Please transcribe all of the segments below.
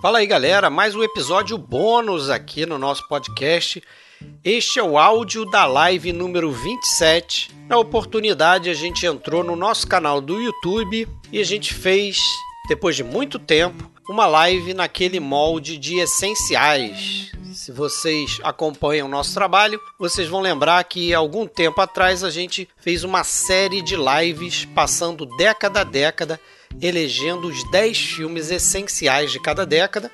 Fala aí, galera, mais um episódio bônus aqui no nosso podcast. Este é o áudio da live número 27. Na oportunidade, a gente entrou no nosso canal do YouTube e a gente fez, depois de muito tempo, uma live naquele molde de essenciais. Se vocês acompanham o nosso trabalho, vocês vão lembrar que algum tempo atrás a gente fez uma série de lives passando década a década elegendo os 10 filmes essenciais de cada década.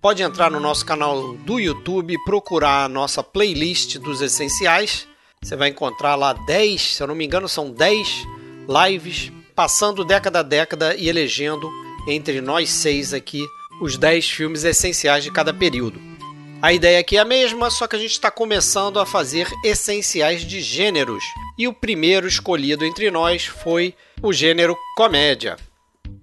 Pode entrar no nosso canal do YouTube e procurar a nossa playlist dos essenciais. Você vai encontrar lá 10, se eu não me engano, são 10 lives passando década a década e elegendo entre nós seis aqui os 10 filmes essenciais de cada período. A ideia aqui é a mesma, só que a gente está começando a fazer essenciais de gêneros. E o primeiro escolhido entre nós foi o gênero comédia.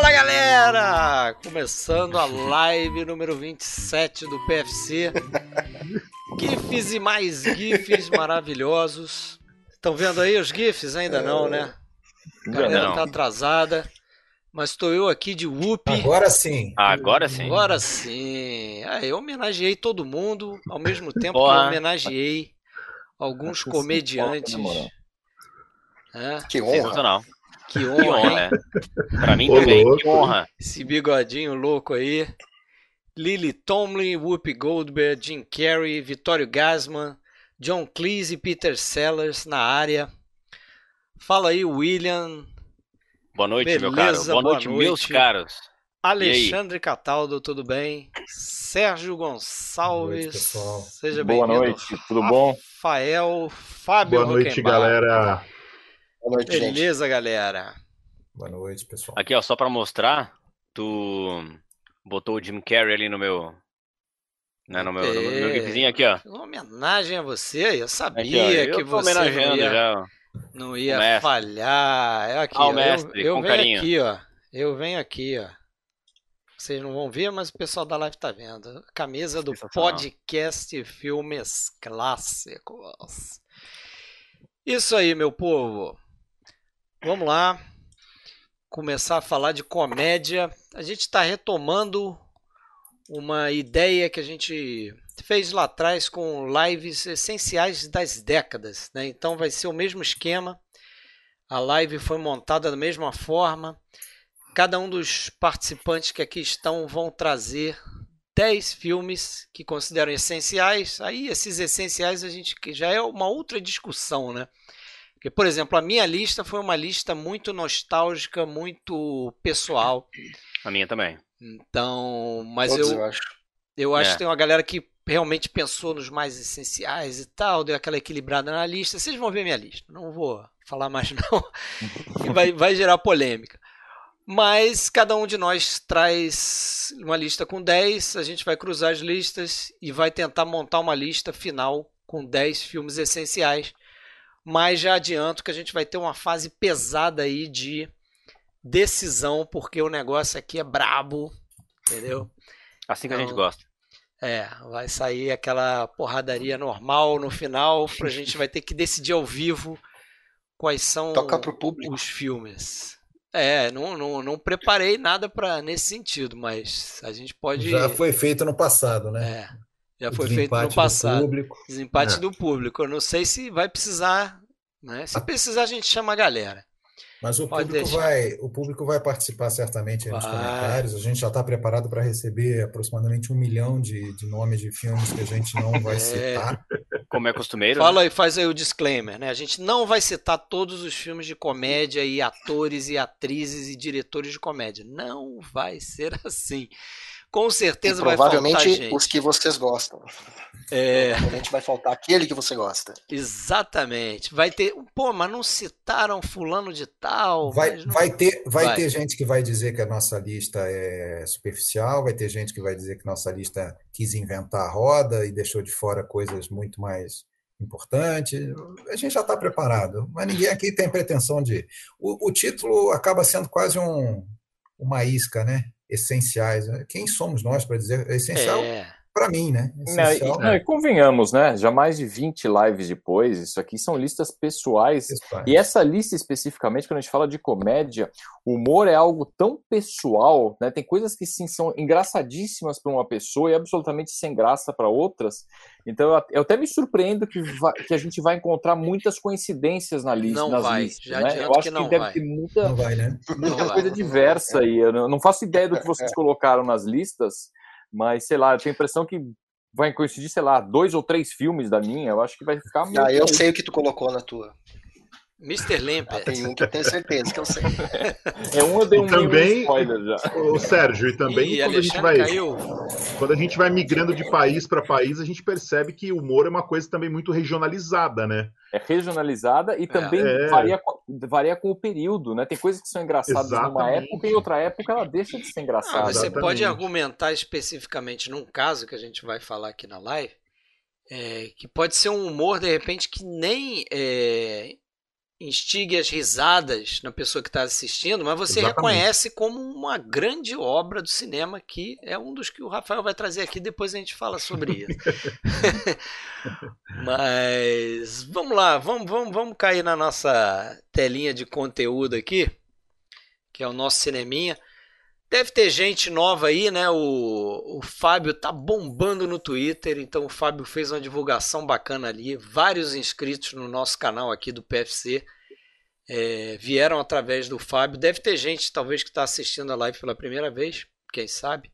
Galera! Começando a live número 27 do PFC. GIFs e mais GIFs maravilhosos. Estão vendo aí os GIFs? Ainda não, né? A galera não. tá atrasada. Mas estou eu aqui de Whoop. Agora sim. Agora sim. Agora sim. Ah, eu homenageei todo mundo, ao mesmo tempo Porra. que eu homenageei alguns comediantes. É. Que honra. Não. Que honra, que honra Pra mim também, que honra. Esse bigodinho louco aí. Lily Tomlin, Whoopi Goldberg, Jim Carrey, Vittorio Gassman, John Cleese e Peter Sellers na área. Fala aí, William. Boa noite, Beleza, meu caro. Boa, boa noite, noite, meus caros. Alexandre Cataldo, tudo bem? Sérgio Gonçalves, noite, seja bem-vindo. Boa noite, tudo bom? Rafael, Fábio Boa noite, galera. Boa noite, Beleza, gente. galera? Boa noite, pessoal. Aqui, ó, só pra mostrar, tu botou o Jim Carrey ali no meu. Né, no, meu, no, meu, no gifzinho aqui, ó. Uma homenagem a você, eu sabia aqui, ó, eu que você não ia, já. Não ia falhar. É aqui, ah, ó, mestre, eu, eu venho carinho. aqui, ó. Eu venho aqui, ó. Vocês não vão ver, mas o pessoal da live tá vendo. Camisa do podcast Filmes Clássicos. Isso aí, meu povo. Vamos lá. Começar a falar de comédia. A gente está retomando uma ideia que a gente fez lá atrás com lives essenciais das décadas. Né? Então vai ser o mesmo esquema. A live foi montada da mesma forma. Cada um dos participantes que aqui estão vão trazer 10 filmes que consideram essenciais. Aí esses essenciais a gente já é uma outra discussão, né? Porque, por exemplo, a minha lista foi uma lista muito nostálgica, muito pessoal. A minha também. Então, mas Todos, eu, eu acho, eu acho é. que tem uma galera que realmente pensou nos mais essenciais e tal, deu aquela equilibrada na lista. Vocês vão ver minha lista, não vou falar mais não, vai, vai gerar polêmica. Mas cada um de nós traz uma lista com 10, a gente vai cruzar as listas e vai tentar montar uma lista final com 10 filmes essenciais mas já adianto que a gente vai ter uma fase pesada aí de decisão, porque o negócio aqui é brabo, entendeu? Assim que então, a gente então, gosta. É, vai sair aquela porradaria normal no final, a gente vai ter que decidir ao vivo quais são os filmes. É, não, não, não preparei nada para nesse sentido, mas a gente pode. Já foi feito no passado, né? É. Já foi feito no passado. Desempate é. do público. Eu não sei se vai precisar. Né? Se precisar, a gente chama a galera. Mas o público, vai, o público vai participar certamente nos comentários. A gente já está preparado para receber aproximadamente um milhão de, de nomes de filmes que a gente não vai é. citar. Como é costumeiro. Fala né? aí, faz aí o disclaimer, né? A gente não vai citar todos os filmes de comédia e atores e atrizes e diretores de comédia. Não vai ser assim. Com certeza vai faltar gente. Provavelmente os que vocês gostam. É. Provavelmente vai faltar aquele que você gosta. Exatamente. Vai ter. Pô, mas não citaram fulano de tal. Vai, não... vai, ter, vai, vai, ter gente que vai dizer que a nossa lista é superficial, vai ter gente que vai dizer que nossa lista quis inventar a roda e deixou de fora coisas muito mais importantes. A gente já está preparado, mas ninguém aqui tem pretensão de. O, o título acaba sendo quase um, uma isca, né? Essenciais. Quem somos nós para dizer? É essencial. É para mim, né? Não, e, não, e convenhamos, né? Já mais de 20 lives depois, isso aqui são listas pessoais. pessoais. E essa lista especificamente, quando a gente fala de comédia, o humor é algo tão pessoal, né? Tem coisas que sim são engraçadíssimas para uma pessoa e absolutamente sem graça para outras. Então eu, até me surpreendo que, vai, que a gente vai encontrar muitas coincidências na lista. Não nas vai. Listas, Já né? Eu acho que, que deve vai. ter muita, vai, né? muita coisa diversa aí. Eu não faço ideia do que vocês colocaram nas listas. Mas, sei lá, eu tenho a impressão que vai coincidir, sei lá, dois ou três filmes da minha. Eu acho que vai ficar. Ah, eu sei o que tu colocou na tua. Mr. Lemper. Ah, tem um que eu tenho certeza que eu sei. é um eu dei um também, spoiler já. O Sérgio, e também quando a gente vai caiu. quando a gente vai migrando de país para país, a gente percebe que o humor é uma coisa também muito regionalizada, né? É regionalizada e também é. Varia, varia com o período, né? Tem coisas que são engraçadas Exatamente. numa época e em outra época ela deixa de ser engraçada. Ah, você pode argumentar especificamente num caso que a gente vai falar aqui na live, é, que pode ser um humor de repente que nem é, instigue as risadas na pessoa que está assistindo, mas você Exatamente. reconhece como uma grande obra do cinema que é um dos que o Rafael vai trazer aqui, depois a gente fala sobre isso. mas vamos lá, vamos, vamos, vamos cair na nossa telinha de conteúdo aqui, que é o nosso cineminha. Deve ter gente nova aí, né? O, o Fábio tá bombando no Twitter, então o Fábio fez uma divulgação bacana ali. Vários inscritos no nosso canal aqui do PFC é, vieram através do Fábio. Deve ter gente, talvez, que está assistindo a live pela primeira vez, quem sabe.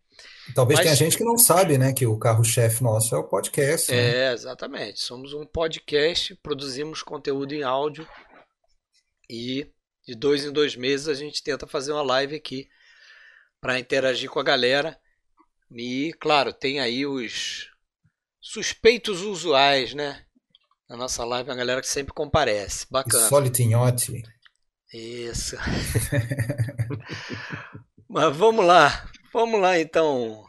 Talvez Mas, tenha gente que não sabe, né? Que o carro-chefe nosso é o podcast. Né? É, exatamente. Somos um podcast, produzimos conteúdo em áudio e de dois em dois meses a gente tenta fazer uma live aqui para interagir com a galera. E, claro, tem aí os suspeitos usuais, né? Na nossa live, a galera que sempre comparece. Bacana. Solitinhote. Isso. Mas vamos lá. Vamos lá, então.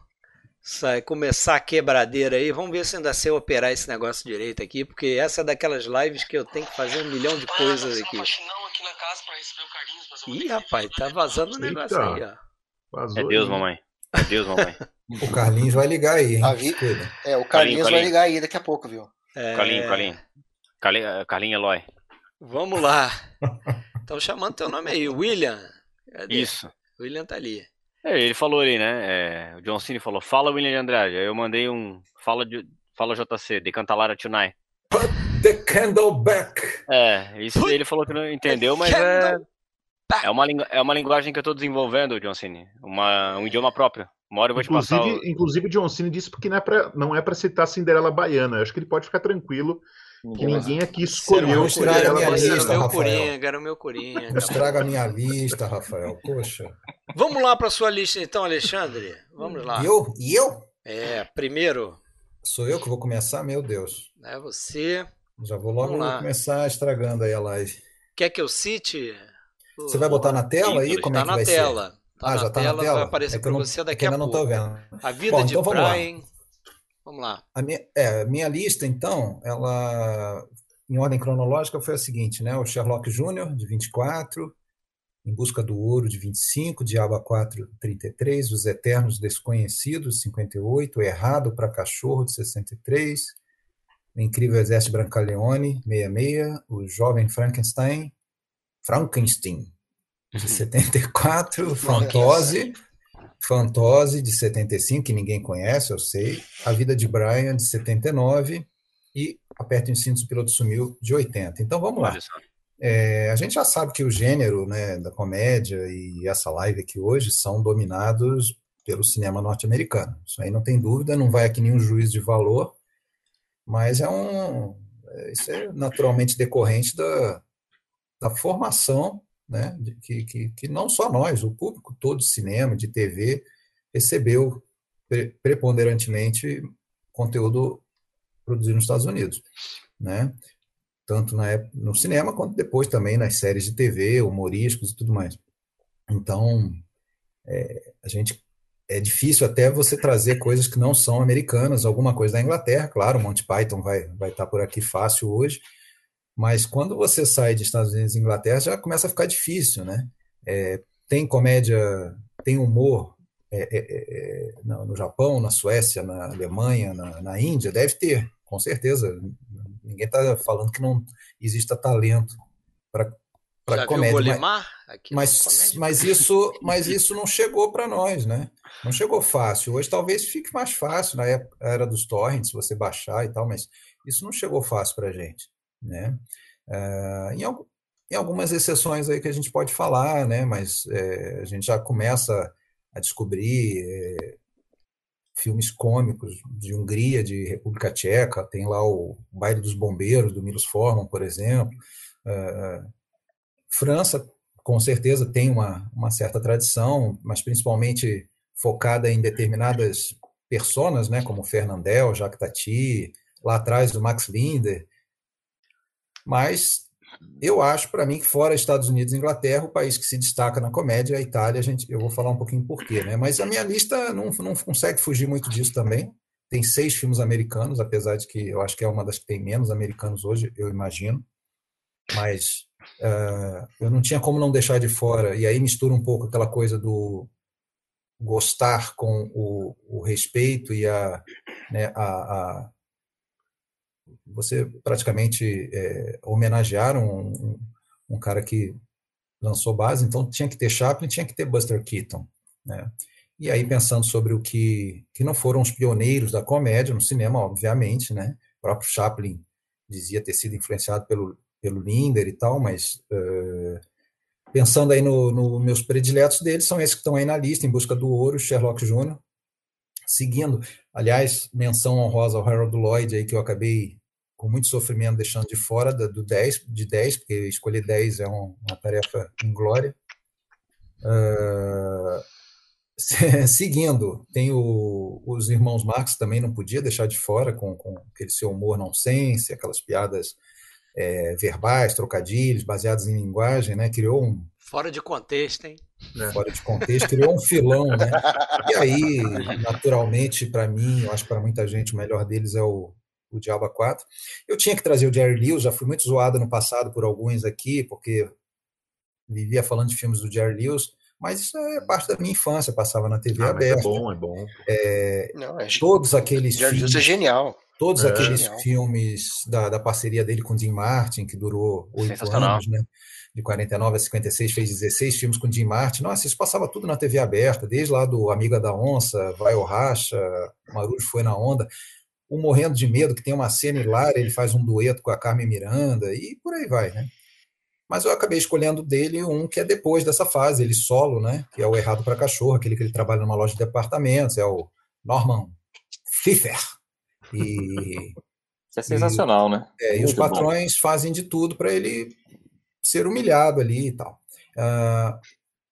Sai, começar a quebradeira aí. Vamos ver se ainda sei operar esse negócio direito aqui, porque essa é daquelas lives que eu tenho que fazer um milhão de coisas aqui. Ih, rapaz, tá vazando o negócio aí, ó. Vazou, é Deus, hein? mamãe. É Deus, mamãe. o Carlinhos vai ligar aí, hein? Vi... É, o Carlinhos, Carlinhos, vai ligar aí daqui a pouco, viu? É... Carlinhos, Carlinhos. Carlinhos, Carlinhos Eloy. Vamos lá. Estão chamando teu nome aí, William. Cadê? Isso. William tá ali. É, ele falou ali, né? É, o John Cena falou, fala William de Andrade. Aí eu mandei um, fala, de, fala JC, de Cantalara Tonight. Put the candle back. É, isso Put ele falou que não entendeu, mas é... É uma, é uma linguagem que eu estou desenvolvendo, John Cena. Uma, um idioma próprio. Uma hora eu vou inclusive, te passar. O... Inclusive, o John Cena disse que não é para não é citar Cinderela Baiana. Eu acho que ele pode ficar tranquilo. Que ninguém aqui escolheu o Cinderela Baiana. Lista, meu Coringa, era o meu Coringa. Estraga a minha lista, Rafael. Poxa. Vamos lá para sua lista, então, Alexandre. Vamos lá. E eu? E eu? É, primeiro. Sou eu que vou começar? Meu Deus. É você. Já vou logo começar estragando aí a live. Quer que eu cite? Você vai botar na tela aí? Como tá é que vai tela. ser? Tá ah, já tá tela, na tela? Vai aparecer é para você daqui é a pouco. não tô vendo. A vida Bom, de então Brian. Vamos lá. Vamos lá. A minha, é, minha lista, então, ela em ordem cronológica foi a seguinte, né? O Sherlock Jr., de 24, Em Busca do Ouro, de 25, Diabo 4, 33, Os Eternos Desconhecidos, 58, Errado para Cachorro, de 63, O Incrível Exército Brancaleone, 66, O Jovem Frankenstein, Frankenstein, de 74, Fantose, Fantose, de 75, que ninguém conhece, eu sei, A Vida de Brian, de 79, e Aperta o Cinto, o Piloto Sumiu, de 80. Então vamos lá. É, a gente já sabe que o gênero né, da comédia e essa live aqui hoje são dominados pelo cinema norte-americano. Isso aí não tem dúvida, não vai aqui nenhum juiz de valor, mas é um. É, isso é naturalmente decorrente da, da formação né, que, que, que não só nós, o público todo de cinema, de TV, recebeu pre preponderantemente conteúdo produzido nos Estados Unidos, né? Tanto na época, no cinema quanto depois também nas séries de TV, humorísticos e tudo mais. Então, é, a gente é difícil até você trazer coisas que não são americanas, alguma coisa da Inglaterra, claro, Monty Python vai vai estar por aqui fácil hoje, mas quando você sai de Estados Unidos e Inglaterra já começa a ficar difícil, né? É, tem comédia, tem humor é, é, é, é no Japão, na Suécia, na Alemanha, na, na Índia, deve ter, com certeza. Ninguém está falando que não exista talento para para comédia. mas, mas, mas, isso, mas isso não chegou para nós, né? Não chegou fácil. Hoje talvez fique mais fácil na época era dos torrents, você baixar e tal, mas isso não chegou fácil para a gente, né? Uh, em, em, algumas exceções aí que a gente pode falar, né? Mas é, a gente já começa a descobrir é, filmes cômicos de Hungria, de República Tcheca, tem lá o Baile dos Bombeiros, do Milos Forman, por exemplo. Uh, França, com certeza, tem uma, uma certa tradição, mas principalmente focada em determinadas personas, né, como Fernandel, Jacques Tati, lá atrás do Max Linder. Mas eu acho, para mim, que fora Estados Unidos e Inglaterra, o país que se destaca na comédia é a Itália. A gente, eu vou falar um pouquinho por quê, né? Mas a minha lista não, não consegue fugir muito disso também. Tem seis filmes americanos, apesar de que eu acho que é uma das que tem menos americanos hoje, eu imagino. Mas uh, eu não tinha como não deixar de fora. E aí mistura um pouco aquela coisa do gostar com o, o respeito e a, né, a, a você praticamente é, homenagearam um, um, um, cara que lançou base, então tinha que ter Chaplin, tinha que ter Buster Keaton, né? E aí pensando sobre o que que não foram os pioneiros da comédia no cinema, obviamente, né? O próprio Chaplin dizia ter sido influenciado pelo pelo Linder e tal, mas uh, pensando aí nos no meus prediletos deles são esses que estão aí na lista, em busca do ouro, Sherlock Jr., seguindo, aliás, menção honrosa ao Harold Lloyd aí que eu acabei com muito sofrimento deixando de fora do 10, de 10, porque escolher 10 é uma tarefa inglória. Uh, seguindo, tem o, os irmãos Marx também não podia deixar de fora com, com aquele seu humor nonsense, aquelas piadas é, verbais, trocadilhos, baseados em linguagem, né? Criou um. Fora de contexto, hein? Fora de contexto, criou um filão, né? E aí, naturalmente, para mim, eu acho que para muita gente, o melhor deles é o, o Diaba 4. Eu tinha que trazer o Jerry Lewis, já fui muito zoado no passado por alguns aqui, porque vivia falando de filmes do Jerry Lewis, mas isso é parte da minha infância, passava na TV ah, é aberta. É bom, é bom. É, Não, é todos aqueles Jerry filmes, Lewis é genial. Todos é. aqueles genial. filmes da, da parceria dele com Jim Martin, que durou oito anos, né? De 49 a 56, fez 16 filmes com Jim Martin. Nossa, isso passava tudo na TV aberta, desde lá do Amiga da Onça, Vai o Racha, Marujo Foi na Onda o Morrendo de Medo, que tem uma cena hilária, ele faz um dueto com a Carmen Miranda, e por aí vai, né? Mas eu acabei escolhendo dele um que é depois dessa fase, ele solo, né? Que é o Errado para Cachorro, aquele que ele trabalha numa loja de departamentos, é o Norman Pfeffer. E. Isso é sensacional, e, né? É, e os patrões bom. fazem de tudo para ele ser humilhado ali e tal. Uh,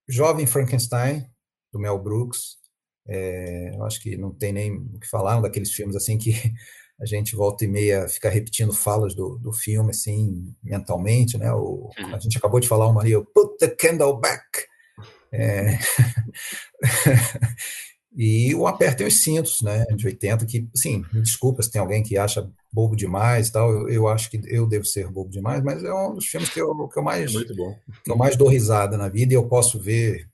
Jovem Frankenstein, do Mel Brooks, é, eu acho que não tem nem o que falar, um daqueles filmes assim que a gente volta e meia fica repetindo falas do, do filme assim mentalmente, né? O, uhum. a gente acabou de falar uma ali, o Put the Candle Back. É, e o Apertem os Cintos, né, de 80, que, sim, me desculpa se tem alguém que acha bobo demais tal, eu, eu, acho que eu devo ser bobo demais, mas é um dos filmes que eu, que eu mais que eu mais dou risada na vida e eu posso ver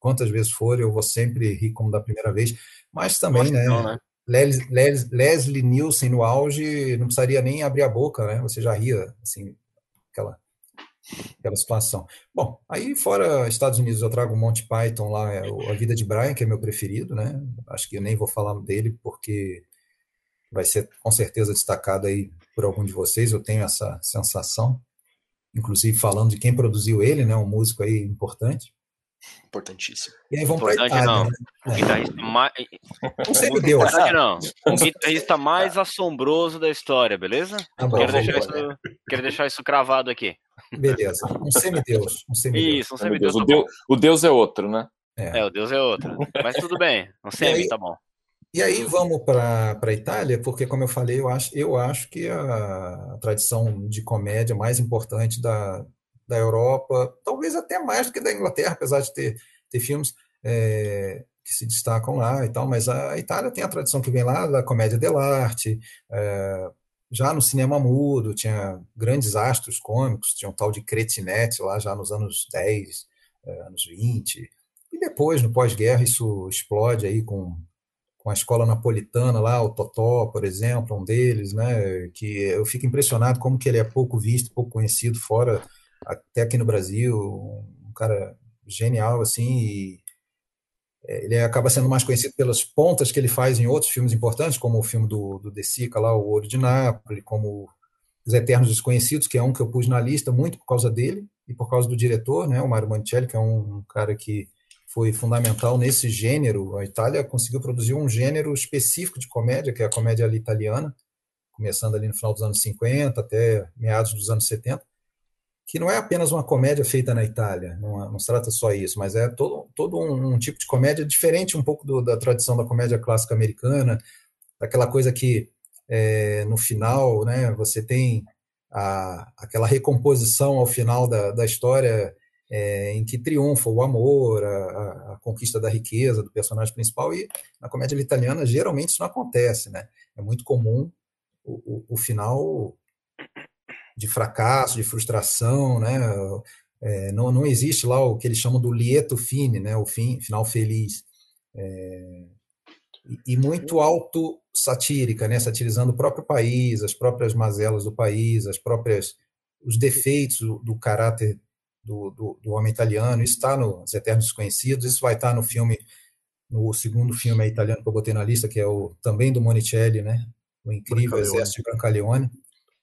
quantas vezes for, eu vou sempre rir como da primeira vez. Mas também, né, não, né? Leslie, Leslie Nielsen no auge não precisaria nem abrir a boca, né? Você já ria, assim, aquela, aquela situação. Bom, aí fora Estados Unidos eu trago o Monty Python lá, é A Vida de Brian, que é meu preferido, né? Acho que eu nem vou falar dele porque vai ser com certeza destacado aí por algum de vocês, eu tenho essa sensação. Inclusive falando de quem produziu ele, né? Um músico aí importante. Importantíssimo. E aí vamos para Itália. Não. Né? O guitarrista mais. Um semideus. Não. O guitarrista mais assombroso da história, beleza? Tá bom, quero, deixar isso, quero deixar isso cravado aqui. Beleza. Um semideus. Um semideus. Isso, um semideus. O, Deus, o Deus é outro, né? É. é. o Deus é outro. Mas tudo bem. Um semi, aí, tá bom. E aí vamos para a Itália, porque, como eu falei, eu acho, eu acho que a, a tradição de comédia mais importante da, da Europa, talvez até mais do que da Inglaterra, apesar de ter, ter filmes é, que se destacam lá e tal, mas a Itália tem a tradição que vem lá da comédia dell'arte, é, já no cinema mudo, tinha grandes astros cômicos, tinha um tal de Cretinetti lá já nos anos 10, é, anos 20, e depois, no pós-guerra, isso explode aí com com a escola napolitana lá, o Totó, por exemplo, um deles, né, que eu fico impressionado como que ele é pouco visto, pouco conhecido fora, até aqui no Brasil, um cara genial, assim, e é, ele acaba sendo mais conhecido pelas pontas que ele faz em outros filmes importantes, como o filme do, do De Sica lá, O Ouro de Nápoles, como Os Eternos Desconhecidos, que é um que eu pus na lista muito por causa dele e por causa do diretor, né, o Mario Mancelli, que é um, um cara que foi fundamental nesse gênero. A Itália conseguiu produzir um gênero específico de comédia, que é a comédia italiana, começando ali no final dos anos 50 até meados dos anos 70, que não é apenas uma comédia feita na Itália, não, não se trata só isso, mas é todo, todo um, um tipo de comédia diferente um pouco do, da tradição da comédia clássica americana, daquela coisa que é, no final né, você tem a, aquela recomposição ao final da, da história é, em que triunfa o amor, a, a, conquista da riqueza do personagem principal, e na comédia italiana geralmente isso não acontece, né? É muito comum o, o, o final de fracasso, de frustração, né? É, não, não existe lá o que eles chamam do lieto fine, né? O fim, final feliz. É, e, e muito alto satírica, né? Satirizando o próprio país, as próprias mazelas do país, as próprias os defeitos do, do caráter do, do, do Homem Italiano, isso está nos Eternos Desconhecidos, isso vai estar tá no filme, no segundo filme italiano que eu botei na lista, que é o também do Monicelli, né? O incrível Exército de Brancaleone.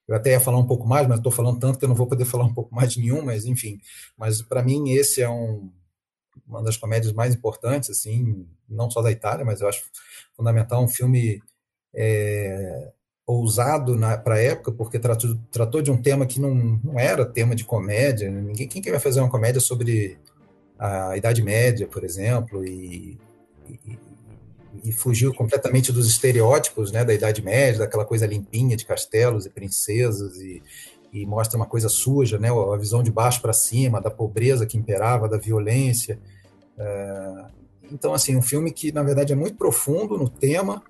Eu até ia falar um pouco mais, mas estou falando tanto que eu não vou poder falar um pouco mais de nenhum, mas enfim. Mas para mim esse é um, uma das comédias mais importantes, assim, não só da Itália, mas eu acho fundamental um filme é, ousado para a época, porque tratou, tratou de um tema que não, não era tema de comédia. Ninguém, quem que vai fazer uma comédia sobre a Idade Média, por exemplo, e, e, fugiu completamente dos estereótipos né, da Idade Média, daquela coisa limpinha de castelos e princesas, e, e mostra uma coisa suja, né, a visão de baixo para cima, da pobreza que imperava, da violência. É, então, assim, um filme que, na verdade, é muito profundo no tema,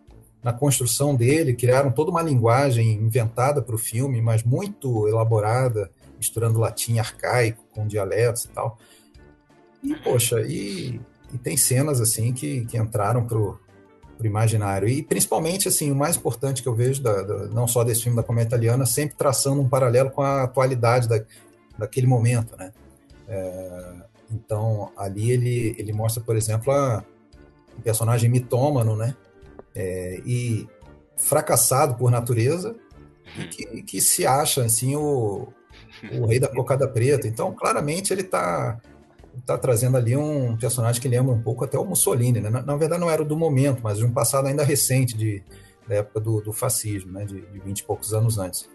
na construção dele, criaram toda uma linguagem inventada para o filme, mas muito elaborada, misturando latim arcaico com dialetos e tal. E, poxa, e, e tem cenas assim que, que entraram pro, pro imaginário. E principalmente, assim, o mais importante que eu vejo, da, da, não só desse filme da comédia italiana, sempre traçando um paralelo com a atualidade da, daquele momento, né? É, então, ali ele, ele mostra, por exemplo, a, um personagem mitômano, né? é, e fracassado por natureza e que, que se acha assim o, o rei da cocada preta. Então, claramente, ele está tá trazendo ali um personagem que lembra um pouco até o Mussolini. Né? Na, na, verdade, não era do momento, mas de um passado ainda recente, de, da época do, do fascismo, né? de, de 20 e poucos anos antes.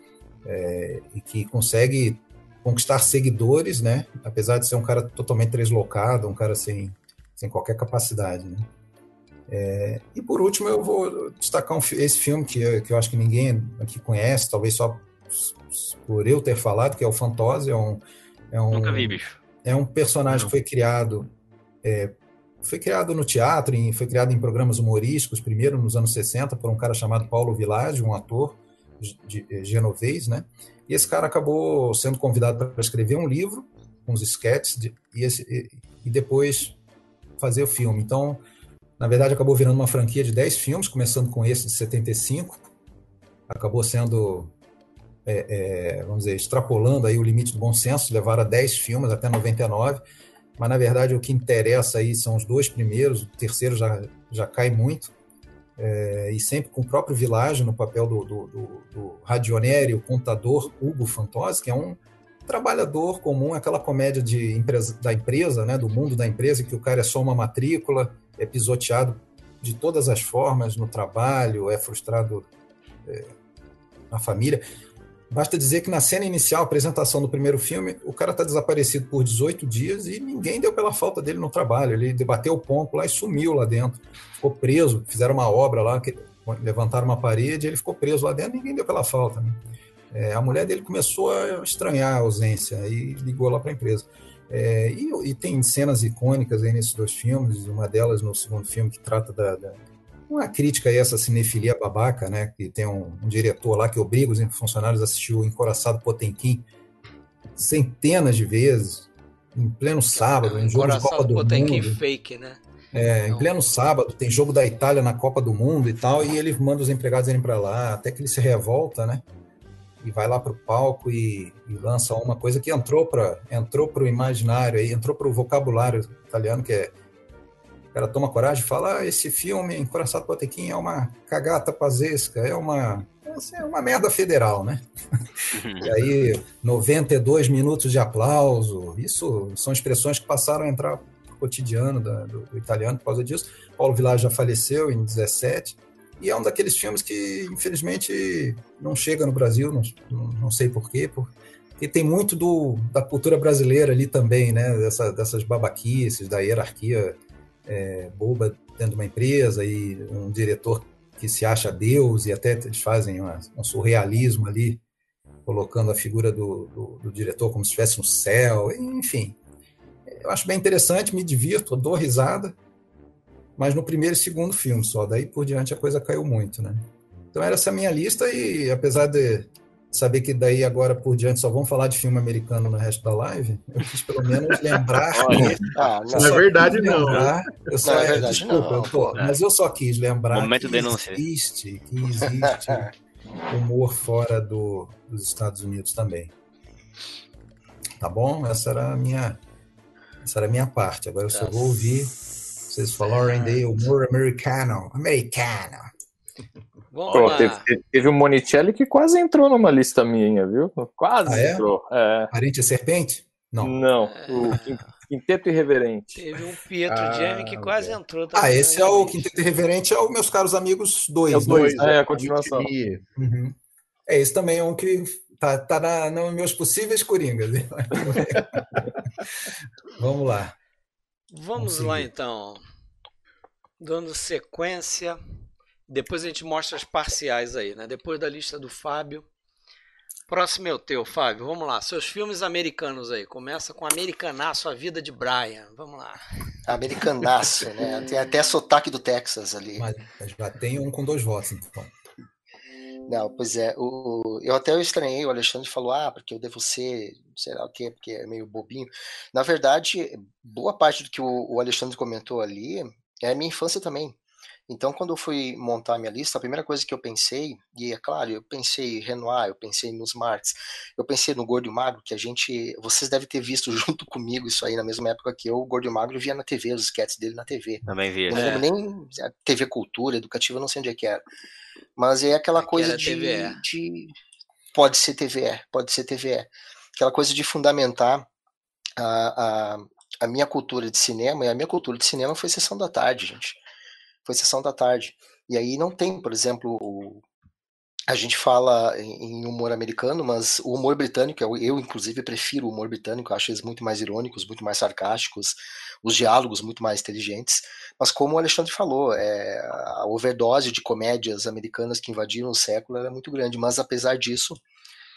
É, e que consegue conquistar seguidores, né? apesar de ser um cara totalmente deslocado, um cara sem, sem qualquer capacidade. Né? É, e por último, eu vou destacar um, esse filme que, que eu acho que ninguém aqui conhece, talvez só por eu ter falado, que é o Fantose. É um, é um, Nunca vi, bicho. É um personagem que foi criado. É, foi criado no teatro, em, foi criado em programas humorísticos, primeiro nos anos 60, por um cara chamado Paulo Village, um ator de, de, eh, genovês, né? E esse cara acabou sendo convidado para escrever um livro com os sketches de, e, esse, e, e depois fazer o filme. Então, na verdade, acabou virando uma franquia de 10 filmes, começando com esse de 75. Acabou sendo, é, é, vamos dizer, extrapolando aí o limite do bom senso, levar a 10 filmes até 99. Mas, na verdade, o que interessa aí são os dois primeiros, o terceiro já, já cai muito. É, e sempre com o próprio Village no papel do, do, do, do radionério, contador Hugo Fantozzi, que é um trabalhador comum, aquela comédia de empresa, da empresa, né, do mundo da empresa, que o cara é só uma matrícula, é pisoteado de todas as formas no trabalho, é frustrado é, na família. Basta dizer que na cena inicial, apresentação do primeiro filme, o cara está desaparecido por 18 dias e ninguém deu pela falta dele no trabalho. Ele debateu o ponto lá e sumiu lá dentro. Ficou preso, fizeram uma obra lá, que, levantaram uma parede, ele ficou preso lá dentro, ninguém deu pela falta. Né? É, a mulher dele começou a estranhar a ausência e ligou lá para a empresa. É, e, e, tem cenas icônicas aí nesses dois filmes, uma delas no segundo filme que trata da, da uma crítica a essa cinefilia babaca, né? Que tem um, um diretor lá que obriga os funcionários a assistir o Encoraçado Potemkin centenas de vezes, em pleno sábado, em jogo de Copa do Potemkin Mundo. fake, né? É, em pleno sábado, tem jogo da Itália na Copa do Mundo e tal, e ele manda os empregados irem para lá, até que ele se revolta, né? E vai lá para o palco e, e, lança uma coisa que entrou para entrou o imaginário, aí, entrou para o vocabulário italiano, que é o cara toma coragem e fala: ah, esse filme, Encoraçado Potequim, é uma cagata pazesca, é uma, é uma merda federal, né? e aí, 92 minutos de aplauso, isso são expressões que passaram a entrar no cotidiano do, do, do italiano por causa disso. Paulo Vilar já faleceu em 17, e é um daqueles filmes que, infelizmente, não chega no Brasil, não, não sei porquê, porque tem muito do, da cultura brasileira ali também, né? Dessa, dessas babaquices, da hierarquia é, boba dentro de uma empresa e um diretor que se acha Deus e até eles fazem uma, um surrealismo ali, colocando a figura do, do, do, diretor como se estivesse no céu, enfim. Eu acho bem interessante, me divirto, dou risada, mas no primeiro e segundo filme só, daí por diante a coisa caiu muito, né? Então era essa minha lista e apesar de saber que daí agora por diante só vão falar de filme americano no resto da live, eu quis pelo menos lembrar. que, ah, não, é verdade, lembrar, não. Eu só, não é verdade, desculpa, não. Eu tô, mas eu só quis lembrar Momento que existe, que existe humor fora do, dos Estados Unidos também. Tá bom? Essa era a minha, essa era a minha parte. Agora eu só vou ouvir vocês falarem de humor americano. Americano. Vamos Pô, lá. Teve, teve o Monicelli que quase entrou numa lista minha, viu? Quase ah, é? entrou. É. Parente é serpente? Não. Não, o Quinteto Irreverente. Teve um Pietro ah, que quase entrou também. Ah, esse é o Quinteto Irreverente, é o Meus Caros Amigos 2. É o 2, né? é a continuação. Uhum. É, esse também é um que tá, tá na, nos meus possíveis coringas. Vamos lá. Vamos, Vamos lá, então. Dando sequência depois a gente mostra as parciais aí, né? Depois da lista do Fábio. Próximo é o teu, Fábio. Vamos lá. Seus filmes americanos aí. Começa com Americanaço, A Vida de Brian. Vamos lá. Americanaço, né? Tem até sotaque do Texas ali. Mas já tem um com dois votos, então. Não, pois é. O, eu até estranhei, o Alexandre falou, ah, porque eu devo ser, sei lá o quê, porque é meio bobinho. Na verdade, boa parte do que o, o Alexandre comentou ali é a minha infância também. Então, quando eu fui montar a minha lista, a primeira coisa que eu pensei, e é claro, eu pensei Renoir, eu pensei nos Marx, eu pensei no Gordo e Magro, que a gente, vocês devem ter visto junto comigo isso aí na mesma época que eu, o Gordo e Magro via na TV, os sketches dele na TV. Também via. Não é. lembro nem TV Cultura, Educativa, não sei onde é que era. Mas é aquela coisa de, de, Pode ser TVE, pode ser TVE. Aquela coisa de fundamentar a, a, a minha cultura de cinema, e a minha cultura de cinema foi sessão da tarde, gente foi sessão da tarde. E aí não tem, por exemplo, o, a gente fala em humor americano, mas o humor britânico, eu, eu, inclusive prefiro o humor britânico, acho eles muito mais irônicos, muito mais sarcásticos, os diálogos muito mais inteligentes. Mas como o Alexandre falou, é, a overdose de comédias americanas que invadiram o século era muito grande. Mas apesar disso,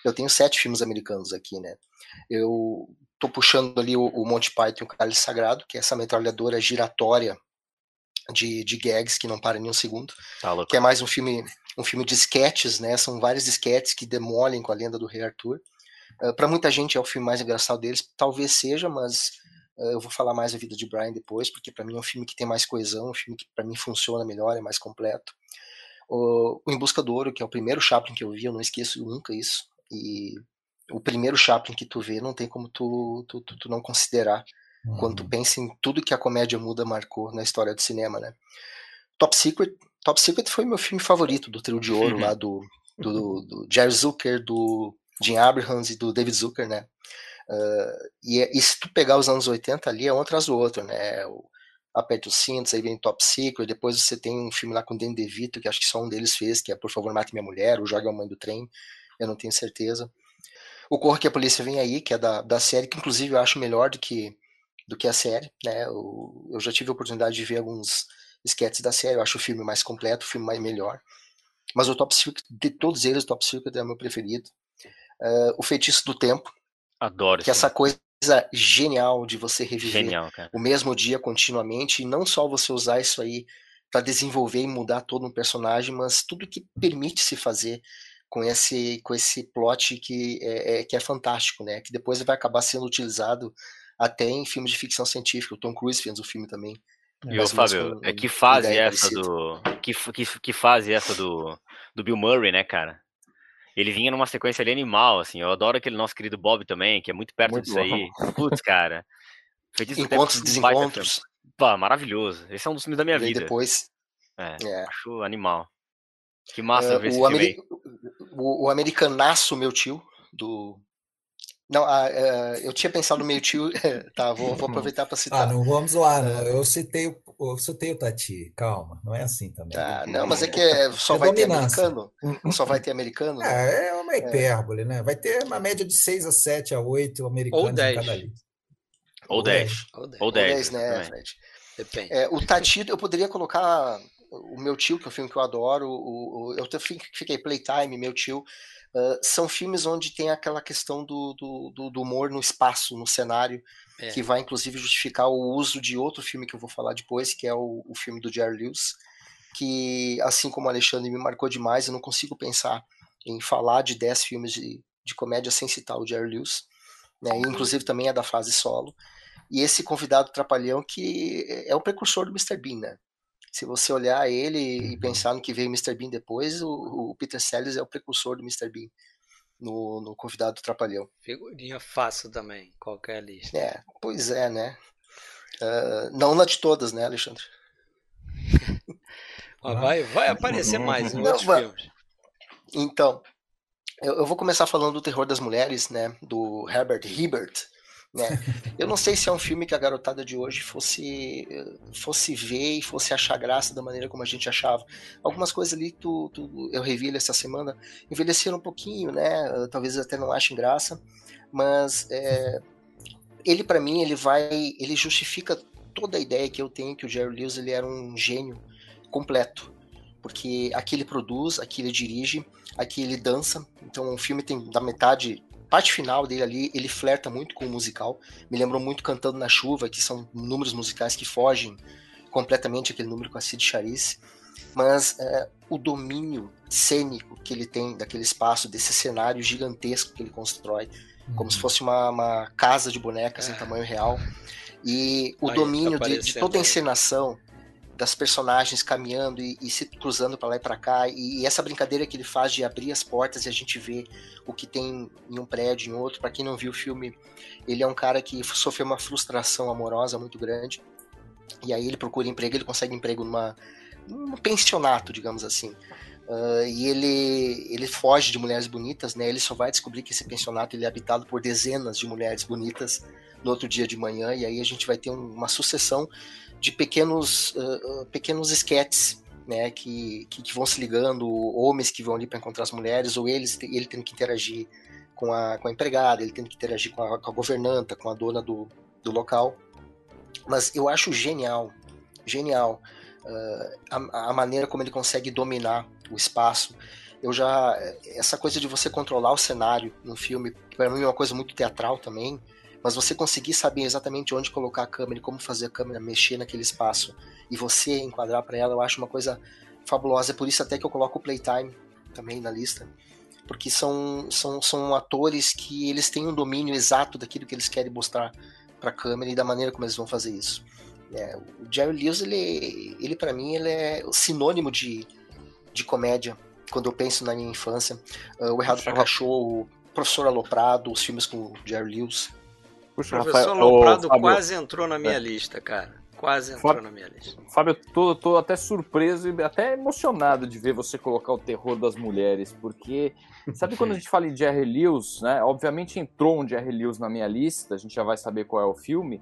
eu tenho sete filmes americanos aqui, né? Eu tô puxando ali o, o Monty Python e o Cálice Sagrado, que é essa metralhadora giratória de, de gags que não para nem um segundo. Tá que é mais um filme, um filme de sketches, né? São vários sketches que demolem com a lenda do Rei Arthur. Uh, ah, para muita gente é o filme mais engraçado deles, talvez seja, mas uh, eu vou falar mais da vida de Brian depois, porque para mim é um filme que tem mais coesão, um filme que para mim funciona melhor, é mais completo. O, o Em Busca do Ouro, que é o primeiro Chaplin que eu vi, eu não esqueço nunca isso. E o primeiro Chaplin que tu vê, não tem como tu, tu, tu, tu não considerar Uhum. Quando tu uhum. pensa em tudo que a comédia muda marcou na história do cinema, né? Top Secret, Top Secret foi meu filme favorito do trio de ouro lá do, do, do, Jerry Zucker, do Jim Abrahams e do David Zucker, né? Uh, e, e, se tu pegar os anos 80 ali, é um atrás do outro, né? O, Aperte os cintos, aí vem Top Secret, depois você tem um filme lá com o Danny DeVito, que acho que só um deles fez, que é Por Favor Mate Minha Mulher, o Joga a Mãe do Trem, eu não tenho certeza. O Corra que a Polícia Vem Aí, que é da, da série, que inclusive eu acho melhor do que, do que a série, né? Eu, eu já tive a oportunidade de ver alguns sketches da série, eu acho o filme mais completo, o filme mais melhor. Mas o Top Secret, de todos eles, o Top Secret é o meu preferido. Uh, o Feitiço do Tempo. Adoro. Que é essa coisa genial de você reviver genial, o mesmo dia continuamente, e não só você usar isso aí para desenvolver e mudar todo um personagem, mas tudo que permite se fazer com esse com esse plot que é, é, que é fantástico, né? Que depois vai acabar sendo utilizado até em filmes de ficção científica. O Tom Cruise fez o filme também. E o Fábio, é que fase essa parecida. do que, que, que fase essa do, do Bill Murray, né, cara? Ele vinha numa sequência ali animal, assim. Eu adoro aquele nosso querido Bob também, que é muito perto muito disso bom. aí. Putz, cara. Encontros e desencontros. Pá, maravilhoso. Esse é um dos filmes da minha e vida. depois. É, é. acho animal. Que massa uh, ver esse o, Ameri o, o americanaço, meu tio, do não, uh, uh, eu tinha pensado no meio tio. tá, vou, vou aproveitar para citar. Ah, não vamos zoar, não. Eu citei, eu citei o Tati, calma, não é assim também. Ah, não, mas é que é, só é vai dominância. ter americano. Só vai ter americano. É, é uma é. hipérbole, é. né? Vai ter uma média de 6 a 7 a 8 americanos Ou 10. em cada lista. Ou 10. Ou 10, né, Fred? Depende. É, o Tati, eu poderia colocar o meu tio, que é um filme que eu adoro. O, o, eu fiquei Playtime, meu tio. Uh, são filmes onde tem aquela questão do, do, do humor no espaço, no cenário, é. que vai inclusive justificar o uso de outro filme que eu vou falar depois, que é o, o filme do Jerry Lewis, que assim como o Alexandre me marcou demais, eu não consigo pensar em falar de 10 filmes de, de comédia sem citar o Jerry Lewis, né? inclusive também é da fase solo. E esse convidado trapalhão que é o precursor do Mr. Bean, né? Se você olhar ele e uhum. pensar no que veio Mr. Bean depois, o, o Peter Sellers é o precursor do Mr. Bean no, no Convidado do Trapalhão. Figurinha fácil também, qualquer lista. É, pois é, né? Uh, não na de todas, né, Alexandre? vai, vai aparecer mais em outros não, filmes. Então, eu, eu, vou começar falando do Terror das Mulheres, né, do Herbert Hebert, né? Eu não sei se é um filme que a garotada de hoje fosse fosse ver e fosse achar graça da maneira como a gente achava. Algumas coisas ali tu, tu eu revi essa semana envelheceram um pouquinho, né? Talvez até não achem graça, mas é, ele para mim ele vai ele justifica toda a ideia que eu tenho que o Jerry Lewis ele era um gênio completo porque aqui ele produz, aqui ele dirige, aqui ele dança. Então o filme tem da metade parte final dele ali, ele flerta muito com o musical. Me lembrou muito Cantando na Chuva, que são números musicais que fogem completamente aquele número com a Cid Charisse. Mas é, o domínio cênico que ele tem daquele espaço, desse cenário gigantesco que ele constrói, uhum. como se uhum. fosse uma, uma casa de bonecas é. em tamanho real. E o Aí, domínio tá de, de, toda a encenação, das personagens caminhando e, e se cruzando para lá e para cá e, e, essa brincadeira que ele faz de abrir as portas e a gente vê o que tem em um prédio, em outro. Para quem não viu o filme, ele é um cara que sofreu uma frustração amorosa muito grande e aí ele procura emprego, ele consegue emprego numa num pensionato, digamos assim. Uh, e ele ele foge de mulheres bonitas, né? Ele só vai descobrir que esse pensionato ele é habitado por dezenas de mulheres bonitas no outro dia de manhã e aí a gente vai ter um, uma sucessão de pequenos, uh, pequenos esquetes né, que, que, que, vão se ligando, homens que vão ali para encontrar as mulheres, ou eles, ele tendo que interagir com a, com a empregada, ele tendo que interagir com a, com a governanta, com a dona do, do local. Mas eu acho genial, genial uh, a, a, maneira como ele consegue dominar o espaço. Eu já essa coisa de você controlar o cenário no filme, para mim é uma coisa muito teatral também mas você conseguir saber exatamente onde colocar a câmera e como fazer a câmera mexer naquele espaço e você enquadrar para ela, eu acho uma coisa fabulosa. É por isso até que eu coloco o Playtime também na lista, porque são, são, são atores que eles têm um domínio exato daquilo que eles querem mostrar para a câmera e da maneira como eles vão fazer isso. É, o Jerry Lewis, ele, ele para mim, ele é o sinônimo de, de comédia quando eu penso na minha infância. Uh, o Errado Cachorro, o Professor Aloprado, os filmes com o Jerry Lewis. Puxa, o professor Rafael, Loprado quase entrou na minha é. lista, cara. Quase entrou Fábio, na minha lista. Fábio, eu tô, tô até surpreso e até emocionado de ver você colocar o terror das mulheres, porque sabe quando a gente fala em Jerry Lewis, né? Obviamente entrou um Jerry Lewis na minha lista, a gente já vai saber qual é o filme,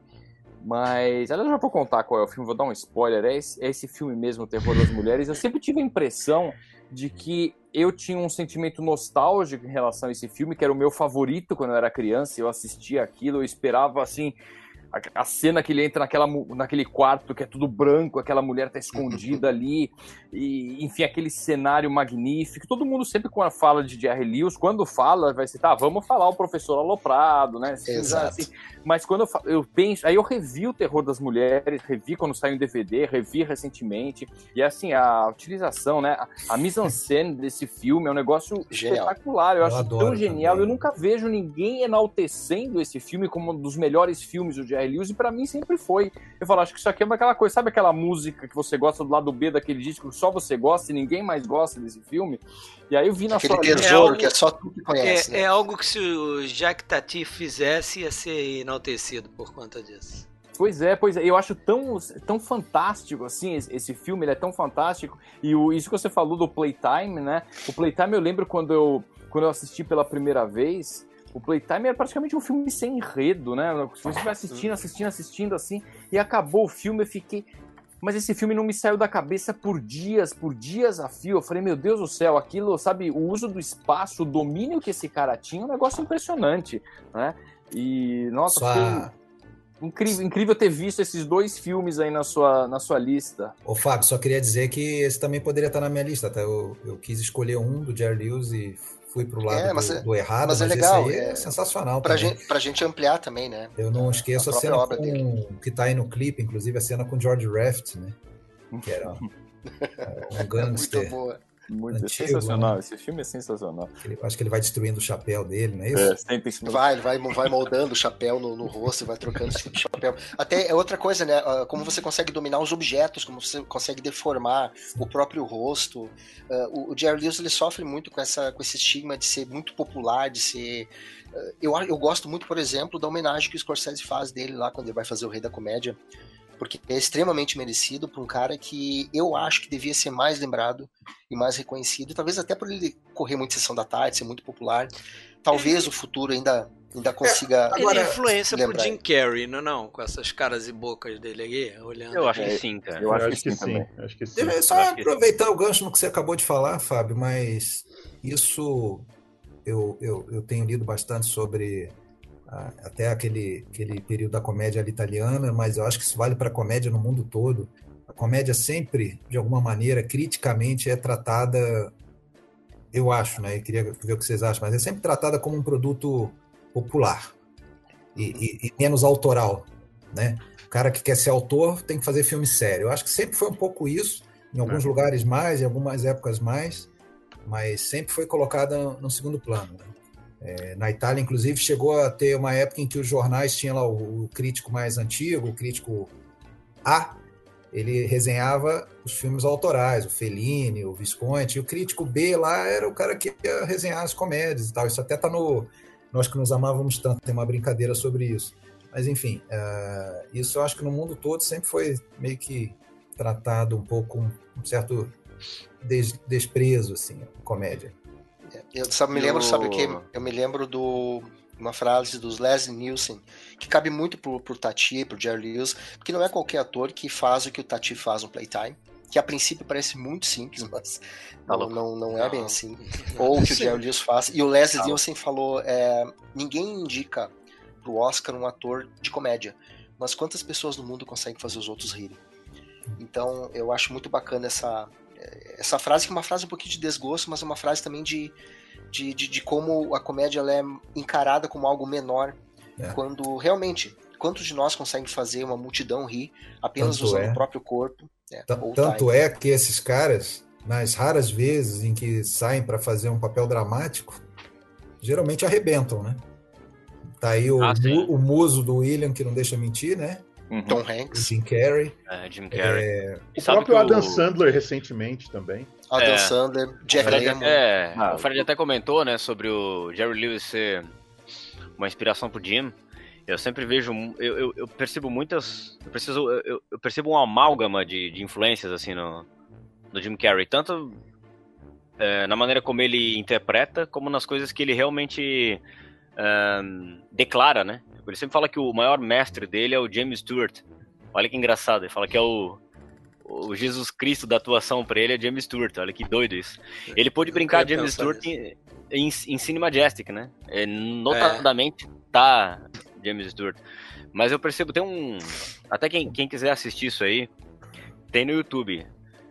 Mas, aliás, já vou contar qual é o filme, vou dar um spoiler. É esse, é esse filme mesmo, O Terror das Mulheres. Eu sempre tive a impressão de que eu tinha um sentimento nostálgico em relação a esse filme, que era o meu favorito quando eu era criança. Eu assistia aquilo, eu esperava assim a, cena que ele entra naquela, naquele quarto que é tudo branco, aquela mulher tá escondida ali, e enfim, aquele cenário magnífico. Todo mundo sempre quando fala de Jerry Lewis, quando fala, vai ser, tá, vamos falar o professor Aloprado, né? Assim, Exato. Assim, mas quando eu, eu, penso, aí eu revi o Terror das Mulheres, revi quando saiu em DVD, revi recentemente, e assim, a utilização, né, a mise-en-scène desse filme é um negócio genial. espetacular, eu, eu acho tão genial, também. eu nunca vejo ninguém enaltecendo esse filme como um dos melhores filmes do Jerry Jerry Lewis, e pra mim sempre foi. Eu falo, acho que isso aqui é aquela coisa, sabe aquela música que você gosta do lado B daquele disco que só você gosta e ninguém mais gosta desse filme? E aí eu vi na Aquele sua tesouro é que é só tu que conhece. É, né? é algo que se o Jack Tati fizesse ia ser enaltecido por conta disso. Pois é, pois é. Eu acho tão, tão fantástico, assim, esse filme, ele é tão fantástico. E o, isso que você falou do Playtime, né? O Playtime eu lembro quando eu, quando eu assisti pela primeira vez, o Playtime era praticamente um filme sem enredo, né? Você vai assistindo, assistindo, assistindo assim, e acabou o filme, eu fiquei. Mas esse filme não me saiu da cabeça por dias, por dias a fio. Eu falei, meu Deus do céu, aquilo, sabe, o uso do espaço, o domínio que esse cara tinha, é um negócio impressionante, né? E, nossa, foi incrível, incrível ter visto esses dois filmes aí na sua, na sua lista. Ô, Fábio, só queria dizer que esse também poderia estar na minha lista, tá? Eu, eu quis escolher um do Jerry Lewis e fui pro lado é, do, é, do, errado, mas, é mas é legal, é, é, sensacional pra também. Gente, pra gente ampliar também, né? Eu não esqueço a, a cena com, que tá aí no clipe, inclusive a cena com George Raft, né? Que era um, um gangster. Muito boa. Muito Antigo, sensacional, né? esse filme é sensacional. Ele, acho que ele vai destruindo o chapéu dele, não é isso? É, vai, ele vai, vai moldando o chapéu no, no rosto, vai trocando esse tipo chapéu. Até é outra coisa, né? Ah, como você consegue dominar os objetos, como você consegue deformar o próprio rosto. Uh, o, Jerry Lewis ele sofre muito com, essa, com esse estigma de ser muito popular, de ser. Uh, eu, eu gosto muito, por exemplo, da homenagem que o Scorsese faz dele lá quando ele vai fazer o Rei da Comédia porque é extremamente merecido para um cara que eu acho que devia ser mais lembrado e mais reconhecido, talvez até por ele correr muito sessão da tarde, ser muito popular. Talvez o futuro ainda ainda é, consiga. É, agora, ele influência pro Jim Carrey, não, não? Com essas caras e bocas dele aqui, olhando. Eu acho que sim, cara. Eu, eu acho, acho, que, que sim. Acho que sim. Só aproveitar o gancho no que você acabou de falar, Fábio, mas isso eu, eu, eu tenho lido bastante sobre até aquele, aquele período da comédia italiana, mas eu acho que isso vale para a comédia no mundo todo. A comédia sempre, de alguma maneira, criticamente é tratada, eu acho, né? Eu queria ver o que vocês acham, mas é sempre tratada como um produto popular e, e, e menos autoral, né? O cara que quer ser autor tem que fazer filme sério. Eu acho que sempre foi um pouco isso, em alguns é. lugares mais, em algumas épocas mais, mas sempre foi colocada no segundo plano. Né? É, na Itália, inclusive, chegou a ter uma época em que os jornais tinham lá o, o crítico mais antigo, o crítico A, ele resenhava os filmes autorais, o Fellini, o Visconti, e o crítico B lá era o cara que ia resenhar as comédias e tal. Isso até tá no Nós que nos amávamos tanto, tem uma brincadeira sobre isso. Mas enfim, uh, isso eu acho que no mundo todo sempre foi meio que tratado um pouco com um certo des desprezo, assim, comédia. Eu só me lembro, sabe o que? Eu me lembro do uma frase dos Leslie Nielsen, que cabe muito pro, pro Tati, pro Jerry Lewis, porque não é qualquer ator que faz o que o Tati faz no Playtime, que a princípio parece muito simples, mas tá não, não, não, é bem assim. Ou o que o Jerry Lewis faz. E o Leslie tá Nielsen falou, é, ninguém indica pro Oscar um ator de comédia, mas quantas pessoas no mundo conseguem fazer os outros rirem? Então, eu acho muito bacana essa, essa frase, que é uma frase um pouquinho de desgosto, mas é uma frase também de, de, de, de como a comédia ela é encarada como algo menor, é. quando realmente, quantos de nós conseguem fazer uma multidão rir apenas tanto usando é. o próprio corpo? É, tanto é que esses caras, nas raras vezes em que saem para fazer um papel dramático, geralmente arrebentam, né? Tá aí o, ah, o, o muso do William, que não deixa mentir, né? Uhum. Tom Hanks. Jim Carrey. É, Jim Carrey. É... O próprio Adam o... Sandler recentemente também. Adam é. Sandler, Jeff Lemmon. É, ah, o Fred até comentou, né, sobre o Jerry Lewis ser uma inspiração pro Jim. Eu sempre vejo, eu, eu, eu percebo muitas, eu, preciso, eu, eu, percebo uma amálgama de, de influências assim no, no Jim Carrey, tanto é, na maneira como ele interpreta, como nas coisas que ele realmente declara, né? Ele sempre fala que o maior mestre dele é o James Stewart. Olha que engraçado, ele fala que é o, o Jesus Cristo da atuação para ele é James Stewart. Olha que doido isso. Ele pôde brincar de James Stewart em, em, em Cine Majestic, né? É, notadamente é. tá James Stewart. Mas eu percebo, tem um. Até quem, quem quiser assistir isso aí, tem no YouTube.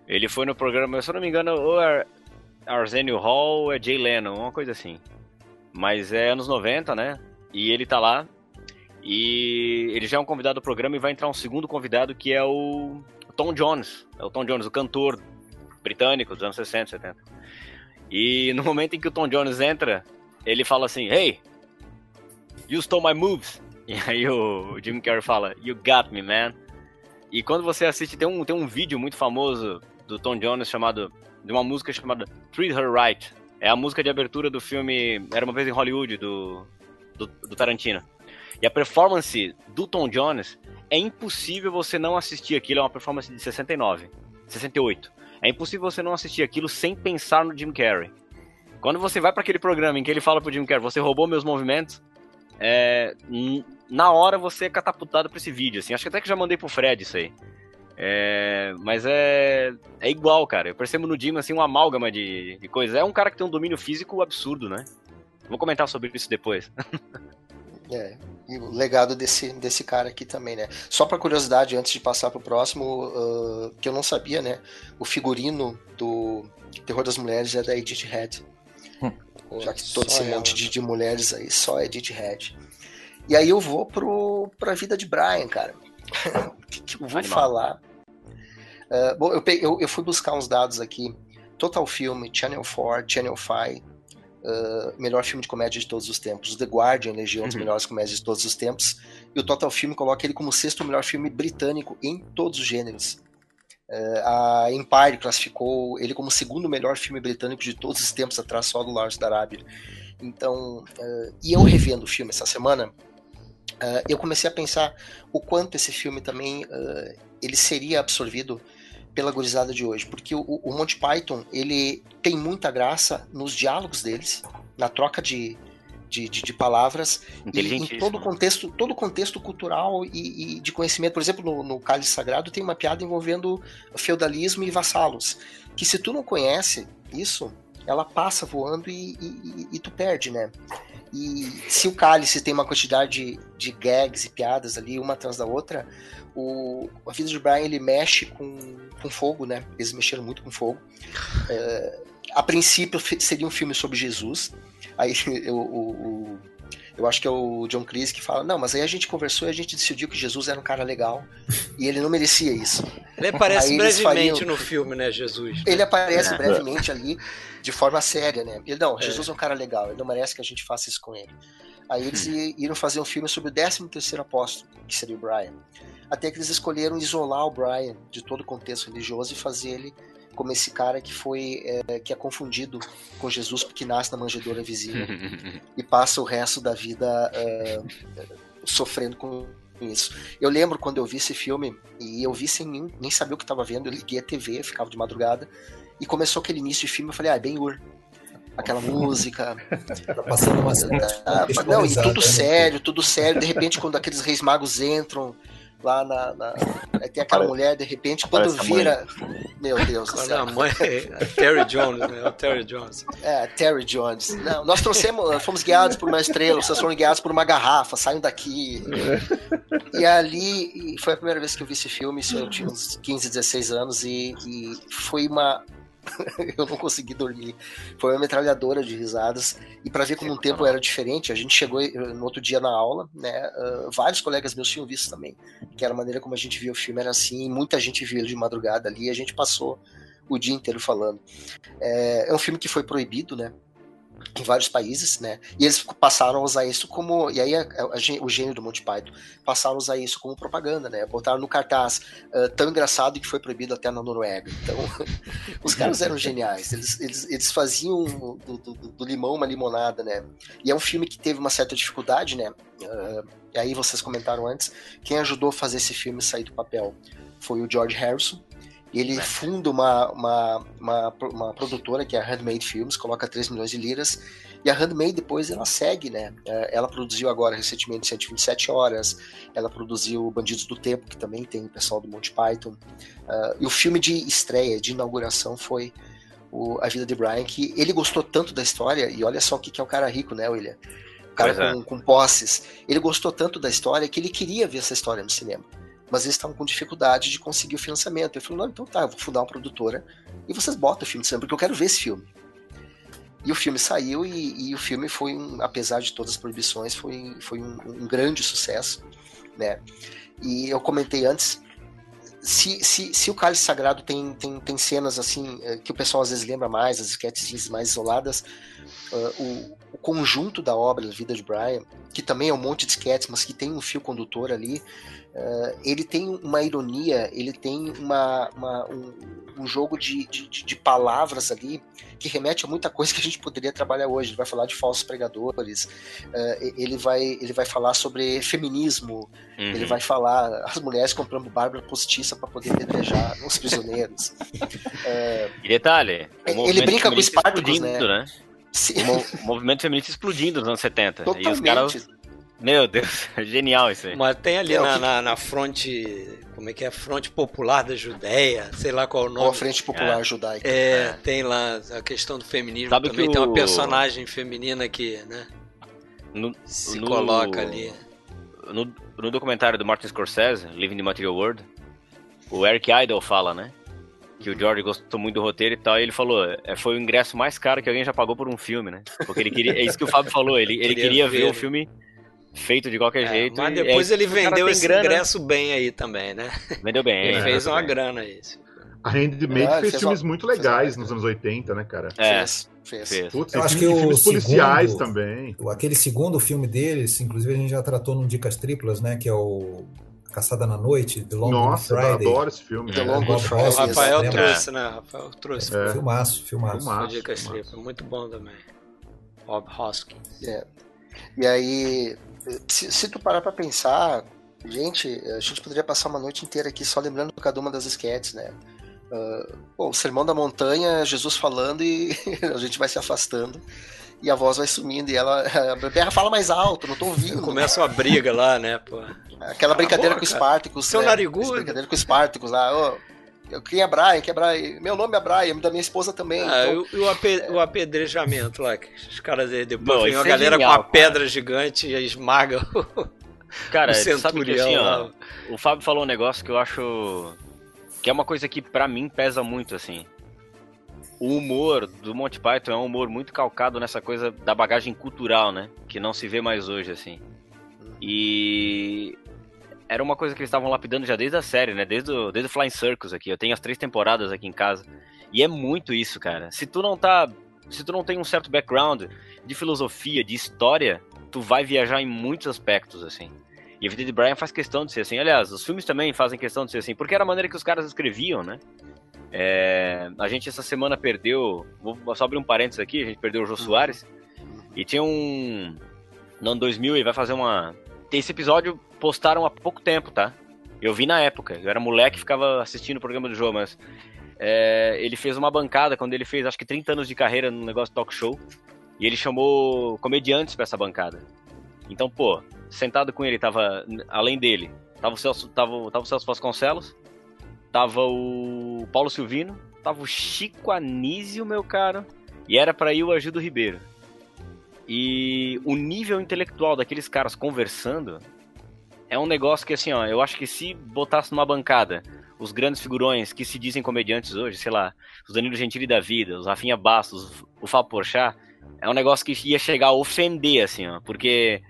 Ele foi no programa, se eu não me engano, ou é Arsenio Hall ou é Jay Leno, uma coisa assim. Mas é anos 90, né? E ele tá lá. E ele já é um convidado do programa e vai entrar um segundo convidado que é o Tom Jones. É o Tom Jones, o cantor britânico dos anos 60, 70. E no momento em que o Tom Jones entra, ele fala assim: Hey, you stole my moves. E aí o Jim Carrey fala: You got me, man. E quando você assiste, tem um, tem um vídeo muito famoso do Tom Jones chamado. de uma música chamada Treat Her Right. É a música de abertura do filme Era uma vez em Hollywood, do, do, do Tarantino. E a performance do Tom Jones é impossível você não assistir aquilo. É uma performance de 69, 68. É impossível você não assistir aquilo sem pensar no Jim Carrey. Quando você vai para aquele programa em que ele fala pro Jim Carrey, você roubou meus movimentos, é, na hora você é catapultado para esse vídeo, assim. Acho que até que já mandei pro Fred isso aí. É, mas é, é igual, cara. Eu percebo no Jim, assim, uma amálgama de, de coisas. É um cara que tem um domínio físico absurdo, né? Vou comentar sobre isso depois. é, e o legado desse, desse cara aqui também, né? Só para curiosidade, antes de passar pro próximo, uh, que eu não sabia, né? O figurino do Terror das Mulheres é da Edith Head. Já que todo esse monte de, de, mulheres aí, só Edith Head. E aí eu vou pro, pra vida de Brian, cara. o que, que, eu vou Animal. falar? Uh, bom, eu, peguei, eu, eu, fui buscar uns dados aqui. Total Film, Channel 4, Channel 5, uh, melhor filme de comédia de todos os tempos. The Guardian elegeu um dos uhum. melhores comédias de todos os tempos. E o Total Film coloca ele como o sexto melhor filme britânico em todos os gêneros. Uh, a Empire classificou ele como o segundo melhor filme britânico de todos os tempos, atrás só do Lawrence da Arábia. Então, uh, e eu revendo o filme essa semana, eu comecei a pensar o quanto esse filme também ele seria absorvido pela gurizada de hoje, porque o, o Monty Python ele tem muita graça nos diálogos deles, na troca de, de, de, de palavras e em todo o contexto, todo contexto cultural e, e, de conhecimento. Por exemplo, no, no Cálice Sagrado tem uma piada envolvendo feudalismo e vassalos, que se tu não conhece isso, ela passa voando e, e, e tu perde, né? E se o Cálice tem uma quantidade de, de gags e piadas ali, uma atrás da outra, o, a vida de Brian ele mexe com, com fogo, né? Eles mexeram muito com fogo. É, a princípio seria um filme sobre Jesus, Aí eu, o, eu acho que é o John Cleese que fala, não, mas aí a gente conversou e a gente decidiu que Jesus era um cara legal e ele não merecia isso. Ele aparece brevemente fariam... no filme, né, Jesus? Né? Ele aparece é. brevemente ali, de forma séria, né? Ele, não, é. Jesus é um cara legal, ele não merece que a gente faça isso com ele. Aí eles hum. iram fazer um filme sobre o 13 terceiro apóstolo, que seria o Brian. Até que eles escolheram isolar o Brian de todo o contexto religioso e fazer ele como esse cara que foi é, que é confundido com Jesus porque nasce na manjedoura vizinha e passa o resto da vida é, sofrendo com isso. Eu lembro quando eu vi esse filme e eu vi sem nem, nem saber o que estava vendo, eu liguei a TV, ficava de madrugada e começou aquele início de filme, eu falei, ah, é bem Ur. Aquela música. Tá passando uma ah, Não, e tudo né? sério, tudo sério. De repente, quando aqueles reis magos entram lá na. na... Aí tem aquela Parece. mulher, de repente, quando vira. Meu Deus do céu. A mãe é Terry Jones, né? O Terry Jones. É, Terry Jones. Não, nós trouxemos, fomos guiados por uma estrela, vocês foram guiados por uma garrafa, saiam daqui. E ali foi a primeira vez que eu vi esse filme, eu tinha uns 15, 16 anos, e, e foi uma eu não consegui dormir. Foi uma metralhadora de risadas. E para ver como um tempo era diferente, a gente chegou eh, no outro dia na aula, né? Uh, vários colegas meus tinham visto também, que era a maneira como a gente via o filme, era assim, muita gente viu ele de madrugada ali, e a gente passou o dia inteiro falando. É, é um filme que foi proibido, né? Em vários países, né? E eles passaram a usar isso como. E aí a, a, o gênio do Monty Python passaram a usar isso como propaganda, né? Botaram no cartaz uh, tão engraçado que foi proibido até na Noruega. Então, os caras eram geniais. Eles, eles, eles faziam do, do, do, limão uma limonada, né? E é um filme que teve uma certa dificuldade, né? Uh, e aí vocês comentaram antes. Quem ajudou a fazer esse filme sair do papel foi o George Harrison Ele né? funda uma, uma, uma, uma, produtora que é a Handmade Films, coloca 3 milhões de liras. E a Handmade depois ela segue, né? É, ela produziu agora recentemente 127 Horas, ela produziu Bandidos do Tempo, que também tem o pessoal do Monty Python. Uh, e o filme de estreia, de inauguração, foi o, A Vida de Brian, que ele gostou tanto da história, e olha só o que, que é o cara rico, né, William? O cara com, é. com posses. Ele gostou tanto da história que ele queria ver essa história no cinema mas eles estavam com dificuldade de conseguir o financiamento. Ele falou: não, então tá, eu vou fundar uma produtora e vocês botam o filme de cinema, porque eu quero ver esse filme. E o filme saiu e, e o filme foi, um, apesar de todas as proibições, foi, foi um, um, grande sucesso, né? E eu comentei antes, se, se, se o Cálice Sagrado tem, tem, tem cenas assim eh, que o pessoal às vezes lembra mais, as sketches mais isoladas, uh, o, o, conjunto da obra, da vida de Brian, que também é um monte de sketches, mas que tem um fio condutor ali, Uh, ele tem uma ironia, ele tem uma, uma um, um, jogo de, de, de, palavras ali que remete a muita coisa que a gente poderia trabalhar hoje. Ele vai falar de falsos pregadores, uh, ele, vai, ele vai falar sobre feminismo, uhum. ele vai falar as mulheres comprando Bárbara postiça para poder pedrejar os prisioneiros. uh, e detalhe, ele brinca com Espartacus, né? né? O movimento feminista explodindo nos anos 70. Totalmente. E os caras meu Deus, genial isso aí. Mas tem ali é, na, que... na, na, fronte, como é que é? Fronte Popular da Judéia, sei lá qual é o nome. Ou a Frente Popular é. Judaica. É, é, tem lá a questão do feminismo Sabe também. Tem uma personagem feminina que, né? No, se no, coloca ali. No, no documentário do Martin Scorsese, Living the Material World, o Eric Idle fala, né? que o George gostou muito do roteiro e tal, e ele falou, é, foi o ingresso mais caro que alguém já pagou por um filme, né? Porque ele queria, é isso que o Fábio falou, ele, ele queria, queria ver, ver o filme feito de qualquer é, jeito. Mas depois é, ele vendeu esse grana. ingresso bem aí também, né? Vendeu bem. Ele fez uma bem. grana aí. A Handmade ah, fez filmes muito legais nos anos 80, né, cara? É, fez. fez. Putz, Eu acho que filmes policiais segundo, também. Aquele segundo filme deles, inclusive a gente já tratou no Dicas Triplas, né, que é o Caçada na Noite, The Long Nossa, Friday. eu adoro esse filme. The Long Friday. O Rafael trouxe, né? Rafael trouxe. É. Filmaço, filmaço. filmaço, Dicas Triplas, muito bom também. Bob Hoskins. É. E aí, se, se tu parar pra pensar, gente, a gente poderia passar uma noite inteira aqui só lembrando cada uma das esquetes, né? Uh, bom, o Sermão da Montanha, Jesus falando e a gente vai se afastando e a voz vai sumindo e ela a Berra fala mais alto, não tô ouvindo. Começa uma briga lá, né, pô. Aquela brincadeira com o Spartacus. Seu né? narigudo. Brincadeira com o Spartacus lá, oh, quem é Brian? Quem é Brian? Meu nome é Brian, da minha esposa também. Ah, então, e o, ape, é... o, apedrejamento lá, que os caras depois vem uma é galera genial, com uma pedra gigante e esmaga o, cara, o centurião. Que, assim, ó, o Fábio falou um negócio que eu acho que é uma coisa que para mim pesa muito, assim. O humor do Monty Python é um humor muito calcado nessa coisa da bagagem cultural, né? Que não se vê mais hoje, assim. E era uma coisa que eles estavam lapidando já desde a série, né? Desde o, desde o Flying Circus aqui. Eu tenho as três temporadas aqui em casa. E é muito isso, cara. Se tu não tá. Se tu não tem um certo background de filosofia, de história, tu vai viajar em muitos aspectos, assim. E a vida de Brian faz questão de ser assim. Aliás, os filmes também fazem questão de ser assim, porque era a maneira que os caras escreviam, né? É, a gente essa semana perdeu. Vou só abrir um parênteses aqui, a gente perdeu o Jô Soares. E tinha um. No ano 2000 ele vai fazer uma. Esse episódio postaram há pouco tempo, tá? Eu vi na época, eu era moleque ficava assistindo o programa do jogo, mas é, ele fez uma bancada quando ele fez acho que 30 anos de carreira no negócio talk show e ele chamou comediantes para essa bancada. Então, pô, sentado com ele tava, além dele, tava o Celso, tava, tava o Celso Vasconcelos, tava o Paulo Silvino, tava o Chico Anísio, meu caro, e era para ir o Agildo Ribeiro. E o nível intelectual daqueles caras conversando é um negócio que, assim, ó, eu acho que se botasse numa bancada os grandes figurões que se dizem comediantes hoje, sei lá, os Danilo Gentili da vida, os Rafinha Bastos, o Fábio Porchat, é um negócio que ia chegar a ofender, assim, ó, porque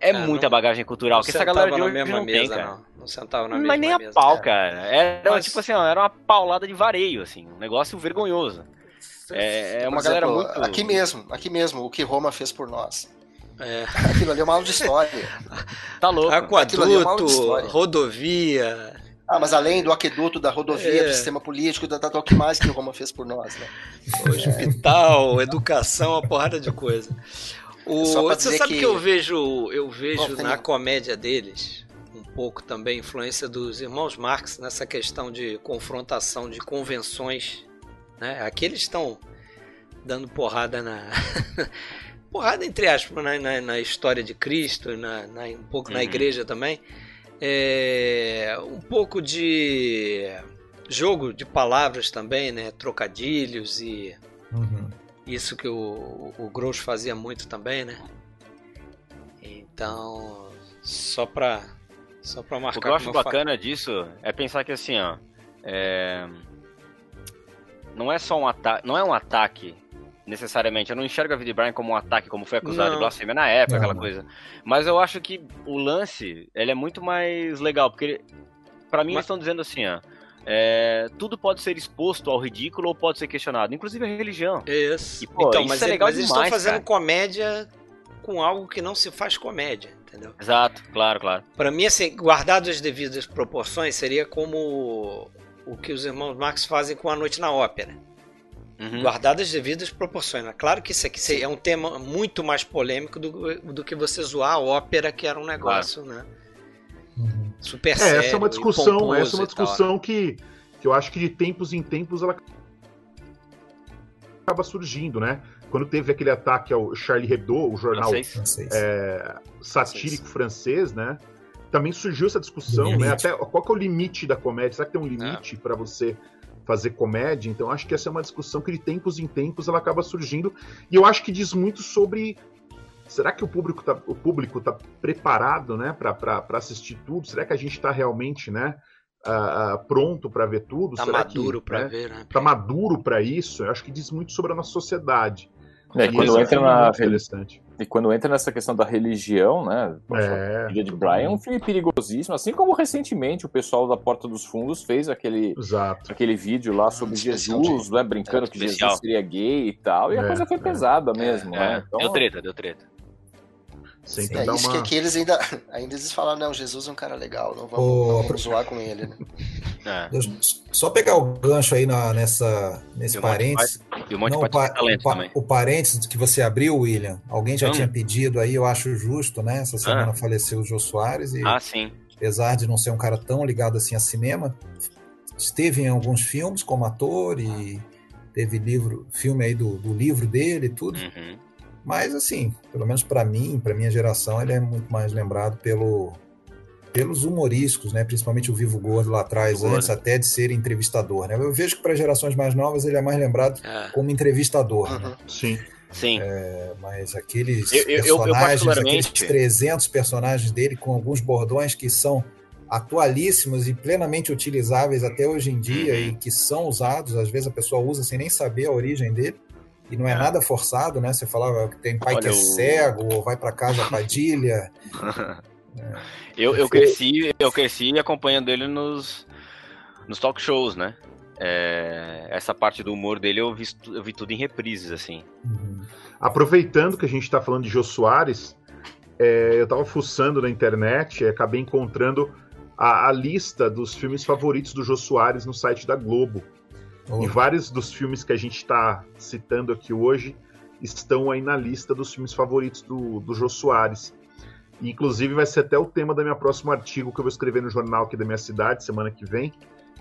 é, é muita não, bagagem cultural que essa galera de hoje não mesa, tem, cara. Não. não sentava na mesma Mas nem a pau, cara. Era, Mas... tipo assim, ó, era uma paulada de vareio, assim, um negócio vergonhoso. É, é uma por galera muito... Aqui mesmo, aqui mesmo, o que Roma fez por nós. É. Aquilo ali é uma aula de história. tá louco. Aquaduto, é rodovia. Ah, mas além do aqueduto, da rodovia, é. do sistema político, da, da, que mais que o Roma fez por nós, né? Hospital, educação, uma porrada de coisa. O, você sabe que... que... eu vejo, eu vejo na comédia deles, um pouco também influência dos irmãos Marx nessa questão de confrontação de convenções. Né? Aqui eles estão dando porrada na. porrada entre aspas na, na, na, história de Cristo, na, na um pouco uhum. na igreja também. É, um pouco de jogo de palavras também, né? Trocadilhos e uhum. isso que o, o Grosso fazia muito também, né? Então, só pra, só pra marcar. O que eu acho bacana falo. disso é pensar que assim, ó. É... Não é só um ataque. Não é um ataque necessariamente. Eu não enxergo a vida de Brian como um ataque, como foi acusado não. de blasfêmia na época, não. aquela coisa. Mas eu acho que o lance, ele é muito mais legal, porque para mim Mas... eles estão dizendo assim, ó. É, tudo pode ser exposto ao ridículo ou pode ser questionado, inclusive a religião. Isso. E, pô, então, isso mas, é legal mas eles estão fazendo cara. comédia com algo que não se faz comédia, entendeu? Exato, claro, claro. Para mim, assim, guardado as devidas proporções, seria como o que os irmãos Marx fazem com A Noite na Ópera. Uhum. Guardadas as devidas proporções. Né? Claro que isso aqui é um tema muito mais polêmico do, do que você zoar a ópera, que era um negócio, claro. né? Uhum. Super é, sério. Essa é uma discussão, essa é uma discussão que, que eu acho que de tempos em tempos ela acaba surgindo, né? Quando teve aquele ataque ao Charlie Hebdo, o jornal é, satírico francês, né? Também surgiu essa discussão, né? Até qual que é o limite da comédia? Será que tem um limite é. para você fazer comédia? Então acho que essa é uma discussão que de tempos em tempos ela acaba surgindo e eu acho que diz muito sobre será que o público tá, o público tá preparado, né, para assistir tudo? Será que a gente está realmente, né, uh, uh, pronto para ver tudo? Tá será maduro para né, ver, né? Tá maduro para isso? Eu acho que diz muito sobre a nossa sociedade. É, quando entra na interessante. E quando entra nessa questão da religião, né? É, Filha de Brian é um filme perigosíssimo, assim como recentemente o pessoal da Porta dos Fundos fez aquele, Exato. aquele vídeo lá sobre Jesus, né? Brincando é, que Jesus seria gay e tal. E a é, coisa foi é. pesada mesmo, é, né? Então, deu treta, deu treta. Sim, é isso uma... que aqui eles ainda, ainda eles falaram, não, Jesus é um cara legal, não vamos, vamos zoar com ele, né? É. Só pegar o gancho aí na, nessa, nesse parênteses. E um monte não, pa, o, pa, o parênteses que você abriu, William, alguém já hum. tinha pedido aí, eu acho justo, né? Essa semana ah. faleceu o Jô Soares e ah, sim. apesar de não ser um cara tão ligado assim a cinema, esteve em alguns filmes como ator e teve livro, filme aí do, do livro dele e tudo. Uhum. Mas, assim, pelo menos para mim, para minha geração, ele é muito mais lembrado pelo, pelos humorísticos, né? Principalmente o Vivo Gordo lá atrás, antes até de ser entrevistador, né? Eu vejo que para gerações mais novas ele é mais lembrado é. como entrevistador, uhum. né? Sim. Sim. É, mas aqueles eu, personagens, eu, eu aqueles 300 personagens dele com alguns bordões que são atualíssimos e plenamente utilizáveis até hoje em dia uhum. e que são usados, às vezes a pessoa usa sem nem saber a origem dele. E não é, é, nada forçado, né? Você falava que tem pai Olha, que é cego, ou vai para casa Padilha. é. eu, eu cresci, eu cresci acompanhando ele nos, nos talk shows, né? É, essa parte do humor dele eu vi, eu vi tudo em reprises, assim. Uhum. Aproveitando que a gente está falando de Jô Soares, é, eu estava fuçando na internet e acabei encontrando a, a, lista dos filmes favoritos do Jô Soares no site da Globo. Oh. E vários dos filmes que a gente está citando aqui hoje estão aí na lista dos filmes favoritos do, do Jô Soares. E, inclusive, vai ser até o tema do meu próximo artigo que eu vou escrever no jornal aqui da minha cidade semana que vem.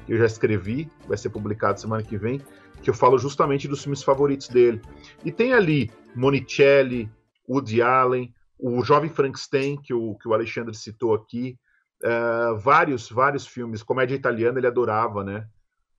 Eu já escrevi, vai ser publicado semana que vem, que eu falo justamente dos filmes favoritos dele. E tem ali Monicelli, Woody Allen, o Jovem Frankenstein, que o, que o Alexandre citou aqui, uh, vários, vários filmes. Comédia italiana ele adorava, né?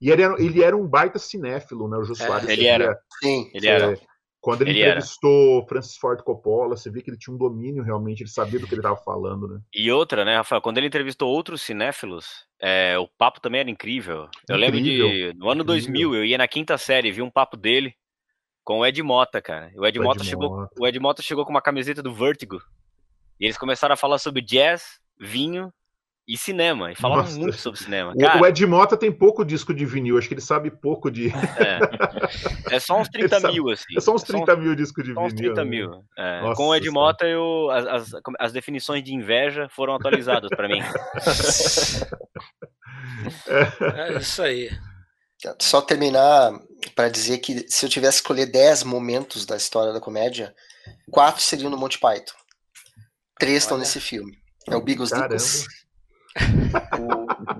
E ele era, ele era um baita cinéfilo, né? O Jô é, Soares. É, ele era. Sim, ele era. Quando ele, ele entrevistou era. Francis Ford Coppola, você vê que ele tinha um domínio realmente, ele sabia do que ele estava falando, né? E outra, né, Rafael, quando ele entrevistou outros cinéfilos, é, o papo também era incrível. Eu lembro de, no ano incrível. 2000, eu ia na quinta série, vi um papo dele com o Ed Mota, cara. O Ed, o Ed Mota, Mota, chegou, o Ed Mota chegou com uma camiseta do Vertigo. E eles começaram a falar sobre jazz, vinho e cinema, e falava Nossa. muito sobre cinema. Cara, o Ed Mota tem pouco disco de vinil, acho que ele sabe pouco de. É, é só uns 30 sabe, mil, assim. É só uns 30 é só mil discos de só vinil. Uns 30 né? mil. É. Nossa, Com o Ed Mota, eu, as, as, as, definições de inveja foram atualizadas para mim. é isso aí. Só terminar para dizer que se eu tivesse escolher 10 momentos da história da comédia, quatro seriam no Monty Python. Três estão nesse filme. É o Bigos Dicos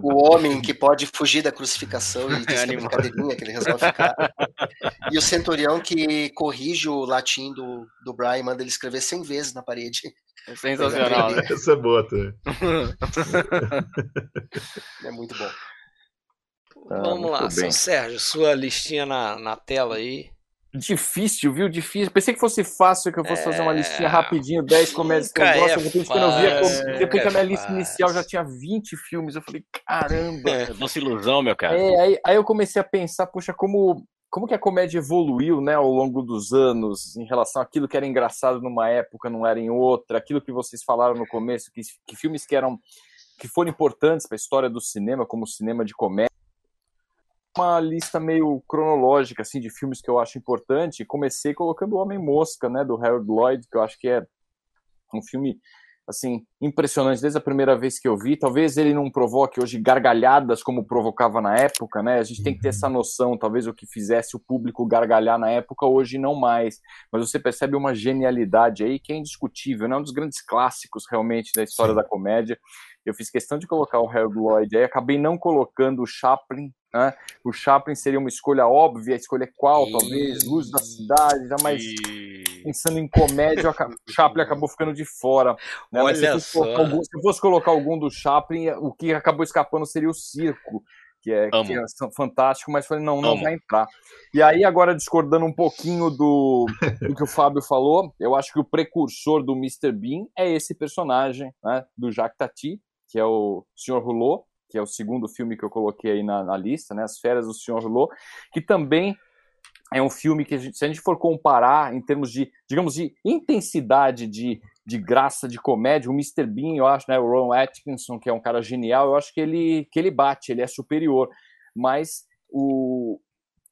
o, o, homem que pode fugir da crucificação e diz que é brincadeirinha, que ele resolve ficar. E o centurião que corrige o latim do, do Brian, manda ele escrever 100 vezes na parede. É sensacional. Né? Essa é boa, tá? É muito bom. Ah, Vamos lá, São Sérgio, sua listinha na, na tela aí. Difícil, viu? Difícil. Pensei que fosse fácil, que eu fosse é... fazer uma é, listinha rapidinho, 10 comédias que eu gosto. É de repente, quando eu vi, depois que a minha lista inicial já tinha 20 filmes, eu falei, caramba. É, nossa ilusão, meu cara. É, aí, aí eu comecei a pensar, poxa, como, como que a comédia evoluiu, né, ao longo dos anos, em relação àquilo que era engraçado numa época, não era em outra, aquilo que vocês falaram no começo, que, que filmes que eram que foram importantes para a história do cinema, como o cinema de comédia uma lista meio cronológica assim de filmes que eu acho importante. Comecei colocando O Homem Mosca, né, do Harold Lloyd, que eu acho que é um filme assim impressionante desde a primeira vez que eu vi. Talvez ele não provoque hoje gargalhadas como provocava na época, né? A gente tem que ter essa uhum. noção, talvez o que fizesse o público gargalhar na época hoje não mais. Mas você percebe uma genialidade aí que é indiscutível, né? Um dos grandes clássicos realmente da história Sim. da comédia. Eu fiz questão de colocar o Harold Lloyd aí, acabei não colocando o Chaplin, né? O Chaplin seria uma escolha óbvia, a escolha é qual, talvez, Luz da Cidade, já mais pensando em comédia, o Chaplin acabou ficando de fora. Né? Olha se, algum, se eu fosse colocar algum do Chaplin, o que acabou escapando seria o Circo, que é, que é fantástico, mas falei, não, não Amo. vai entrar. E aí, agora discordando um pouquinho do, do que o Fábio falou, eu acho que o precursor do Mr. Bean é esse personagem, né, do Jacques Tati, que é o Sr. Rouleau, que é o segundo filme que eu coloquei aí na, na lista, né, As Férias do Sr. Rouleau, que também é um filme que, a gente, se a gente for comparar em termos de, digamos, de intensidade, de, de graça, de comédia, o Mr. Bean, eu acho, né, o Ron Atkinson, que é um cara genial, eu acho que ele, que ele bate, ele é superior. Mas o,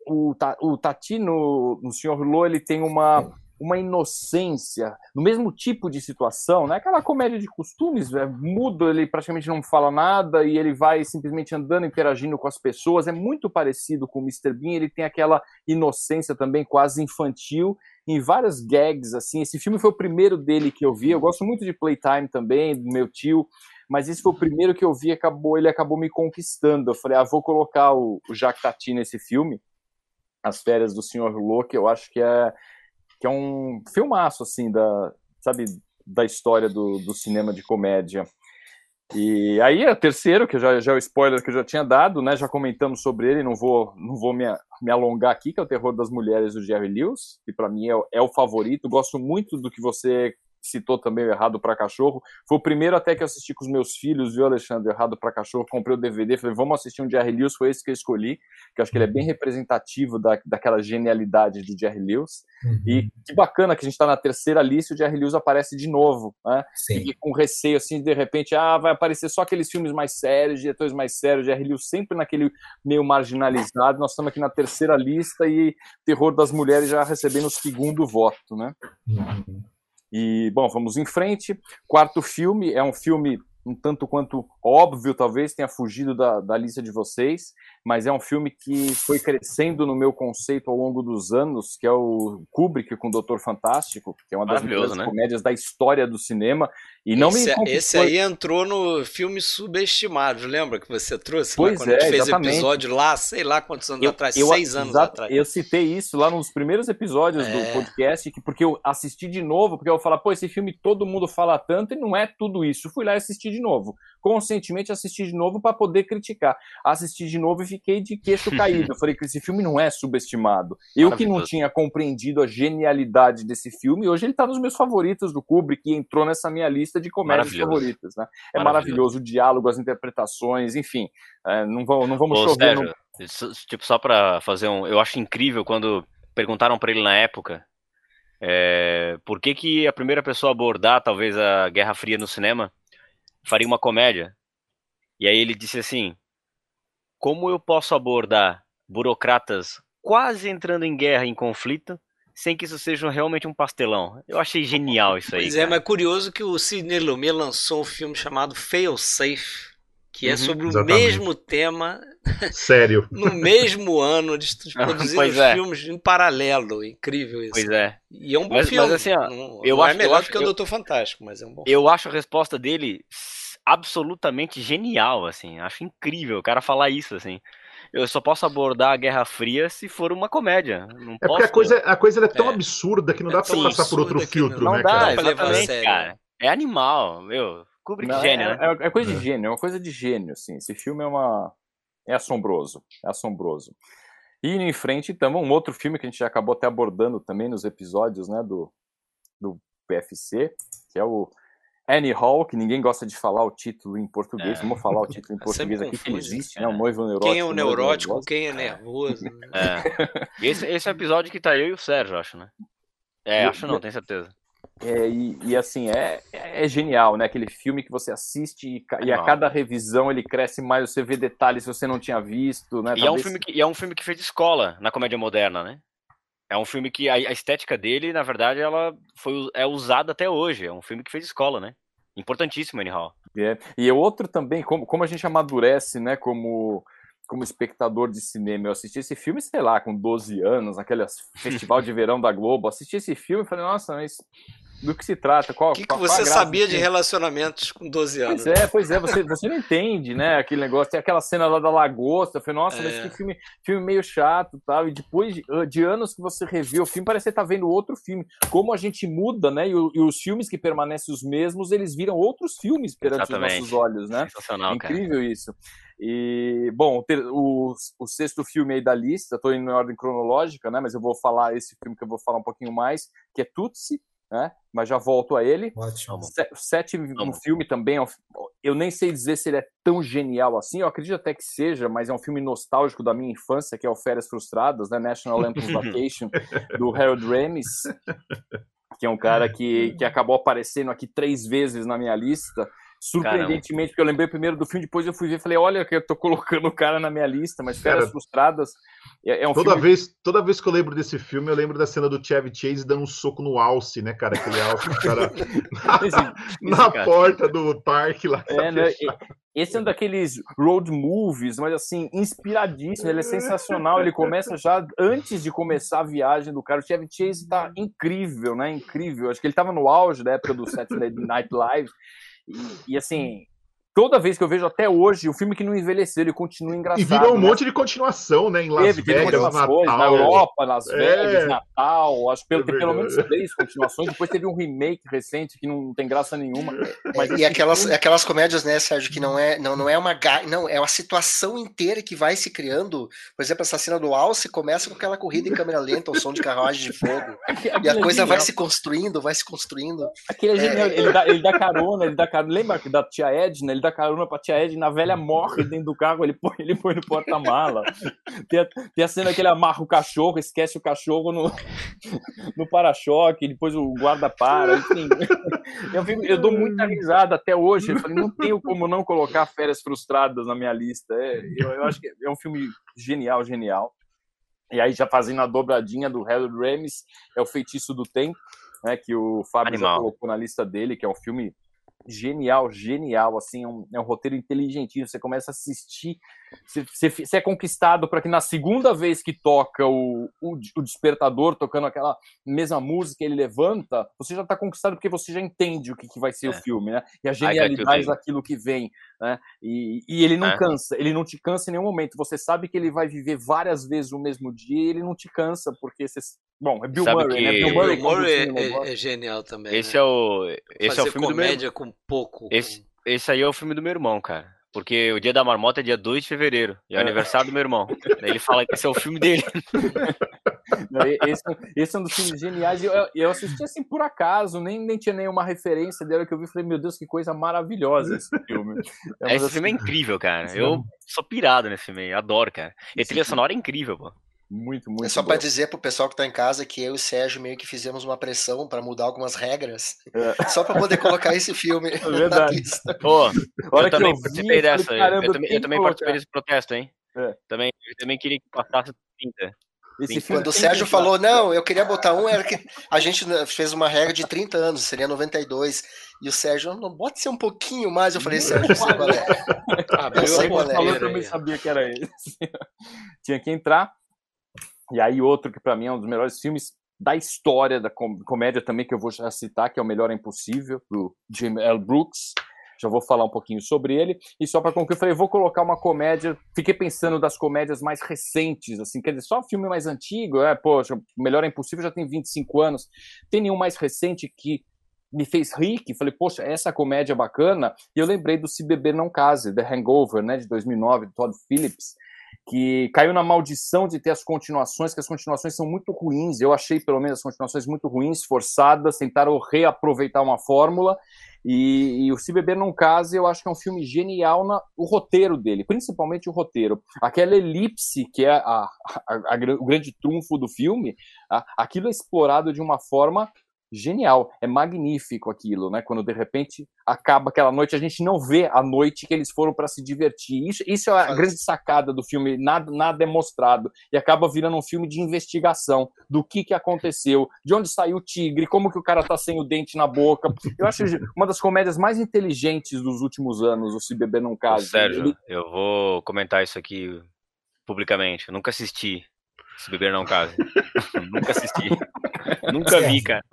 o, o Tati no, no Sr. Rouleau, ele tem uma uma inocência, no mesmo tipo de situação, né? Aquela comédia de costumes, é mudo, ele praticamente não fala nada e ele vai simplesmente andando, interagindo com as pessoas. É muito parecido com o Mr. Bean, ele tem aquela inocência também quase infantil em várias gags, assim. Esse filme foi o primeiro dele que eu vi. Eu gosto muito de Playtime também, do meu tio, mas esse foi o primeiro que eu vi acabou ele acabou me conquistando. Eu falei, ah, vou colocar o, o Jacques Tati nesse filme, As Férias do Senhor Lô, que eu acho que é que é um filmaço, assim, da, sabe, da história do, do cinema de comédia. E aí, é o terceiro, que já, já é o spoiler que eu já tinha dado, né? Já comentamos sobre ele, não vou, não vou me, me alongar aqui, que é o Terror das Mulheres do Jerry Lewis, que para mim é, é, o favorito. Gosto muito do que você citou também o Errado para Cachorro. Foi o primeiro até que eu assisti com os meus filhos, viu, Alexandre? Errado para Cachorro. Comprei o DVD, falei, vamos assistir um Jerry Lewis. Foi esse que eu escolhi, que eu acho que ele é bem uhum. representativo da, daquela genialidade do Jerry Lewis. Uhum. E que bacana que a gente está na terceira lista e o Jerry Lewis aparece de novo, né? Sim. E com receio, assim, de repente, ah, vai aparecer só aqueles filmes mais sérios, diretores mais sérios, Jerry Lewis sempre naquele meio marginalizado. Nós estamos aqui na terceira lista e Terror das Mulheres já recebendo o segundo voto, né? Uhum. E, bom, vamos em frente. Quarto filme é um filme um tanto quanto óbvio, talvez tenha fugido da, da lista de vocês, mas é um filme que foi crescendo no meu conceito ao longo dos anos, que é o Kubrick com o Doutor Fantástico, que é uma das melhores né? comédias da história do cinema. E não esse, me esse aí entrou no filme Subestimados, lembra que você trouxe? Pois lá, quando é, a gente fez exatamente. episódio lá, sei lá quantos anos eu, atrás, eu, seis anos atrás. Eu citei isso lá nos primeiros episódios é. do podcast, que, porque eu assisti de novo, porque eu falo, pô, esse filme todo mundo fala tanto e não é tudo isso. Fui lá e assisti de novo. Conscientemente assisti de novo para poder criticar. Assisti de novo e fiquei de queixo caído. Eu falei que esse filme não é subestimado. Eu que não tinha compreendido a genialidade desse filme, hoje ele está nos meus favoritos do Kubrick e entrou nessa minha lista de comédias favoritas. Né? É maravilhoso. maravilhoso. o diálogo, as interpretações, enfim. É, não, vamos, não vamos Ô, chover. Sérgio, no... Tipo, só para fazer um. Eu acho incrível quando perguntaram para ele na época é, por que, que a primeira pessoa a abordar talvez a Guerra Fria no cinema faria uma comédia. E aí ele disse assim: Como eu posso abordar burocratas quase entrando em guerra, em conflito, sem que isso seja realmente um pastelão? Eu achei genial isso aí. Pois é, mas é curioso que o Sidney Lumet lançou um filme chamado Fail Safe, que é uhum, é sobre exatamente. o mesmo tema. Sério. no mesmo ano, de produzir os é. filmes em paralelo. Incrível isso. Pois é. E é um bom mas, filme. Mas assim, ó, não, eu não é acho, é melhor eu acho, que o Doutor Fantástico, mas é um bom Eu filme. acho a resposta dele absolutamente genial, assim. Acho incrível o cara falar isso, assim. Eu só posso abordar a Guerra Fria se for uma comédia. Não é posso... porque a coisa, a coisa é tão é. absurda que não é dá pra passar por outro filtro, não né, dá, cara? Exatamente, cara. É animal, meu. Kubrick não, gênio, é, né? É, é coisa de gênio, é uma coisa de gênio, assim. Esse filme é uma... É assombroso, é assombroso. E em frente, então, um outro filme que a gente já acabou até abordando também nos episódios, né, do, do PFC, que é o Annie Hall, que ninguém gosta de falar o título em português. É. Vamos falar o título em é português aqui, que existe, né? O noivo neurótico. Quem é o neurótico, quem é nervoso. Né? É. Esse, esse é o episódio que tá eu e o Sérgio, acho, né? É, acho não, tenho certeza. É, e, e, assim, é, é genial, né? Aquele filme que você assiste e, e, a cada revisão ele cresce mais, você vê detalhes que você não tinha visto, né? E, Talvez... é, um filme que, e é um filme que fez escola na comédia moderna, né? É um filme que a, a, estética dele, na verdade, ela foi, é usada até hoje. É um filme que fez escola, né? Importantíssimo, Anyhow. É. E é outro também, como, como a gente amadurece, né? Como, como espectador de cinema. Eu assisti esse filme, sei lá, com 12 anos, naquele festival de verão da Globo. Assisti esse filme e falei, nossa, mas do que se trata. Qual, o que, que você sabia de relacionamentos com 12 anos? Pois é, pois é, você, você não entende, né? Aquele negócio, tem aquela cena lá da lagosta. Eu falei, nossa, é. mas que filme, filme meio chato tal. E depois de, de, anos que você reviu o filme, parece que você tá vendo outro filme. Como a gente muda, né? E, e os filmes que permanecem os mesmos, eles viram outros filmes perante Exatamente. os nossos olhos, né? Sensacional, incrível cara. isso. E, bom, o, o sexto filme aí da lista, estou indo em ordem cronológica, né? Mas eu vou falar esse filme que eu vou falar um pouquinho mais, que é Tutsi, né? Mas já volto a ele. Ótimo. Sétimo um filme também, é eu nem sei dizer se ele é tão genial assim, eu acredito até que seja, mas é um filme nostálgico da minha infância, que é o Férias Frustradas, né? National Lampoon's Vacation, do Harold Ramis, que é um cara que, que acabou aparecendo aqui três vezes na minha lista, Surpreendentemente, Caramba. porque eu lembrei primeiro do filme, depois eu fui ver e falei, olha que eu tô colocando o cara na minha lista, mas Férias Frustradas é, é um toda filme... Vez, toda vez que eu lembro desse filme, eu lembro da cena do Chevy Chase dando um soco no alce, né, cara? Aquele alce, cara, na, esse, na esse porta do parque lá. É, né? Esse é um daqueles road movies, mas assim, inspiradíssimo, ele é sensacional. Ele começa já antes de começar a viagem do cara. O Chevy Chase tá incrível, né? Incrível. Acho que ele tava no auge da época do Saturday Night Live. E, assim, toda vez que eu vejo até hoje, o filme que não envelheceu, ele continua engraçado. E virou um né? monte de continuação, né? Em Las teve, Vegas, teve Natal. Coisas, na Europa, Las é. Vegas, é. Natal. Acho que pelo, é tem pelo menos três continuações. Depois teve um remake recente que não tem graça nenhuma. Mas e aquelas, filme... aquelas comédias, né, Sérgio, que não é, não, não é uma. Não, é uma situação inteira que vai se criando. Por exemplo, essa cena do Alce começa com aquela corrida em câmera lenta, o som de carruagem de fogo. e a coisa vai se construindo, vai se construindo. Aquele é genial. Ele, dá, ele dá carona, ele dá carona. Lembra da tia Edna? Ele dá carona pra tia Edna, a velha morre dentro do carro, ele põe, ele põe no porta-mala. Tem, a, tem a cena que ele amarra o cachorro, esquece o cachorro no, no para-choque, depois o guarda para, enfim. Eu, fico, eu, dou muita risada até hoje. Eu falei, não tenho como não colocar Férias Frustradas na minha lista. É, eu, eu acho que é um filme genial, genial. E aí, já fazendo a dobradinha do Harold Ramis, é o Feitiço do Tempo, né, que o Fábio Animal. já colocou na lista dele, que é um filme genial, genial, assim, é um, é um roteiro inteligentíssimo, você começa a assistir, você, você, você é conquistado para que na segunda vez que toca o, o, o, despertador, tocando aquela mesma música, ele levanta, você já está conquistado porque você já entende o que, que vai ser é. o filme, né? E a genialidade daquilo que vem, né? E, e ele não é. cansa, ele não te cansa em nenhum momento, você sabe que ele vai viver várias vezes o mesmo dia e ele não te cansa, porque você... Bom, é Bill sabe Murray, que... né? Bill Murray, Bill Murray é, é, é, genial também. Esse né? é o... Esse Fazer é o filme comédia do meu... com pouco. Esse, esse aí é o filme do meu irmão, cara. Porque o dia da marmota é dia 2 de fevereiro. E é o é. aniversário do meu irmão. Ele fala que esse é o filme dele. esse, esse, é um dos filmes geniais. E eu, eu, assisti assim por acaso, nem, nem tinha nenhuma referência dele que eu vi. Falei, meu Deus, que coisa maravilhosa esse filme. É esse filme é incrível, cara. Eu sou pirado nesse filme, adoro, cara. E a trilha sonora é incrível, pô. Muito, muito. É só para dizer pro pessoal que tá em casa que eu e o Sérgio meio que fizemos uma pressão para mudar algumas regras, é. só para poder colocar esse filme é na lista. Pô, eu também eu participei vi, dessa. Caramba, eu, também, eu também participei desse protesto, hein? É. Também, eu também queria que passasse 30. Esse Quando o Sérgio falou, não, eu queria botar um, era que a gente fez uma regra de 30 anos, seria 92. E o Sérgio, não, bota ser um pouquinho mais. Eu falei, Sérgio, eu sei qual é. Ah, eu sei qual é. Eu também sabia que era esse. Tinha que entrar. E aí outro que para mim é um dos melhores filmes da história da comédia também que eu vou já citar, que é o Melhor é Impossível, do Jim L. Brooks. já vou falar um pouquinho sobre ele. E só para concluir, eu falei, vou colocar uma comédia. Fiquei pensando das comédias mais recentes, assim, quer dizer, só filme mais antigo, é, poxa, Melhor é Impossível já tem 25 anos. Tem nenhum mais recente que me fez rir, que falei, poxa, essa comédia é bacana. E eu lembrei do Se Beber Não Case, The Hangover, né, de 2009, de Todd Phillips, que caiu na maldição de ter as continuações, que as continuações são muito ruins. Eu achei, pelo menos, as continuações muito ruins, forçadas, tentaram reaproveitar uma fórmula. E, e, o Se Beber Não Case, eu acho que é um filme genial na, o roteiro dele, principalmente o roteiro. Aquela elipse que é a, a, a, o grande trunfo do filme, aquilo é explorado de uma forma genial, é magnífico aquilo, né? Quando de repente acaba aquela noite, a gente não vê a noite que eles foram para se divertir. Isso, isso é a grande sacada do filme, nada, nada é mostrado e acaba virando um filme de investigação do que que aconteceu, de onde saiu o tigre, como que o cara tá sem o dente na boca. Eu acho uma das comédias mais inteligentes dos últimos anos, o Se Beber Num Caso. Sérgio, Ele... eu vou comentar isso aqui publicamente. Eu nunca assisti Se Beber Não Caso. nunca assisti. nunca vi, cara.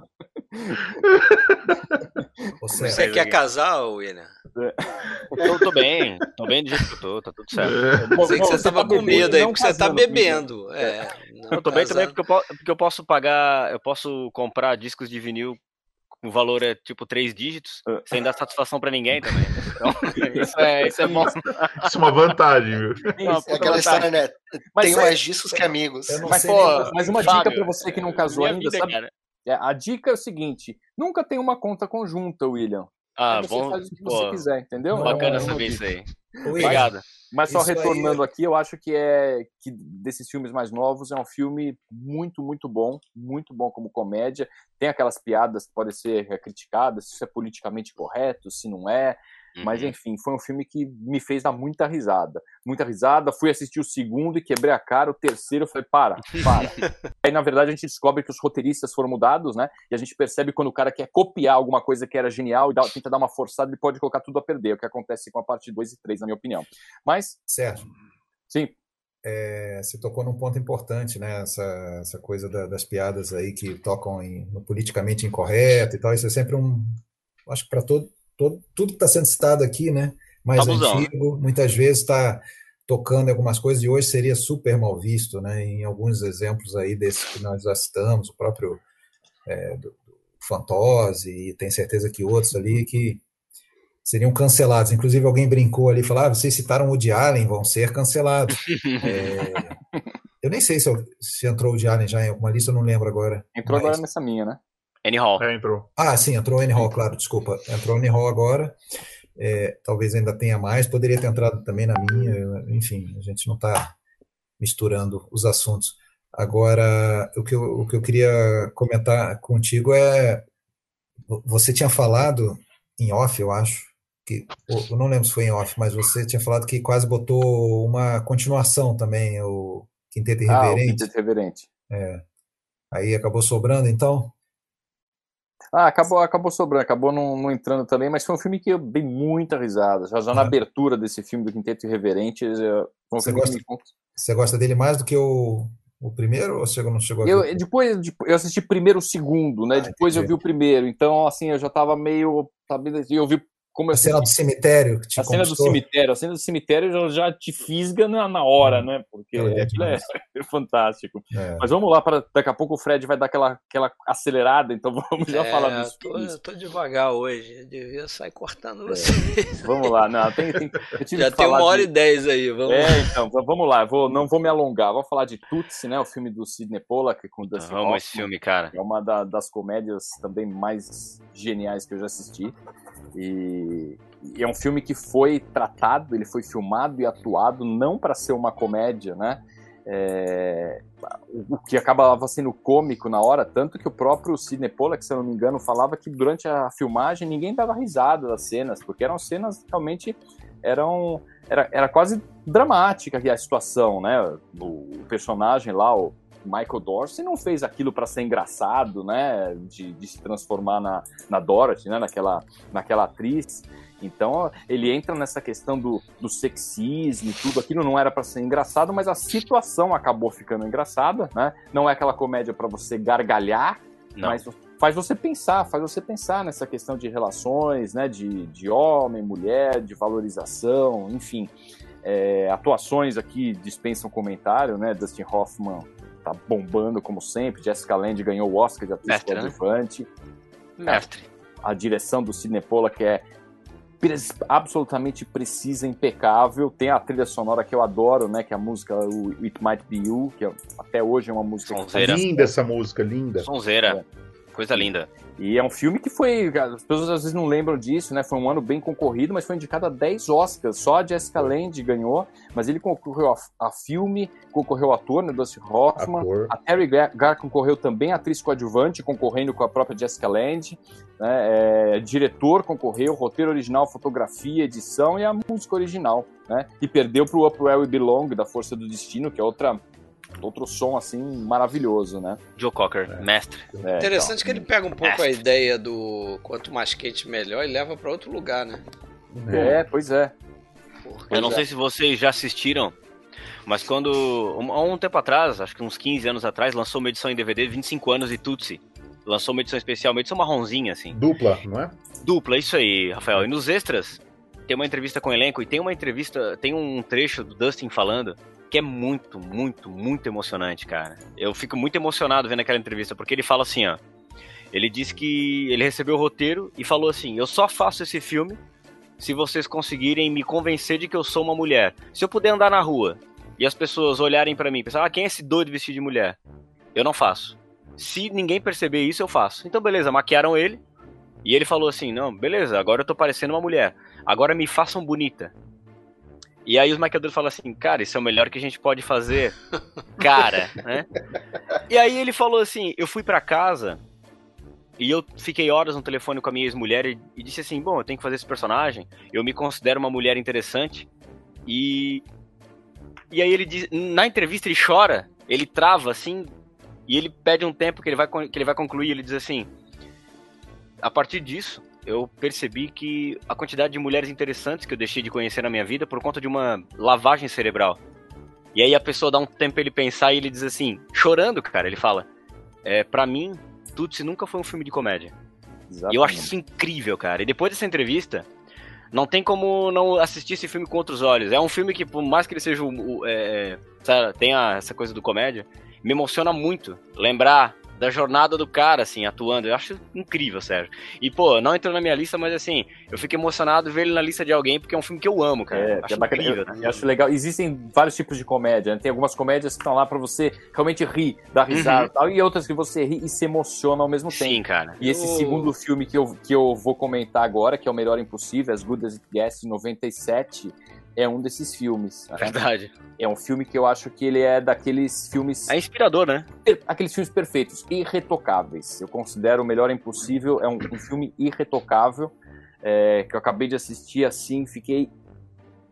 Você, você quer casar, William? Eu tô bem, tô bem do jeito que eu tô, tá tudo certo. Eu sei que você, você tava tá com medo aí, porque você tá bebendo. É, eu tô bem também porque eu, porque eu posso pagar, eu posso comprar discos de vinil o valor é tipo três dígitos, sem dar satisfação para ninguém também. Então, isso é, isso é bom. Isso é uma vantagem, viu? Isso, é aquela história, né? Mas Tem mais discos que amigos. Mas, pô, mas uma dica para você que não casou ainda, vida, sabe? Cara. É, a dica é o seguinte: nunca tem uma conta conjunta, William. Ah, você bom. faz o que você quiser, entendeu? Bacana saber isso aí. Obrigado. Mas só isso retornando aí... aqui, eu acho que é que desses filmes mais novos é um filme muito, muito bom, muito bom como comédia. Tem aquelas piadas que podem ser criticadas, se isso é politicamente correto, se não é. Uhum. Mas enfim, foi um filme que me fez dar muita risada. Muita risada. Fui assistir o segundo e quebrei a cara. O terceiro eu falei, para, para. Aí, na verdade, a gente descobre que os roteiristas foram mudados, né? E a gente percebe quando o cara quer copiar alguma coisa que era genial e dá, tenta dar uma forçada, ele pode colocar tudo a perder. O que acontece com a parte 2 e 3, na minha opinião. Mas. Certo. Sim. É, você tocou num ponto importante, né? Essa, essa coisa da, das piadas aí que tocam em, no politicamente incorreto e tal. Isso é sempre um. Acho que para todo todo, tudo que está sendo citado aqui, né? Mais tá antigo, muitas vezes está tocando em algumas coisas e hoje seria super mal visto, né? Em alguns exemplos aí desses que nós já citamos, o próprio é, do, do Fantose e tem certeza que outros ali que seriam cancelados. Inclusive alguém brincou ali, falou: ah, vocês citaram o de Allen, vão ser cancelados. é, eu nem sei se, eu, se entrou o de Allen já em alguma lista, eu não lembro agora. Entrou mas... agora nessa minha, né? Annie Hall. É, entrou. Ah, sim, entrou Annie Hall, claro, desculpa. Entrou Annie Hall agora. É, talvez ainda tenha mais, poderia ter entrado também na minha, enfim, a gente não está misturando os assuntos. Agora, o que, eu, o que eu queria comentar contigo é: você tinha falado em off, eu acho, que eu não lembro se foi em off, mas você tinha falado que quase botou uma continuação também, o Quinteto Irreverente. Ah, o Quinteto Irreverente. É. Aí acabou sobrando, então? Ah, acabou, acabou sobrando, acabou não, não, entrando também, mas foi um filme que eu dei muita risada. Já, já na abertura desse filme do Quinteto Irreverente, um você, gosta, você gosta dele mais do que o, o primeiro ou você não chegou a eu, ver? Depois, eu assisti primeiro o segundo, né? Ah, depois entendi. eu vi o primeiro. Então, assim, eu já tava meio. Sabe, eu vi como a cena do cemitério que te A cena do cemitério, a cena do cemitério já, já te fisga na, na hora, hum, né? Porque é, é, é fantástico. É. Mas vamos lá, para daqui a pouco o Fred vai dar aquela, aquela acelerada, então vamos já é, falar disso. Tô, eu tô devagar hoje, eu devia sair cortando é. vocês. Vamos lá, não, tem, tem, já tem uma hora de... e dez aí, vamos É, então, vamos lá, vou, não vou me alongar, vou falar de Tutsi, né? O filme do Sidney Pollack com Dustin Vamos esse filme, cara. É uma da, das comédias também mais geniais que eu já assisti. E, e, é um filme que foi tratado, ele foi filmado e atuado não para ser uma comédia, né? É, o que acabava sendo cômico na hora, tanto que o próprio Sidney Pollack, se eu não me engano, falava que durante a filmagem ninguém dava risada das cenas, porque eram cenas realmente eram era, era quase dramática a situação, né? O, o personagem lá, o Michael Dorsey não fez aquilo para ser engraçado, né? De, de, se transformar na, na Dorothy, né? Naquela, naquela atriz. Então ele entra nessa questão do, do sexismo e tudo. Aquilo não era para ser engraçado, mas a situação acabou ficando engraçada, né? Não é aquela comédia para você gargalhar, não. mas faz você pensar, faz você pensar nessa questão de relações, né, de, de homem, mulher, de valorização, enfim. É, atuações aqui dispensam comentário, né? Dustin Hoffman tá bombando como sempre, Jessica Lange ganhou o Oscar de atriz né? coadjuvante. Mestre. A, direção do Sidney Pollack é absolutamente precisa, impecável. Tem a trilha sonora que eu adoro, né? Que é a música o It Might Be You, que é, até hoje é uma música Sonzeira. linda essa música, linda. Sonzeira. É. Coisa linda. E é um filme que foi. As pessoas às vezes não lembram disso, né? Foi um ano bem concorrido, mas foi indicado a 10 Oscars. Só a Jessica Lange ganhou, mas ele concorreu a, a filme, concorreu a ator, né? Dustin Hoffman. Ator. A Terry Gar concorreu também atriz coadjuvante, concorrendo com a própria Jessica Lange. Né? É, diretor concorreu, roteiro original, fotografia, edição e a música original. Né? E perdeu para o Up Where We Belong, da Força do Destino, que é outra outro som assim maravilhoso, né? Joe Cocker, é. mestre. É, Interessante então. que ele pega um pouco mestre. a ideia do quanto mais quente melhor e leva para outro lugar, né? É, pois é. Eu não é. sei se vocês já assistiram, mas quando há um tempo atrás, acho que uns 15 anos atrás, lançou uma edição em DVD 25 anos de Tutsi. Lançou uma edição especial, uma edição marronzinha assim. Dupla, não é? Dupla, isso aí, Rafael. E nos extras tem uma entrevista com o elenco e tem uma entrevista, tem um trecho do Dustin falando que é muito, muito, muito emocionante, cara. Eu fico muito emocionado vendo aquela entrevista, porque ele fala assim, ó. Ele disse que ele recebeu o roteiro e falou assim: Eu só faço esse filme se vocês conseguirem me convencer de que eu sou uma mulher. Se eu puder andar na rua e as pessoas olharem para mim e pensar, ah, quem é esse doido vestido de mulher? Eu não faço. Se ninguém perceber isso, eu faço. Então, beleza, maquiaram ele. E ele falou assim: Não, beleza, agora eu tô parecendo uma mulher. Agora me façam bonita. E aí os maquiadores falam assim, cara, isso é o melhor que a gente pode fazer. cara, né? E aí ele falou assim, eu fui para casa e eu fiquei horas no telefone com a minha ex-mulher e, e, disse assim, bom, eu tenho que fazer esse personagem, eu me considero uma mulher interessante e... E aí ele diz, na entrevista ele chora, ele trava assim, e ele pede um tempo que ele vai, que ele vai concluir, ele diz assim, a partir disso, eu percebi que a quantidade de mulheres interessantes que eu deixei de conhecer na minha vida por conta de uma lavagem cerebral. E aí a pessoa dá um tempo pra ele pensar e ele diz assim, chorando, cara, ele fala: é, para mim, Tutsi nunca foi um filme de comédia. Exatamente. E eu acho isso incrível, cara. E depois dessa entrevista, não tem como não assistir esse filme com outros olhos. É um filme que, por mais que ele seja. É, é tenha essa coisa do comédia, me emociona muito lembrar da jornada do cara, assim, atuando. Eu acho incrível, Sérgio. E, pô, não entrou na minha lista, mas assim, eu fico emocionado ver ele na lista de alguém, porque é um filme que eu amo, cara. É, acho é bacana. Incrível, eu, né? eu acho legal. Existem vários tipos de comédia, né? Tem algumas comédias que estão lá para você realmente rir, dar risada uhum. e tal, e outras que você ri e se emociona ao mesmo tempo. Sim, cara. E esse segundo filme que eu, que eu vou comentar agora, que é o Melhor Impossível, As Good As It Gets, de 97, é um desses filmes. Verdade. É um filme que eu acho que ele é daqueles filmes. É inspirador, né? Aqueles filmes perfeitos, irretocáveis. Eu considero o Melhor Impossível. É um, um filme irretocável. É, que eu acabei de assistir assim, fiquei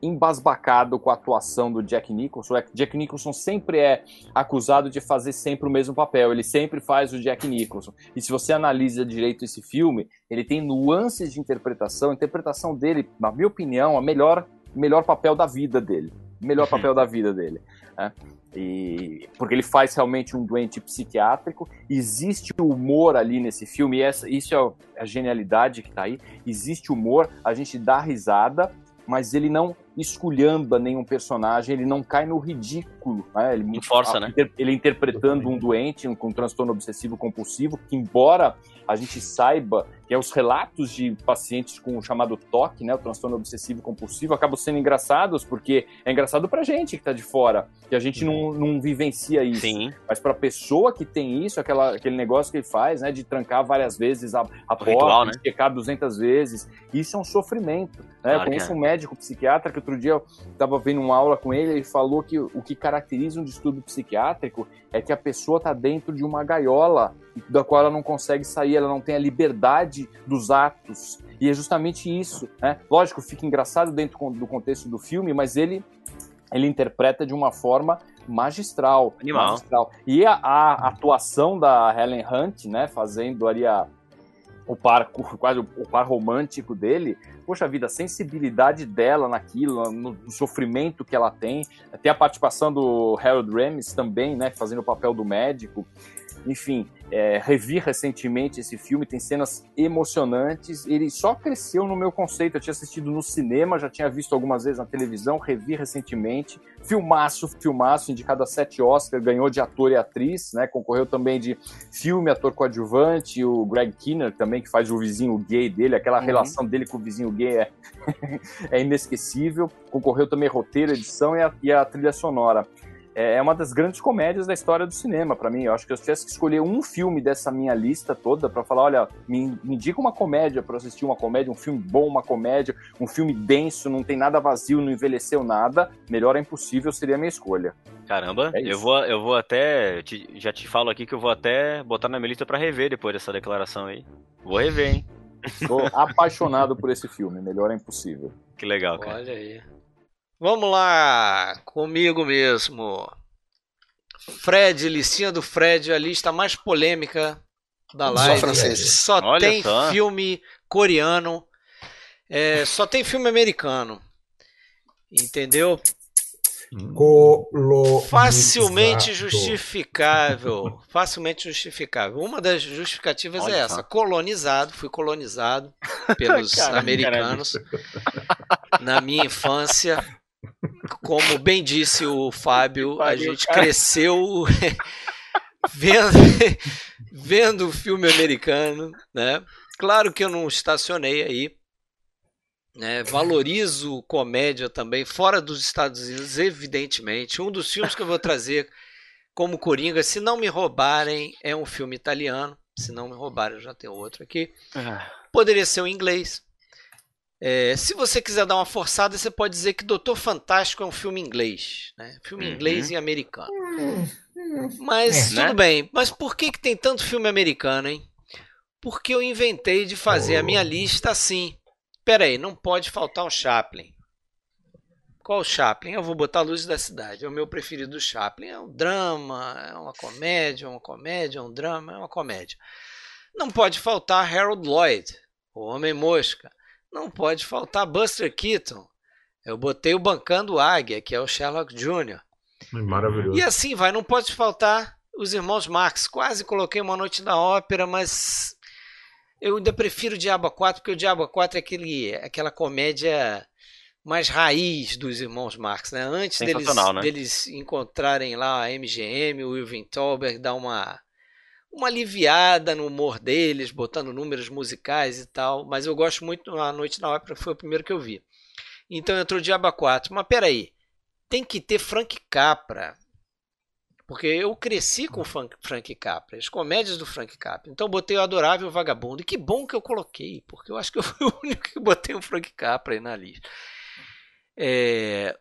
embasbacado com a atuação do Jack Nicholson. É Jack Nicholson sempre é acusado de fazer sempre o mesmo papel, ele sempre faz o Jack Nicholson. E se você analisa direito esse filme, ele tem nuances de interpretação. A interpretação dele, na minha opinião, a melhor melhor papel da vida dele. Melhor uhum. papel da vida dele. Né? E, porque ele faz realmente um doente psiquiátrico. Existe humor ali nesse filme, e essa, isso é a genialidade que está aí. Existe humor, a gente dá risada, mas ele não esculhamba nenhum personagem, ele não cai no ridículo. Né? Ele, não força, né? Ele interpretando um doente um, com um transtorno obsessivo compulsivo, que embora a gente saiba que é os relatos de pacientes com o chamado TOC, né, o transtorno obsessivo compulsivo, acabam sendo engraçados, porque é engraçado pra gente que tá de fora, que a gente não, não vivencia isso. Sim. Mas pra pessoa que tem isso, aquela, aquele negócio que ele faz, né, de trancar várias vezes a, a porta, ritual, né? de checar 200 vezes, isso é um sofrimento. Né? Claro eu conheço é. um médico psiquiatra que outro dia eu tava vendo uma aula com ele, ele falou que o que caracteriza um distúrbio psiquiátrico é que a pessoa tá dentro de uma gaiola da qual ela não consegue sair, ela não tem a liberdade dos atos. E é justamente isso, né? Lógico, fica engraçado dentro do contexto do filme, mas ele ele interpreta de uma forma magistral. Animal. magistral. E a, a, atuação da Helen Hunt, né, fazendo ali a, o par, quase o par romântico dele, poxa vida, a sensibilidade dela naquilo, no, no, sofrimento que ela tem. Tem a participação do Harold Ramis também, né, fazendo o papel do médico. Enfim, é, revi recentemente esse filme, tem cenas emocionantes. Ele só cresceu no meu conceito. Eu tinha assistido no cinema, já tinha visto algumas vezes na televisão, revi recentemente. Filmaço, filmaço, indicado a sete Oscars, ganhou de ator e atriz, né? Concorreu também de filme, ator coadjuvante, o Greg Kinner também, que faz o vizinho gay dele, aquela uhum. relação dele com o vizinho gay é, é inesquecível. Concorreu também roteiro, edição e a, e a trilha sonora. É, é uma das grandes comédias da história do cinema para mim. Eu acho que eu tivesse que escolher um filme dessa minha lista toda para falar, olha, me, me indica uma comédia para assistir uma comédia, um filme bom, uma comédia, um filme denso, não tem nada vazio, não envelheceu nada. Melhor é impossível seria a minha escolha. Caramba, é eu vou eu vou até te, já te falo aqui que eu vou até botar na minha lista para rever depois dessa declaração aí. Vou rever, hein? Sou apaixonado por esse filme, melhor é impossível. Que legal, cara. Olha aí. Vamos lá, comigo mesmo. Fred, listinha do Fred, a lista mais polêmica da live. Só francês. Só Olha tem só. filme coreano, é, só tem filme americano. Entendeu? Facilmente justificável. Facilmente justificável. Uma das justificativas Olha é essa: colonizado, fui colonizado pelos Caramba, americanos na minha infância. Como bem disse o Fábio, a gente cresceu vendo, vendo o filme americano, né? Claro que eu não estacionei aí. Né? Valorizo comédia também, fora dos Estados Unidos, evidentemente. Um dos filmes que eu vou trazer como Coringa, se não me roubarem, é um filme italiano. Se não me roubarem, eu já tenho outro aqui. Ah. Poderia ser o inglês, é, se você quiser dar uma forçada, você pode dizer que Doutor Fantástico é um filme inglês. Né? Filme uhum. inglês e americano. Mas é, tudo né? bem. Mas por que, que tem tanto filme americano, hein? Porque eu inventei de fazer oh. a minha lista assim. Pera aí, não pode faltar um Chaplin. Qual o Chaplin? Eu vou botar a Luz da Cidade. É o meu preferido do Chaplin. É um drama, é uma comédia, é uma comédia, é um drama, é uma comédia. Não pode faltar Harold Lloyd, o Homem-Mosca. Não pode faltar Buster Keaton. Eu botei o Bancando Águia, que é o Sherlock Jr. Maravilhoso. E assim vai, não pode faltar os irmãos Marx. Quase coloquei uma noite na ópera, mas eu ainda prefiro o Diabo 4, porque o Diabo 4 é aquele, aquela comédia mais raiz dos irmãos Marx, né? Antes deles, né? deles encontrarem lá a MGM, o Irving Thalberg, dar uma uma aliviada no humor deles, botando números musicais e tal. Mas eu gosto muito A Noite na Ópera, foi o primeiro que eu vi. Então entrou Diaba 4. Mas peraí, tem que ter Frank Capra. Porque eu cresci com Frank, Capra, as comédias do Frank Capra. Então botei o Adorável Vagabundo. E que bom que eu coloquei, porque eu acho que eu fui o único que botei o Frank Capra aí na lista. É,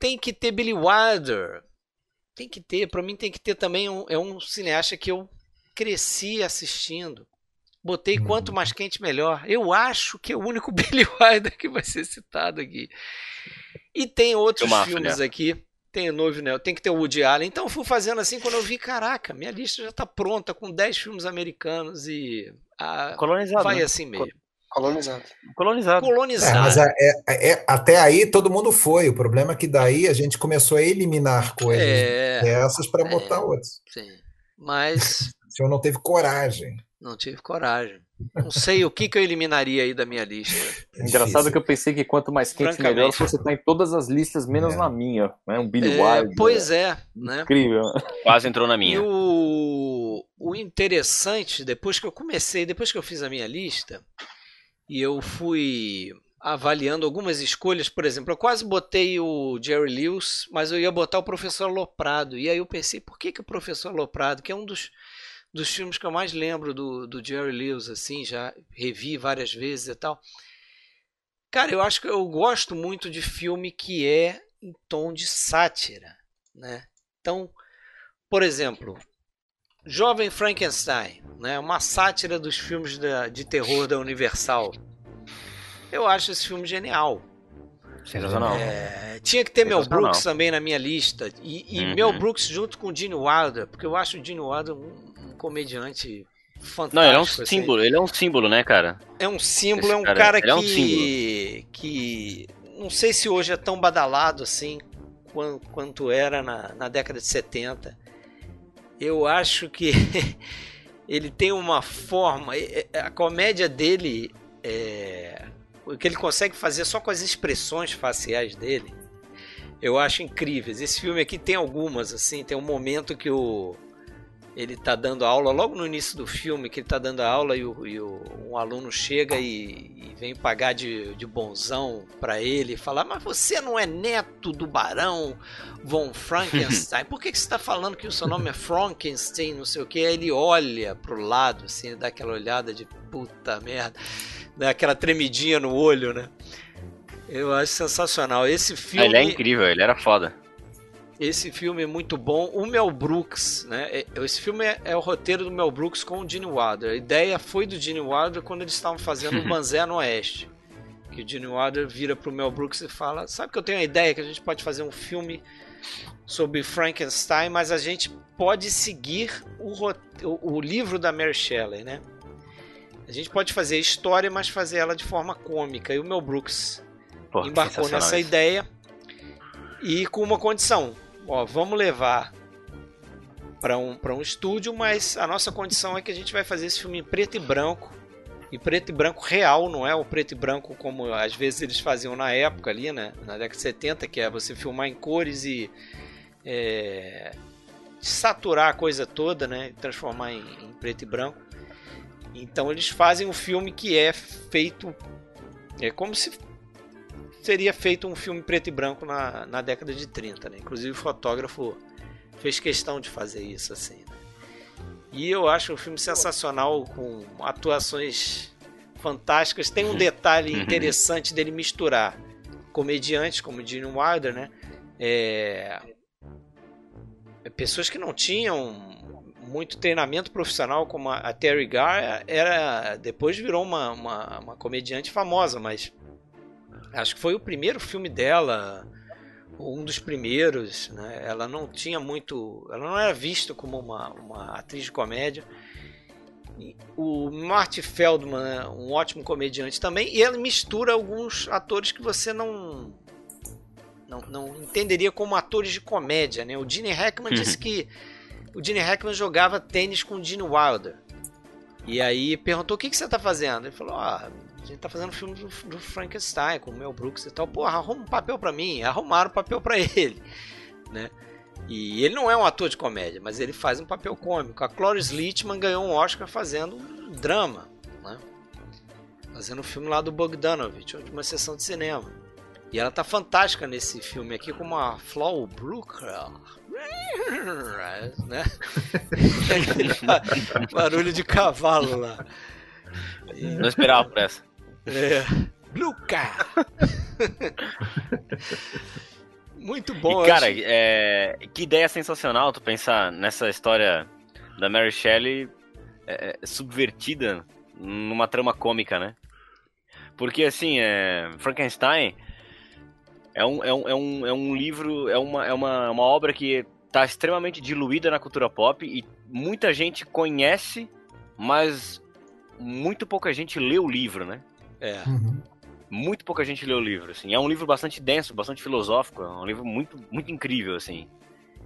tem que ter Billy Wilder. Tem que ter, para mim tem que ter também um, é um cineasta que eu cresci assistindo. Botei uhum. quanto mais quente melhor. Eu acho que é o único Billy Wilder que vai ser citado aqui. E tem outros filmes né? aqui. Tem o Novo né? Tem que ter o Woody Allen. Então fui fazendo assim quando eu vi, caraca, minha lista já está pronta com 10 filmes americanos e a... colonizado. Vai né? assim mesmo. Colonizado. Colonizado. Colonizado. É, mas é, é, é, até aí todo mundo foi. O problema é que daí a gente começou a eliminar coisas é. dessas para botar é. outras. Sim. Mas o senhor não teve coragem. Não tive coragem. Não sei o que, que eu eliminaria aí da minha lista. É Engraçado que eu pensei que quanto mais quente melhor, você está em todas as listas, menos é. na minha. Né? Um Billy é, Wilder. Pois é. Né? Incrível. Quase entrou na minha. E o, o interessante, depois que eu comecei, depois que eu fiz a minha lista, e eu fui avaliando algumas escolhas, por exemplo, eu quase botei o Jerry Lewis, mas eu ia botar o Professor Loprado. E aí eu pensei, por que, que o Professor Loprado, que é um dos dos filmes que eu mais lembro do, do Jerry Lewis, assim, já revi várias vezes e tal. Cara, eu acho que eu gosto muito de filme que é em tom de sátira, né? Então, por exemplo, Jovem Frankenstein, né? Uma sátira dos filmes da, de terror da Universal. Eu acho esse filme genial. Sensacional. É, tinha que ter Mel Brooks também na minha lista. E, e uhum. Mel Brooks junto com o Gene Wilder, porque eu acho o Gene Wilder um, comediante fantástico. Não, ele é um assim. símbolo, ele é um símbolo, né, cara? É um símbolo, Esse é um cara, cara que, é um que não sei se hoje é tão badalado assim quanto, quanto era na, na década de 70. eu acho que ele tem uma forma. A comédia dele é, o que ele consegue fazer só com as expressões faciais dele, eu acho incríveis. Esse filme aqui tem algumas, assim, tem um momento que o ele tá dando aula, logo no início do filme, que ele tá dando aula e, o, e o, um aluno chega e, e vem pagar de, de bonzão para ele e falar: Mas você não é neto do barão von Frankenstein? Por que, que você está falando que o seu nome é Frankenstein? Não sei o que. Aí ele olha pro lado, assim, dá aquela olhada de puta merda né, aquela tremidinha no olho, né? Eu acho sensacional. Esse filme. Ele é incrível, ele era foda. Esse filme é muito bom. O Mel Brooks, né? É, esse filme é, é o roteiro do Mel Brooks com o Gene Wilder. A ideia foi do Gene Wilder quando eles estavam fazendo o Banzé no Oeste. Que o Gene Wilder vira pro Mel Brooks e fala: Sabe que eu tenho a ideia que a gente pode fazer um filme sobre Frankenstein, mas a gente pode seguir o, o, o livro da Mary Shelley, né? A gente pode fazer história, mas fazer ela de forma cômica. E o Mel Brooks Pô, embarcou nessa isso. ideia e com uma condição: ó, vamos levar para um, um estúdio, mas a nossa condição é que a gente vai fazer esse filme em preto e branco. E preto e branco real, não é o preto e branco como às vezes eles faziam na época ali, né? Na década de 70, que é você filmar em cores e é, saturar a coisa toda, né? Transformar em, em preto e branco. Então eles fazem um filme que é feito. É como se seria feito um filme preto e branco na, na década de 30. Né? Inclusive o fotógrafo fez questão de fazer isso assim. Né? E eu acho o filme sensacional, com atuações fantásticas. Tem um detalhe uhum. interessante dele misturar comediantes como Gene Wilder, né? É... Pessoas que não tinham muito treinamento profissional como a, Terry Gar era depois virou uma, uma, uma, comediante famosa mas acho que foi o primeiro filme dela um dos primeiros né? ela não tinha muito ela não era vista como uma, uma atriz de comédia o Marty Feldman é um ótimo comediante também e ele mistura alguns atores que você não não, não entenderia como atores de comédia né o Gene Hackman disse uhum. que o Gene Hackman jogava tênis com o Gene Wilder. E aí perguntou: o que, que você tá fazendo? Ele falou: ah, gente tá fazendo um filme do, do Frankenstein com o Mel Brooks e tal. Porra, arruma um papel para mim. Arrumaram o papel para ele, né? E ele não é um ator de comédia, mas ele faz um papel cômico. A Cloris Leachman ganhou um Oscar fazendo um drama, né? Fazendo o um filme lá do Bogdanovich, uma sessão de cinema. E ela tá fantástica nesse filme aqui como a Flo Brooker né? barulho de cavalo lá. E... Não esperava por essa. É. Luca! Muito bom. E, cara, é... que ideia sensacional tu pensar nessa história da Mary Shelley é, subvertida numa trama cômica, né? Porque, assim, é... Frankenstein é um, é um, é um, é um livro, é uma, é uma, uma obra que está extremamente diluída na cultura pop e muita gente conhece, mas muito pouca gente lê o livro, né? É. Uhum. Muito pouca gente lê o livro, assim. É um livro bastante denso, bastante filosófico, é um livro muito, muito incrível, assim.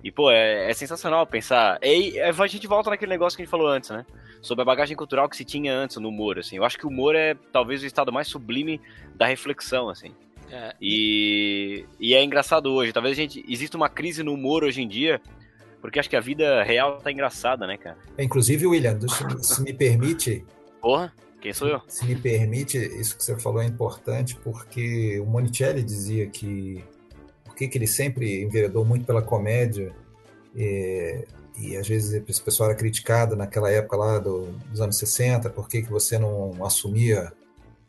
E, pô, é, é sensacional pensar. E, a gente volta naquele negócio que a gente falou antes, né? Sobre a bagagem cultural que se tinha antes no humor, assim. Eu acho que o humor é talvez o estado mais sublime da reflexão, assim. É. E, e é engraçado hoje. Talvez a gente exista uma crise no humor hoje em dia, porque acho que a vida real tá engraçada, né, cara? É, inclusive, William, se me permite. Porra, quem sou eu? Se me permite, isso que você falou é importante, porque o Monicelli dizia que por que ele sempre enveredou muito pela comédia e, e às vezes esse pessoal era criticado naquela época lá do, dos anos 60, por que, que você não assumia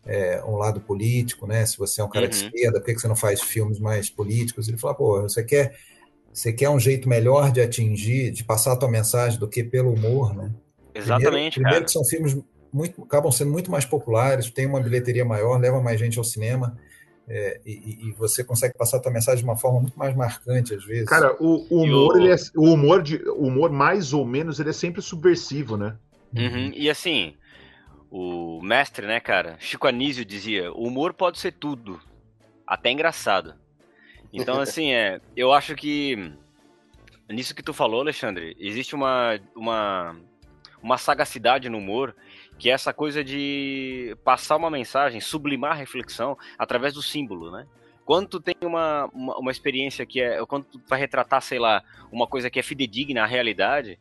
é, um lado político, né? Se você é um cara uhum. de esquerda, por que você não faz filmes mais políticos? Ele falou, pô, você quer, você quer um jeito melhor de atingir, de passar a tua mensagem do que pelo humor, né? Exatamente, primeiro, primeiro que são filmes muito, acabam sendo muito mais populares, tem uma bilheteria maior, leva mais gente ao cinema. É, e, e, você consegue passar a tua mensagem de uma forma muito mais marcante às vezes. Cara, o, o humor, ele é, o humor de, o humor mais ou menos, ele é sempre subversivo, né? Uhum. E assim, o mestre, né, cara? Chico Anísio dizia: o humor pode ser tudo, até engraçado. Então, assim, é, eu acho que nisso que tu falou, Alexandre, existe uma, uma, uma sagacidade no humor que é essa coisa de passar uma mensagem, sublimar a reflexão através do símbolo, né? Quando tu tem uma, uma, uma, experiência que é. Quando tu vai retratar, sei lá, uma coisa que é fidedigna à realidade,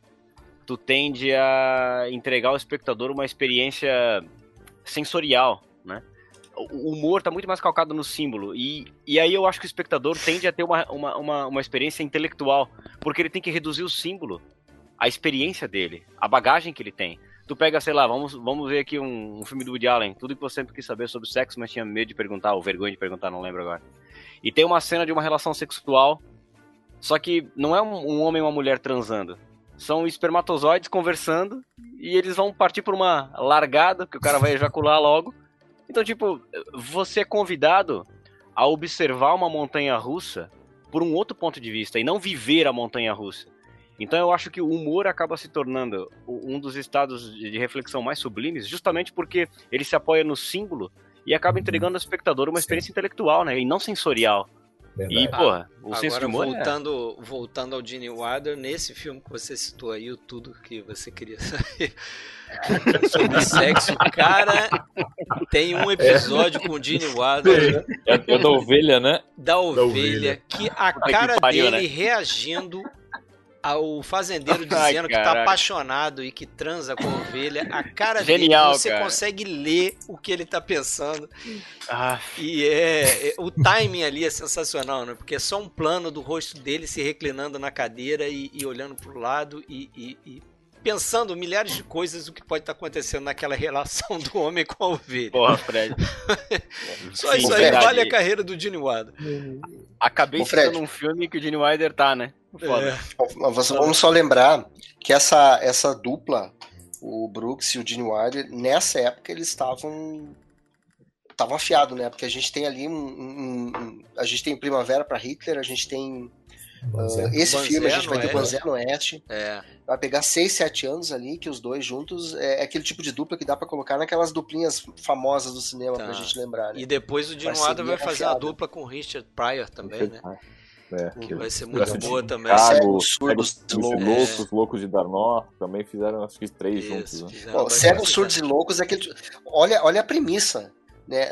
tu tende a entregar ao espectador uma experiência sensorial, né? O humor está muito mais calcado no símbolo. E, e aí eu acho que o espectador tende a ter uma, uma, uma, uma experiência intelectual, porque ele tem que reduzir o símbolo, a experiência dele, a bagagem que ele tem. Tu pega, sei lá, vamos, vamos ver aqui um, um filme do Woody Allen, tudo que você sempre quis saber sobre sexo, mas tinha medo de perguntar, ou vergonha de perguntar, não lembro agora. E tem uma cena de uma relação sexual, só que não é um, um homem e uma mulher transando. São espermatozoides conversando e eles vão partir por uma largada, que o cara vai ejacular logo. Então, tipo, você é convidado a observar uma montanha russa por um outro ponto de vista e não viver a montanha russa. Então eu acho que o humor acaba se tornando um dos estados de reflexão mais sublimes, justamente porque ele se apoia no símbolo e acaba uhum. entregando ao espectador uma experiência Sim. intelectual, né, e não sensorial. Verdade. E, porra, o Agora, senso de humor voltando, é... voltando ao Gene Wilder, nesse filme que você citou aí, o tudo que você queria saber sobre sexo, cara, tem um episódio é. com o Gene Wilder. É, é da ovelha, né? Da ovelha, da ovelha. que a cara que pariu, dele né? reagindo ao fazendeiro dizendo Ai, que tá apaixonado e que transa com a ovelha, a cara Genial, dele, você cara. consegue ler o que ele tá pensando. Ah. E é, é, o timing ali é sensacional, né? Porque é só um plano do rosto dele se reclinando na cadeira e, e olhando pro lado e, e, e pensando milhares de coisas o que pode estar tá acontecendo naquela relação do homem com a ovelha. Porra, Fred. Só Sim, isso aí Fred. vale a carreira do Gene Wilder. Acabei de num filme que o Gene Wilder tá, né? Foda. É. Vamos só lembrar que essa, essa dupla, o Brooks e o Gene Wilder, nessa época eles estavam estavam afiados, né? Porque a gente tem ali um, um, um a gente tem Primavera para Hitler, a gente tem uh, esse Banzé filme a gente vai ter Banzé no Oeste. É. Vai pegar 6, 7 anos ali, que os dois juntos é, é, aquele tipo de dupla que dá para colocar naquelas duplinhas famosas do cinema tá. pra gente lembrar. Né? E depois o Gene Wilder vai fazer a dupla com o Richard Pryor também, né? É, que vai ser muito boa também. Chicago, Cegos, Loucos, é. Loucos de Darnó, também fizeram acho que três Isso, juntos. Né? Cegos, Surdos e Loucos é aquele. Olha, olha a premissa né?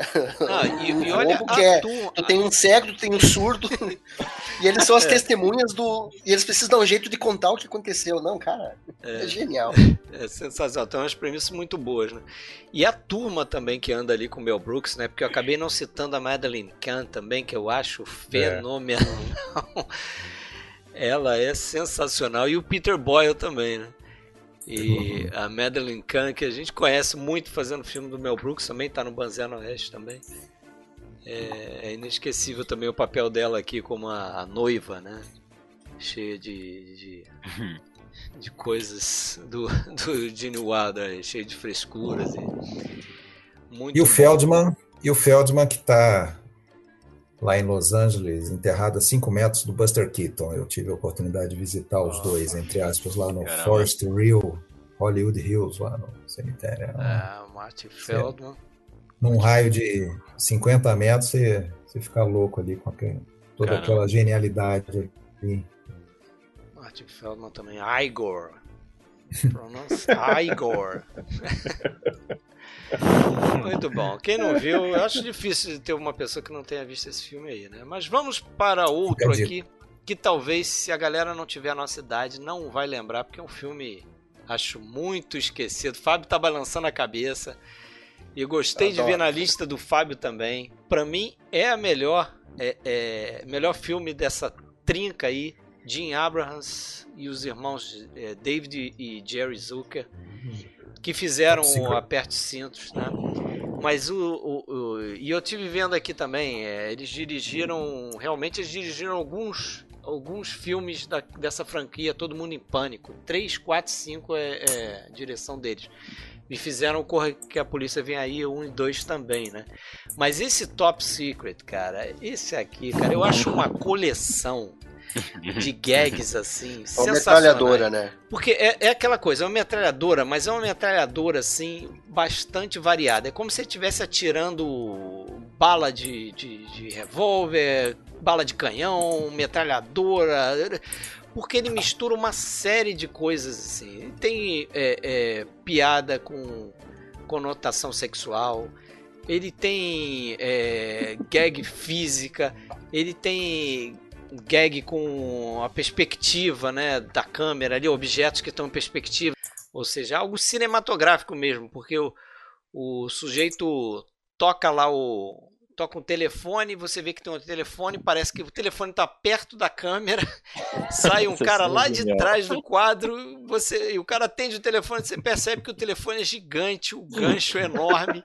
Ah, e, e olha, que é, tu tem um cego, tu tem um surdo, e eles são as é. testemunhas do. E eles precisam dar um jeito de contar o que aconteceu. Não, cara, é, é genial. É sensacional, tem umas premissas muito boas, né? E a turma também que anda ali com o Mel Brooks, né? Porque eu acabei não citando a Madeline Kahn também, que eu acho fenomenal. Ela é sensacional. E o Peter Boyle também, né? E a Madeline Kahn, que a gente conhece muito fazendo filme do Mel Brooks, também está no Banzé Oeste também. É, é, inesquecível também o papel dela aqui como a, a noiva, né? Cheia de, de, de coisas do, do Gene Wilder, cheia de frescuras. E, muito e o Feldman, e o Feldman que está lá em Los Angeles, enterrado a 5 metros do Buster Keaton. Eu tive a oportunidade de visitar os dois, entre aspas, lá no caramba. Forest Hill, Hollywood Hills, lá no cemitério. É, Martin Feldman. Num raio de 50 metros, você, você fica louco ali com aquele, toda caramba. aquela genialidade ali. Martin Feldman também. Igor. Pronounce Igor. Muito bom. Quem não viu, eu acho difícil ter uma pessoa que não tenha visto esse filme aí, né? Mas vamos para outro aqui, que talvez, se a galera não tiver a nossa idade, não vai lembrar, porque é um filme, acho, muito esquecido. O Fábio tá balançando a cabeça. E gostei de ver na lista do Fábio também. Para mim, é a melhor, é, é, melhor filme dessa trinca aí. Jim Abrahams e os irmãos é, David e Jerry Zucker que fizeram o Aperte Cintos, né? Mas o, o, o, E eu tive vendo aqui também, é, eles dirigiram. Realmente eles dirigiram alguns alguns filmes da, dessa franquia, Todo Mundo em Pânico. 3, 4, 5 é, é direção deles. Me fizeram correr que a polícia vem aí, um e dois também, né? Mas esse Top Secret, cara, esse aqui, cara, eu acho uma coleção de gags assim. É uma metralhadora, né? Porque é, é aquela coisa, é uma metralhadora, mas é uma metralhadora assim, bastante variada. É como se ele estivesse atirando bala de, de, de revólver, bala de canhão, metralhadora. porque ele mistura uma série de coisas assim. Ele tem é, é, piada com conotação sexual, ele tem é, gag física, ele tem gag com a perspectiva né, da câmera ali, objetos que estão em perspectiva, ou seja, algo cinematográfico mesmo, porque o, o sujeito toca lá o, toca um telefone, você vê que tem um telefone, parece que o telefone está perto da câmera, sai um cara lá de trás do quadro, você e o cara atende o telefone, você percebe que o telefone é gigante, o gancho é enorme.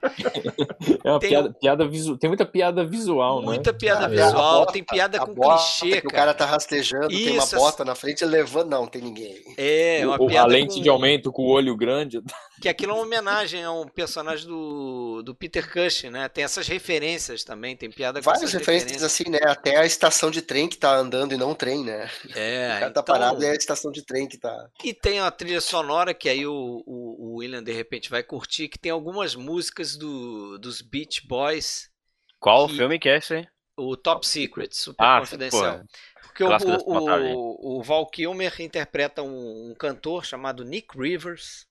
É uma tem, piada, piada visual, tem muita piada visual, muita né? piada visual, bota, tem piada com clichê, que o cara tá rastejando, Isso, tem uma bota na frente, levando, não, tem ninguém. É, uma o, piada a lente com... de aumento com o olho grande. Que aquilo é uma homenagem a um personagem do, do Peter Cushing, né? Tem essas referências também, tem piada com Várias referências, referências, assim, né? Até a estação de trem que tá andando e não o trem, né? É. O cara tá então... parado e é a estação de trem que tá. E tem a trilha sonora que aí o, o, o William de repente vai curtir, que tem algumas músicas do, dos Beach Boys. Qual que... filme que é esse aí? O Top Secret, super ah, confidencial. Pô. Porque o, o, o, Val Kilmer interpreta um, um cantor chamado Nick Rivers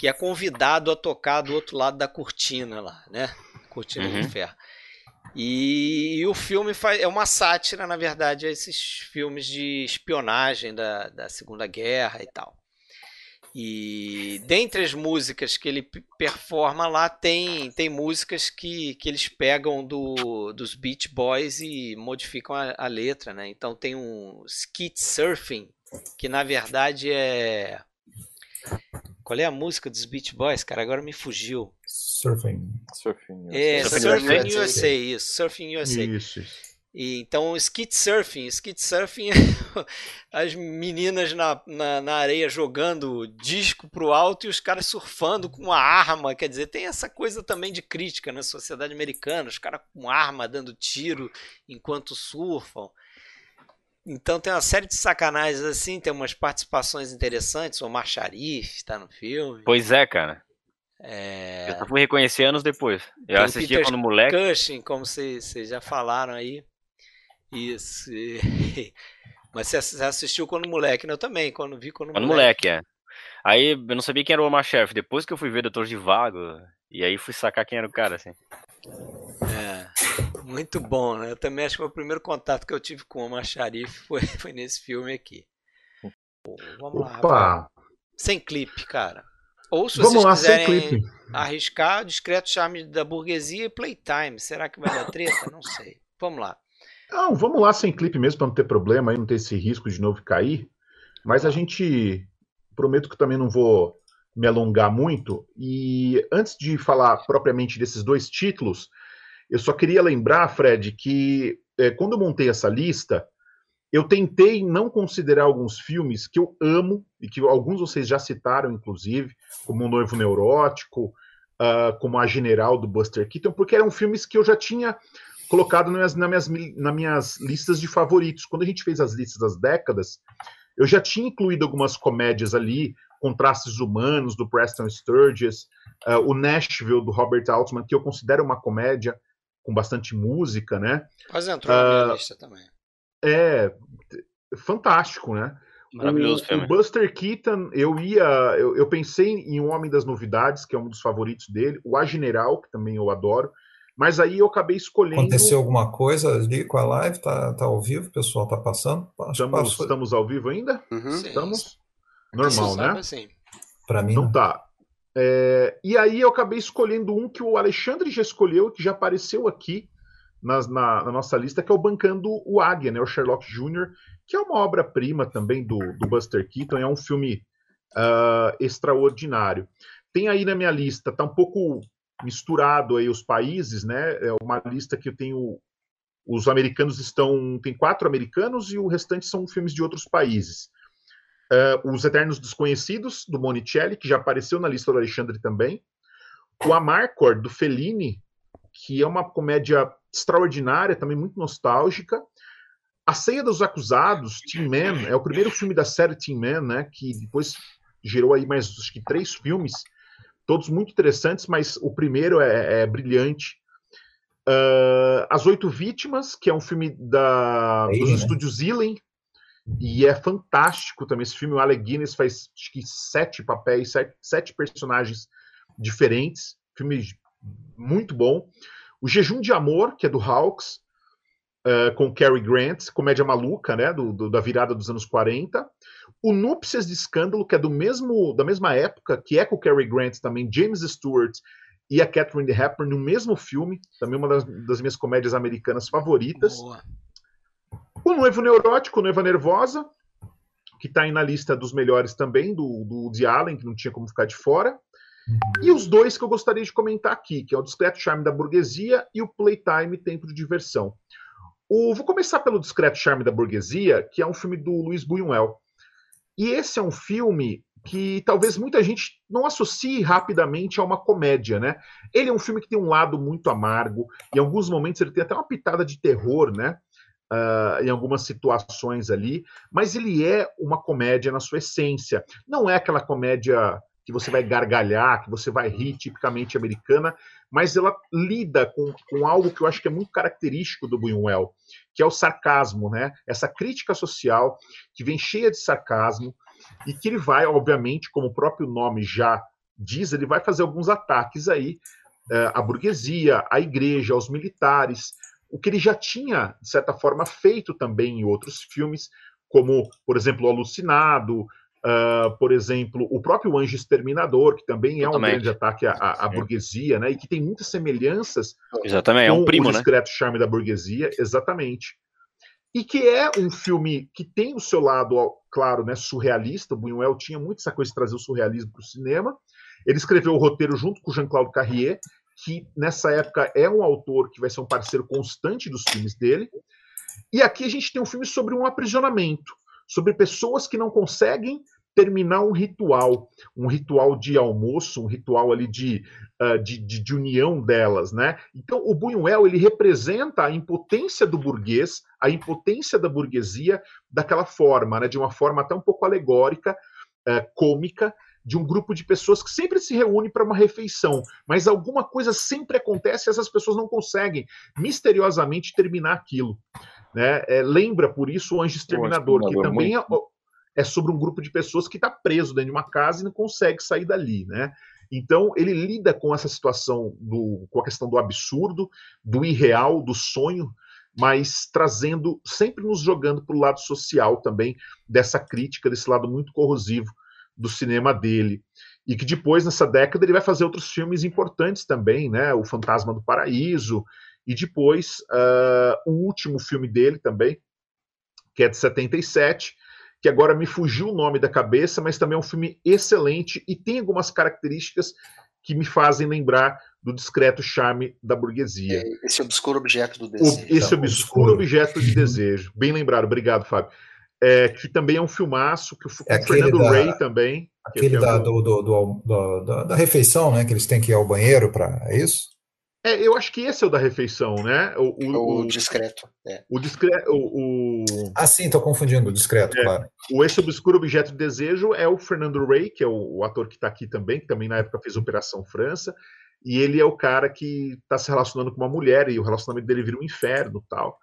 que é convidado a tocar do outro lado da cortina lá, né? Cortina uhum. de ferro. E, e, o filme faz, é uma sátira, na verdade, a esses filmes de espionagem da, da Segunda Guerra e tal. E dentre as músicas que ele performa lá, tem, tem músicas que, que eles pegam do, dos Beach Boys e modificam a, a letra, né? Então tem um Skit Surfing, que na verdade é qual é a música dos Beach Boys, cara? Agora me fugiu. Surfing. Surfing USA. É, Surfing, USA, isso. Surfing USA. Isso. E, então, skit surfing. Skit surfing as meninas na, na, na, areia jogando disco pro alto e os caras surfando com uma arma. Quer dizer, tem essa coisa também de crítica na sociedade americana. Os caras com arma dando tiro enquanto surfam. Então tem uma série de sacanagens assim, tem umas participações interessantes. O Omar Sharif está no filme. Pois é, cara. É... Eu só fui reconhecer anos depois. Eu tem assisti Peter quando moleque. Cushing, como vocês já falaram aí. Isso. Mas você assistiu quando moleque, né? Eu também, quando vi quando, quando moleque. moleque. é. Aí eu não sabia quem era o Omar Sharif. Depois que eu fui ver Doutor de Vago, e aí fui sacar quem era o cara, assim. É, muito bom, né? Eu também acho que o primeiro contato que eu tive com o Omar Sharif foi, foi nesse filme aqui. Pô, vamos Opa. lá. Sem clipe, cara. Ou se vamos vocês lá, quiserem arriscar, Discreto Charme da Burguesia e Playtime. Será que vai dar treta? Não sei. Vamos lá. Não, vamos lá sem clipe mesmo, para não ter problema, aí não ter esse risco de novo cair. Mas a gente. Prometo que também não vou me alongar muito. E antes de falar propriamente desses dois títulos, eu só queria lembrar, Fred, que é, quando eu montei essa lista, eu tentei não considerar alguns filmes que eu amo e que alguns vocês já citaram, inclusive, como O Noivo Neurótico, uh, como A General do Buster Keaton, porque eram filmes que eu já tinha colocado nas minhas, nas minhas, nas minhas listas de favoritos. Quando a gente fez as listas das décadas, eu já tinha incluído algumas comédias ali, Contrastes Humanos, do Preston Sturges, uh, o Nashville, do Robert Altman, que eu considero uma comédia com bastante música, né? Quase entrou uh, na minha ah, lista também. É, fantástico, né? Maravilhoso o, filme. O Buster Keaton, eu ia. Eu, eu, pensei em O Homem das Novidades, que é um dos favoritos dele, o A General, que também eu adoro. Mas aí eu acabei escolhendo. Aconteceu alguma coisa ali com a live? Tá, tá ao vivo, o pessoal tá passando? Estamos, estamos ao vivo ainda? Uhum. Estamos? Normal, né? Assim. Para mim. Então não. tá. É, e aí eu acabei escolhendo um que o Alexandre já escolheu, que já apareceu aqui nas, na, na, nossa lista, que é o Bancando o Águia, né, o Sherlock Jr., que é uma obra-prima também do, do, Buster Keaton, é um filme uh, extraordinário. Tem aí na minha lista, tá um pouco misturado aí os países, né? É uma lista que eu tenho. Os americanos estão. Tem quatro americanos e o restante são filmes de outros países. Uh, Os Eternos Desconhecidos, do Monicelli, que já apareceu na lista do Alexandre também. O Amarcord, do Fellini, que é uma comédia extraordinária, também muito nostálgica. A Ceia dos Acusados, Team Man, é o primeiro filme da série Team Man, né, que depois gerou aí mais acho que três filmes, todos muito interessantes, mas o primeiro é, é brilhante. Uh, As Oito Vítimas, que é um filme da, dos né? estúdios Ealing, E é fantástico também esse filme. O Alec Guinness faz acho que sete papéis, sete, sete personagens diferentes. Filme muito bom. O Jejum de Amor, que é do Hawks, uh, com Cary Grant, comédia maluca, né, do, do, da virada dos anos 40. O Núpcias de Escândalo, que é do mesmo da mesma época, que é com o Cary Grant também, James Stewart e a Catherine Hepburn no mesmo filme, também uma das, das minhas comédias americanas favoritas. Boa. O Noivo Neurótico, Noiva Nervosa, que está aí na lista dos melhores também, do, do Woody Allen, que não tinha como ficar de fora. Uhum. E os dois que eu gostaria de comentar aqui, que é o Discreto Charme da Burguesia e o Playtime Tempo de Diversão. O, vou começar pelo Discreto Charme da Burguesia, que é um filme do Luiz Buñuel. E esse é um filme que talvez muita gente não associe rapidamente a uma comédia, né? Ele é um filme que tem um lado muito amargo, em alguns momentos ele tem até uma pitada de terror, né? Uh, em algumas situações ali, mas ele é uma comédia na sua essência. Não é aquela comédia que você vai gargalhar, que você vai rir, tipicamente americana, mas ela lida com, com algo que eu acho que é muito característico do Buñuel, que é o sarcasmo, né? Essa crítica social que vem cheia de sarcasmo, e que ele vai, obviamente, como o próprio nome já diz, ele vai fazer alguns ataques aí uh, à burguesia, à igreja, aos militares, o que ele já tinha, de certa forma, feito também em outros filmes, como, por exemplo, O Alucinado, uh, por exemplo, o próprio Anjo Exterminador, que também é um grande ataque à, à, burguesia, né, e que tem muitas semelhanças exatamente, é um primo, o né? discreto né? charme da burguesia, exatamente. E que é um filme que tem o seu lado, claro, né, surrealista. O Buñuel tinha muito essa coisa de trazer o surrealismo para o cinema. Ele escreveu o roteiro junto com Jean-Claude Carrier, que nessa época é um autor que vai ser um parceiro constante dos filmes dele. E aqui a gente tem um filme sobre um aprisionamento, sobre pessoas que não conseguem terminar um ritual, um ritual de almoço, um ritual ali de, uh, de, de, de, união delas, né? Então o Buñuel ele representa a impotência do burguês, a impotência da burguesia daquela forma, né? De uma forma até um pouco alegórica, uh, cômica, de um grupo de pessoas que sempre se reúne para uma refeição, mas alguma coisa sempre acontece e essas pessoas não conseguem misteriosamente terminar aquilo. Né? É, lembra por isso o Anjo Exterminador, que também é, é, sobre um grupo de pessoas que está preso dentro de uma casa e não consegue sair dali. Né? Então ele lida com essa situação, do, com a questão do absurdo, do irreal, do sonho, mas trazendo, sempre nos jogando para o lado social também, dessa crítica, desse lado muito corrosivo do cinema dele. E que depois, nessa década, ele vai fazer outros filmes importantes também, né? O Fantasma do Paraíso, e depois uh, o último filme dele também, que é de 77, que agora me fugiu o nome da cabeça, mas também é um filme excelente e tem algumas características que me fazem lembrar do discreto charme da burguesia. É, esse obscuro objeto do desejo. O, esse obscuro objeto de desejo. Bem lembrado, obrigado, Fábio é, que também é um filmaço, que o, é o Fernando da, Ray também. Aquele é da, do, do, do, da refeição, né? Que eles têm que ir ao banheiro para. É isso? É, eu acho que esse é o da refeição, né? O, o, o discreto. É. O discreto. O, Ah, sim, estou confundindo o discreto, é, claro. O Esse Obscuro Objeto de Desejo é o Fernando Ray, que é o, o ator que está aqui também, que também na época fez Operação França. E ele é o cara que está se relacionando com uma mulher e o relacionamento dele vira um inferno tal.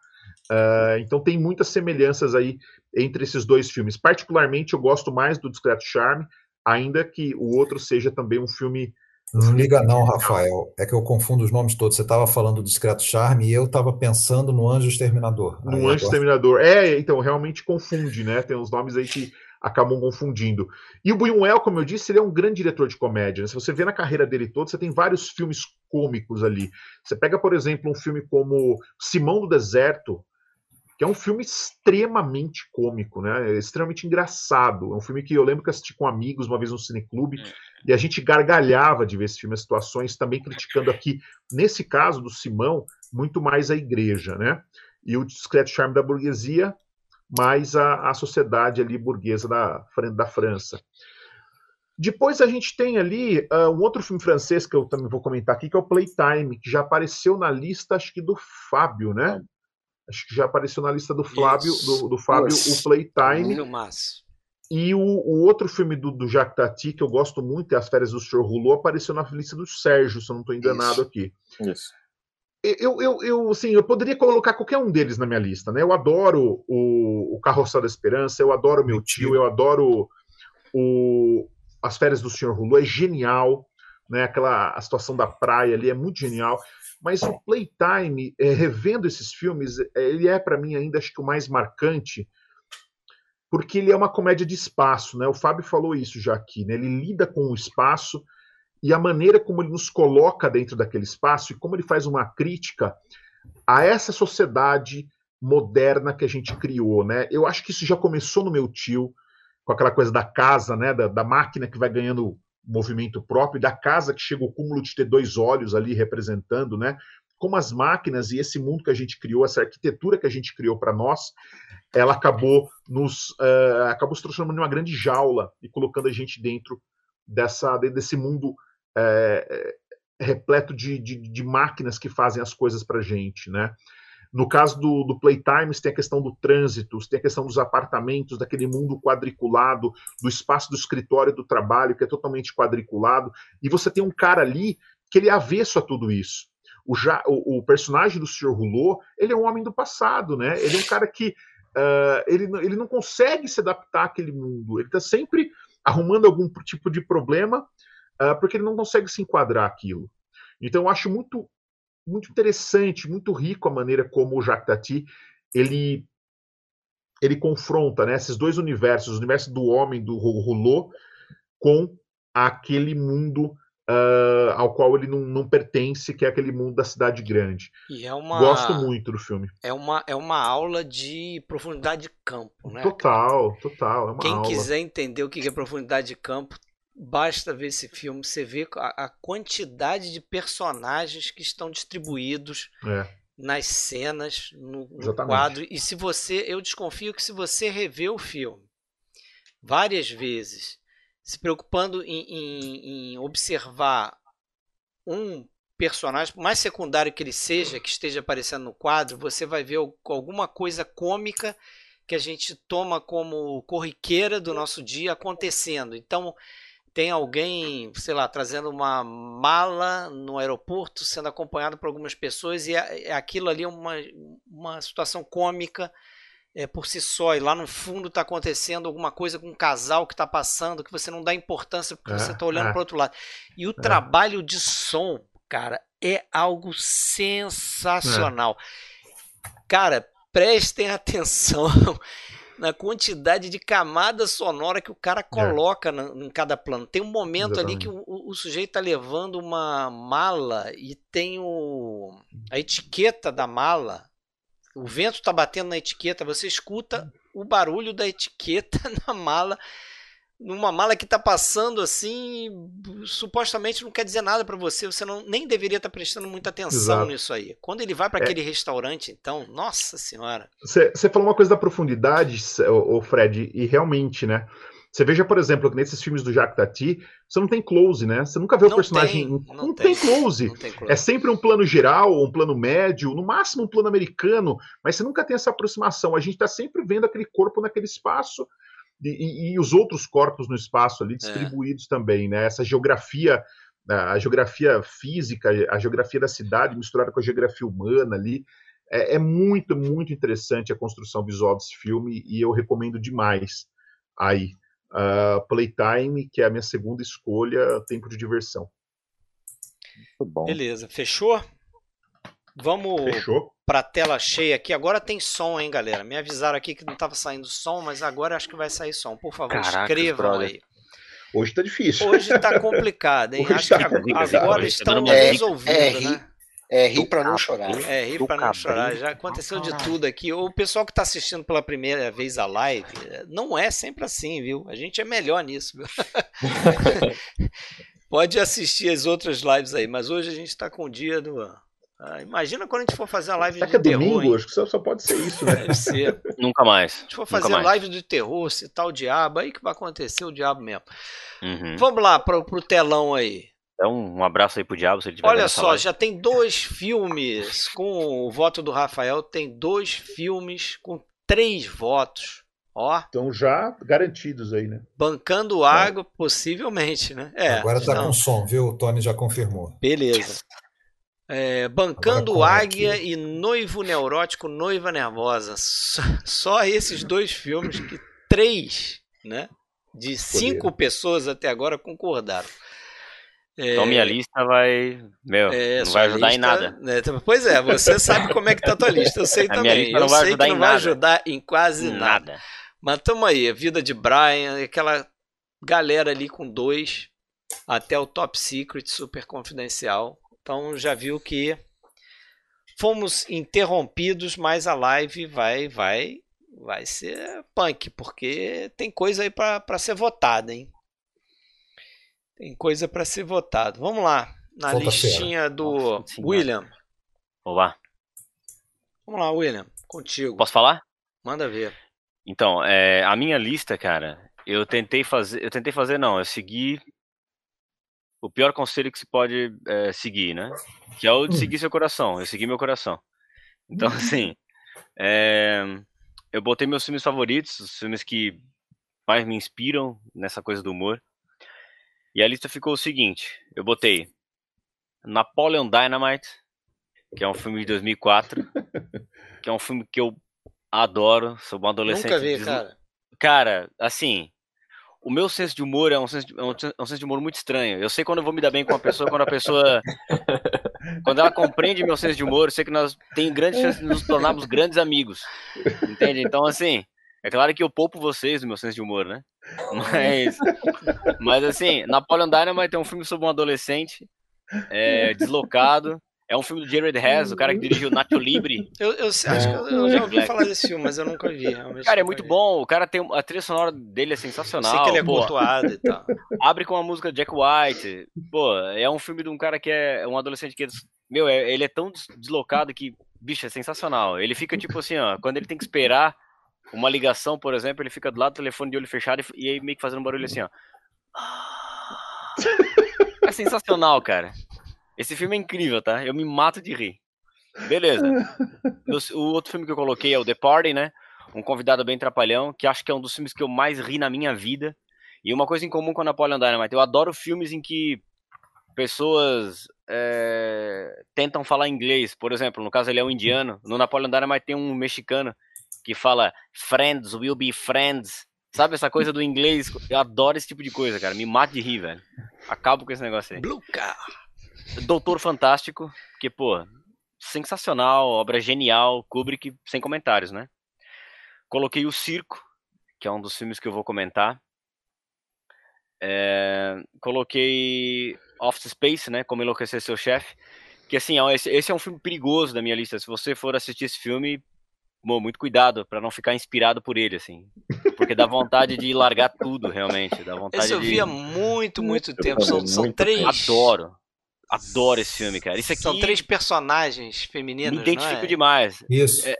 Uh, então tem muitas semelhanças aí entre esses dois filmes. Particularmente eu gosto mais do Discreto Charme, ainda que o outro seja também um filme. Não liga não, Rafael. É que eu confundo os nomes todos. Você estava falando do Discreto Charme e eu estava pensando no Anjo Exterminador. No aí Anjo agora... Exterminador. É, então realmente confunde, né? Tem uns nomes aí que acabam confundindo. E o Buñuel, como eu disse, ele é um grande diretor de comédia. Né? Se você vê na carreira dele toda, você tem vários filmes cômicos ali. Você pega, por exemplo, um filme como Simão do Deserto, que é um filme extremamente cômico, né? É extremamente engraçado. É um filme que eu lembro que assisti com amigos uma vez no cineclube é. e a gente gargalhava de ver esse filme, as situações, também criticando aqui, nesse caso do Simão, muito mais a igreja, né? E o discreto charme da burguesia, mais a, a sociedade ali burguesa da, da França. Depois a gente tem ali uh, um outro filme francês que eu também vou comentar aqui, que é o Playtime, que já apareceu na lista, acho que do Fábio, né? Acho que já apareceu na lista do Flávio, do, do Fábio, o Playtime. E o, o, outro filme do, do Jacques Tati, que eu gosto muito, é As Férias do Sr. Rouleau, apareceu na lista do Sérgio, se eu não estou enganado Isso. aqui. Isso. eu, eu, eu, assim, eu poderia colocar qualquer um deles na minha lista, né? Eu adoro o, o Carroça da Esperança, eu adoro meu tio, eu adoro o, As Férias do Senhor Hulu, é genial, né? Aquela a situação da praia ali é muito genial. Mas o Playtime, é, revendo esses filmes, é, ele é para mim ainda acho que o mais marcante, porque ele é uma comédia de espaço, né? O Fábio falou isso já aqui, né? Ele lida com o espaço e a maneira como ele nos coloca dentro daquele espaço e como ele faz uma crítica a essa sociedade moderna que a gente criou, né? Eu acho que isso já começou no meu tio, com aquela coisa da casa, né? Da, da máquina que vai ganhando movimento próprio, da casa que chega o cúmulo de ter dois olhos ali representando, né? Como as máquinas e esse mundo que a gente criou, essa arquitetura que a gente criou para nós, ela acabou nos uh, acabou se transformando em uma grande jaula e colocando a gente dentro dessa desse mundo é, repleto de, de, de, máquinas que fazem as coisas para gente, né? No caso do, do Playtimes, tem a questão do trânsito, tem a questão dos apartamentos, daquele mundo quadriculado, do espaço do escritório do trabalho, que é totalmente quadriculado, e você tem um cara ali que ele é avesso a tudo isso. O, já, o, o personagem do Sr. Hulot, ele é um homem do passado, né? Ele é um cara que uh, ele, ele não consegue se adaptar àquele mundo, ele está sempre arrumando algum tipo de problema uh, porque ele não consegue se enquadrar aquilo. Então eu acho muito muito interessante, muito rico a maneira como o Jacques Tati ele ele confronta né, esses dois universos, o universo do homem do Rouleau com aquele mundo uh, ao qual ele não, não, pertence, que é aquele mundo da cidade grande. É uma, Gosto muito do filme. É uma, é uma aula de profundidade de campo, né? Total, total. É Quem aula. quiser entender o que é profundidade de campo, basta ver esse filme, você vê a, a quantidade de personagens que estão distribuídos é. nas cenas, no, no quadro. E se você, eu desconfio que se você rever o filme várias vezes, se preocupando em, em, em observar um personagem, por mais secundário que ele seja, que esteja aparecendo no quadro, você vai ver alguma coisa cômica que a gente toma como corriqueira do nosso dia acontecendo. Então, tem alguém, sei lá, trazendo uma mala no aeroporto, sendo acompanhado por algumas pessoas, e é, é aquilo ali é uma, uma situação cômica é, por si só, e lá no fundo está acontecendo alguma coisa com um casal que está passando, que você não dá importância porque é, você está olhando é. para outro lado. E o é. trabalho de som, cara, é algo sensacional. É. Cara, prestem atenção na quantidade de camada sonora que o cara é. coloca é. na, em cada plano. Tem um momento Exatamente. ali que o, o, sujeito está levando uma mala e tem o, a etiqueta da mala. O vento está batendo na etiqueta, você escuta o barulho da etiqueta na mala numa mala que está passando assim, supostamente não quer dizer nada para você, você não, nem deveria estar tá prestando muita atenção Exato. nisso aí. Quando ele vai para é. aquele restaurante, então, nossa senhora. Você falou uma coisa da profundidade, o Fred, e realmente, né? Você veja, por exemplo, que nesses filmes do Jacques Tati, você não tem close, né? Você nunca vê não o personagem. Tem, não, não tem. Tem, close. não, tem, close. É sempre um plano geral, um plano médio, no máximo um plano americano, mas você nunca tem essa aproximação. A gente está sempre vendo aquele corpo naquele espaço e, e, os outros corpos no espaço ali é. distribuídos é. também, né? Essa geografia, a geografia física, a geografia da cidade misturada com a geografia humana ali, é, é muito, muito interessante a construção visual desse filme e eu recomendo demais aí. Uh, Playtime, que é a minha segunda escolha, tempo de diversão. Muito bom. Beleza, fechou? Vamos Fechou para tela cheia aqui. Agora tem som, hein, galera? Me avisaram aqui que não estava saindo som, mas agora acho que vai sair som. Por favor, Caracas, escrevam brother. aí. Hoje tá difícil. Hoje tá complicado, hein? Hoje acho tá que complicado. agora Hoje estão tá é, ouvindo, é, né? É, rir para não chorar. É, rir para não chorar. Já aconteceu de tudo aqui. O pessoal que está assistindo pela primeira vez a live, não é sempre assim, viu? A gente é melhor nisso, viu? Pode assistir as outras lives aí, mas hoje a gente está com o dia do ah, imagina quando a gente for fazer a live Será de que é terror. Domingo? Hein? Acho que só, só pode ser isso, né? Deve ser. Nunca mais. Se a gente for fazer live de terror, citar o diabo, aí que vai acontecer o diabo mesmo. Uhum. Vamos lá pro, pro telão aí. Então, um abraço aí pro diabo se ele tiver Olha só, live. já tem dois filmes com o voto do Rafael, tem dois filmes com três votos. Ó. Estão já garantidos aí, né? Bancando água, é. possivelmente, né? É, Agora tá então... com som, viu? O Tony já confirmou. Beleza. É, bancando Águia aqui. e Noivo Neurótico, Noiva Nervosa. Só, só, esses dois filmes que três, né? De cinco pessoas até agora concordaram. É, então minha lista vai. Meu, é, não vai ajudar lista, em nada. Né, pois é, você sabe como é que tá a tua lista. Eu sei também. Eu sei que não vai ajudar em quase nada. nada. Mas tamo aí, a vida de Brian, aquela galera ali com dois, até o Top Secret, super confidencial. Então já viu que fomos interrompidos, mas a live vai vai vai ser punk, porque tem coisa aí para ser votada, hein? Tem coisa para ser votado. Vamos lá, na Volta listinha feira. do Nossa, William. Olá. Vamos lá, William, contigo. Posso falar? Manda ver. Então, é, a minha lista, cara, eu tentei fazer, eu tentei fazer não, eu segui o pior conselho que se pode é, seguir, né? Que é o de hum. seguir seu coração. Eu segui meu coração. Então, assim, é, eu botei meus filmes favoritos, os filmes que mais me inspiram nessa coisa do humor. E a lista ficou o seguinte: eu botei Napoleon Dynamite, que é um filme de 2004, que é um filme que eu adoro. Sou um adolescente. Nunca vi, cara. Cara, assim, o meu senso de humor é um senso de, é um, é um senso de humor muito estranho. Eu sei quando eu vou me dar bem com uma pessoa, quando a pessoa. quando ela compreende meu senso de humor, eu sei que nós tem grandes chances de nos tornarmos grandes amigos. Entende? Então, assim, é claro que eu poupo vocês do meu senso de humor, né? Mas. Mas, assim, Napoleon Dynamite é um filme sobre um adolescente é, deslocado é um filme do Jared Hess, o cara que dirigiu Nacho Libre. Eu, eu acho que eu já ouvi falar desse filme, mas eu nunca vi. Cara, é muito vi. bom. O cara tem. A trilha sonora dele é sensacional. Eu sei que ele é cultuado e tal. Abre com a música Jack White. Pô, é um filme de um cara que é um adolescente que. Meu, é, ele é tão deslocado que, bicho, é sensacional. Ele fica tipo assim, ó, quando ele tem que esperar uma ligação, por exemplo, ele fica do lado do telefone de olho fechado e, e aí meio que fazendo um barulho assim, ó. É sensacional, cara. Esse filme é incrível, tá? Eu me mato de rir. Beleza. o outro filme que eu coloquei é o The Party, né? Um convidado bem trapalhão, que acho que é um dos filmes que eu mais ri na minha vida. E uma coisa em comum com a Napoleon Dynamite, eu adoro filmes em que pessoas é, tentam falar inglês. Por exemplo, no caso ele é um indiano. No Napoleon Dynamite tem um mexicano que fala friends will be friends. Sabe essa coisa do inglês? Eu adoro esse tipo de coisa, cara. Me mata de rir, velho. Acabo com esse negócio aí. Blue car. Doutor Fantástico, que, pô, sensacional, obra genial, Kubrick, sem comentários, né? Coloquei O Circo, que é um dos filmes que eu vou comentar. É, coloquei Office Space, né? Como Enlouquecer Seu Chefe. Que, assim, esse, esse é um filme perigoso da minha lista. Se você for assistir esse filme, bom, muito cuidado para não ficar inspirado por ele, assim. Porque dá vontade de largar tudo, realmente. Dá vontade esse eu de... vi há muito, muito tempo. São, são três. Adoro. Adoro esse filme, cara. Isso aqui... São três personagens femininos. Me identifico é? demais. Isso. É,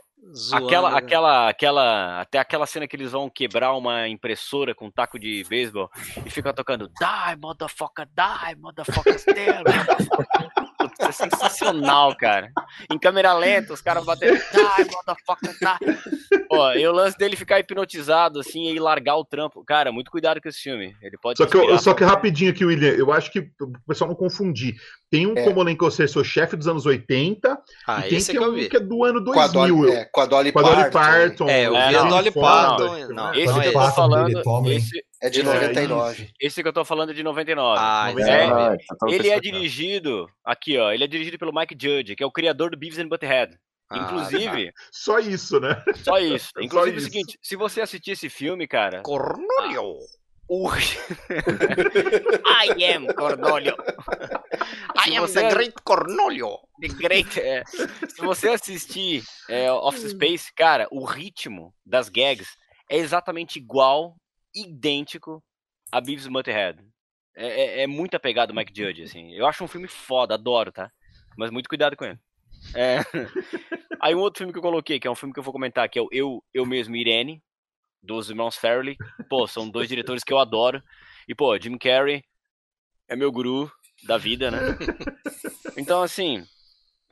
aquela, né? aquela, aquela, até aquela cena que eles vão quebrar uma impressora com um taco de beisebol e fica tocando Die, motherfucker, die, motherfucker, still. Isso é sensacional, cara. Em câmera lenta, os caras batendo Die, motherfucker, die. Ó, e o lance dele ficar hipnotizado assim e largar o trampo. Cara, muito cuidado com esse filme. Ele pode Só que, eu, só que rapidinho aqui, William, eu acho que o pessoal não confundir. Tem um é. como elenco ser seu chefe dos anos 80 ah, e tem que, é um que é do ano 2000. Com a Dolly, é, com a Dolly, com a Dolly Parton. É, eu vi é, a Dolly Parton. Não, esse não, que eu tô falando, esse, é de 99. É, esse que eu tô falando é de 99. Ah, é, é, ele é dirigido, aqui ó, ele é dirigido pelo Mike Judge, que é o criador do Beavis and Butthead. Ah, Inclusive. Tá. Só isso, né? Só isso. Inclusive Só é o seguinte: se você assistir esse filme, cara. Cornolio! Uh, I am Cornolio. I am the great Cornolio. The great. É, se você assistir é, Office Space, cara, o ritmo das gags é exatamente igual, idêntico a Beavis Butthead. É, é, é muito apegado ao Mike Judge, assim. Eu acho um filme foda, adoro, tá? Mas muito cuidado com ele. É... Aí um outro filme que eu coloquei, que é um filme que eu vou comentar, que é o Eu, eu Mesmo Irene, dos irmãos Farrelly. Pô, são dois diretores que eu adoro. E, pô, Jim Carrey é meu guru da vida, né? Então, assim,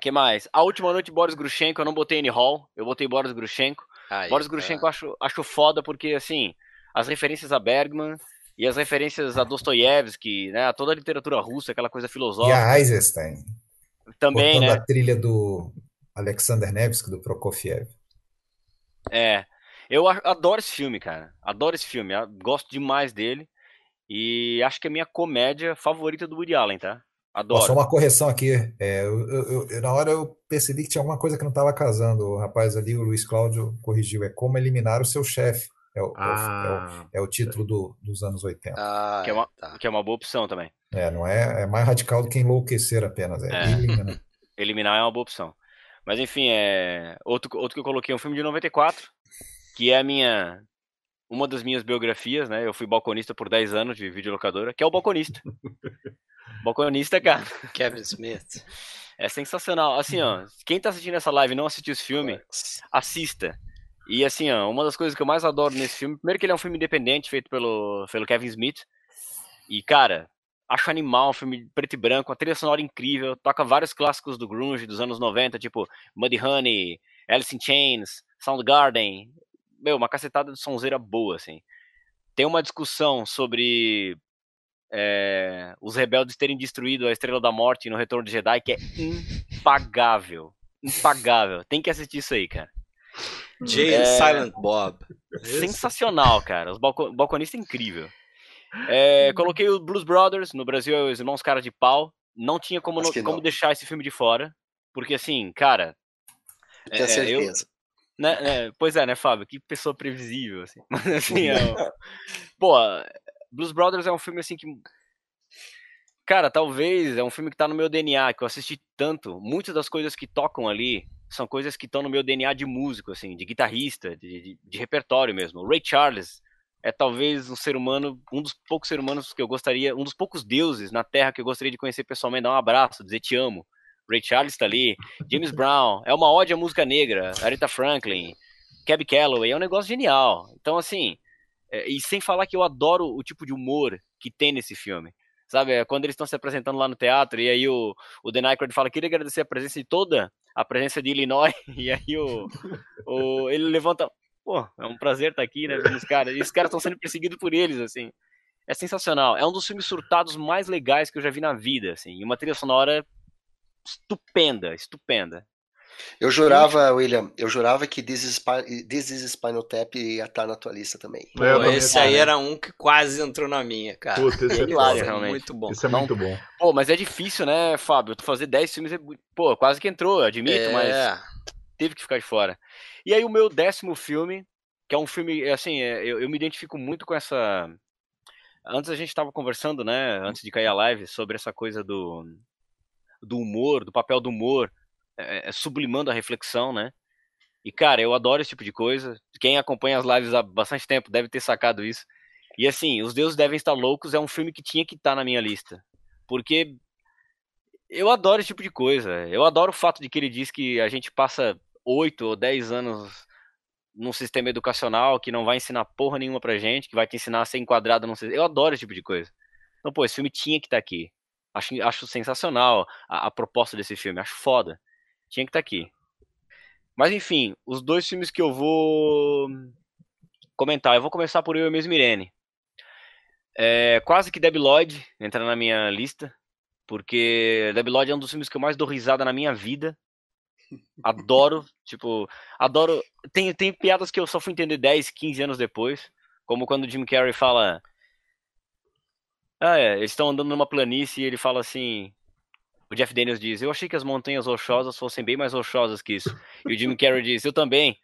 que mais? A Última Noite, Boris Grushenko, eu não botei Annie Hall, eu botei Boris Grushenko. Aí, Boris Grushenko eu acho, acho foda porque, assim, as referências a Bergman e as referências a Dostoiévski, né, a toda a literatura russa, aquela coisa filosófica. E a Eisenstein. também, né? a trilha do Alexander Nevsky, do Prokofiev. É, eu adoro esse filme, cara. Adoro esse filme. Gosto demais dele. E acho que é a minha comédia favorita do Woody Allen, tá? Adoro. Só uma correção aqui. É, eu, eu, eu, na hora eu percebi que tinha alguma coisa que não estava casando. O rapaz ali, o Luiz Cláudio, corrigiu. É como eliminar o seu chefe. É o, ah, é o, é o título do, dos anos 80. Ah, que, é uma, tá. que é uma boa opção também. É, não é, é mais radical do que enlouquecer apenas. É, é. Eliminar. eliminar é uma boa opção. Mas enfim, é outro, outro que eu coloquei é um filme de 94, que é a minha uma das minhas biografias, né? Eu fui balconista por 10 anos de videolocadora, que é o balconista. balconista, cara. Kevin Smith. É sensacional. Assim, ó, quem tá assistindo essa live e não assistiu esse filme, assista. E assim, ó, uma das coisas que eu mais adoro nesse filme, primeiro que ele é um filme independente, feito pelo, pelo Kevin Smith. E, cara, acho animal, um filme preto e branco, uma trilha sonora incrível, toca vários clássicos do grunge dos anos 90, tipo Muddy Honey, Alice in Chains, Soundgarden, meu, uma cacetada de sonzeira boa, assim. Tem uma discussão sobre é, os rebeldes terem destruído a Estrela da Morte no Retorno de Jedi, que é impagável. Impagável. Tem que assistir isso aí, cara. Jay é... Silent Bob. Sensacional, cara. Os balco... balconista é incrível. É, coloquei o Blues Brothers, no Brasil é os Irmãos Cara de Pau. Não tinha como, no... como deixar esse filme de fora. Porque, assim, cara. Eu tenho é, certeza. Eu... Né, né, pois é, né, Fábio? Que pessoa previsível, assim. Mas, assim, é, pô, Blues Brothers é um filme, assim, que... Cara, talvez é um filme que tá no meu DNA, que eu assisti tanto. Muitas das coisas que tocam ali são coisas que estão no meu DNA de músico, assim, de guitarrista, de, de, de repertório mesmo. O Ray Charles é talvez um ser humano, um dos poucos seres humanos que eu gostaria, um dos poucos deuses na Terra que eu gostaria de conhecer pessoalmente, dar um abraço, dizer te amo. Ray Charles está ali, James Brown, é uma ode à música negra, Aretha Franklin, Cab Calloway, é um negócio genial. Então, assim, é, e sem falar que eu adoro o tipo de humor que tem nesse filme. Sabe, é quando eles estão se apresentando lá no teatro, e aí o, o Dan fala, queria agradecer a presença de toda a presença de Illinois, e aí o, o ele levanta, pô, é um prazer estar aqui, né, os caras, e os caras estão sendo perseguidos por eles, assim. É sensacional. É um dos filmes surtados mais legais que eu já vi na vida, assim. E uma trilha sonora estupenda, estupenda. Eu jurava, William, eu jurava que This is, This is Spinal Tap ia estar na tua lista também. Pô, é, esse aí era um que quase entrou na minha, cara. Puta, esse é, claro, realmente. muito bom. Esse é muito bom. Pô, mas é difícil, né, Fábio? Tu fazer 10 filmes, é... pô, quase que entrou, admito, é... mas teve que ficar de fora. E aí o meu décimo filme, que é um filme, assim, é, eu, eu me identifico muito com essa... Antes a gente estava conversando, né, antes de cair a live, sobre essa coisa do do humor, do papel do humor, é, é, sublimando a reflexão, né? E, cara, eu adoro esse tipo de coisa. Quem acompanha as lives há bastante tempo deve ter sacado isso. E, assim, Os Deuses Devem Estar Loucos é um filme que tinha que estar tá na minha lista. Porque eu adoro esse tipo de coisa. Eu adoro o fato de que ele diz que a gente passa oito ou dez anos num sistema educacional que não vai ensinar porra nenhuma pra gente, que vai te ensinar a ser enquadrado num Eu adoro esse tipo de coisa. Então, pô, esse filme tinha que estar tá aqui. Acho, acho sensacional a, a proposta desse filme, acho foda. Tinha que estar tá aqui. Mas enfim, os dois filmes que eu vou comentar. Eu vou começar por Eu Mesmo Irene. É, quase que Debi Lloyd entra na minha lista, porque Debi Lloyd é um dos filmes que eu mais dou risada na minha vida. Adoro, tipo, adoro. Tem, tem piadas que eu só fui entender 10, 15 anos depois, como quando o Jim Carrey fala ah, é. Eles estão andando numa planície e ele fala assim. O Jeff Daniels diz: Eu achei que as montanhas rochosas fossem bem mais rochosas que isso. E o Jim Carrey diz: Eu também.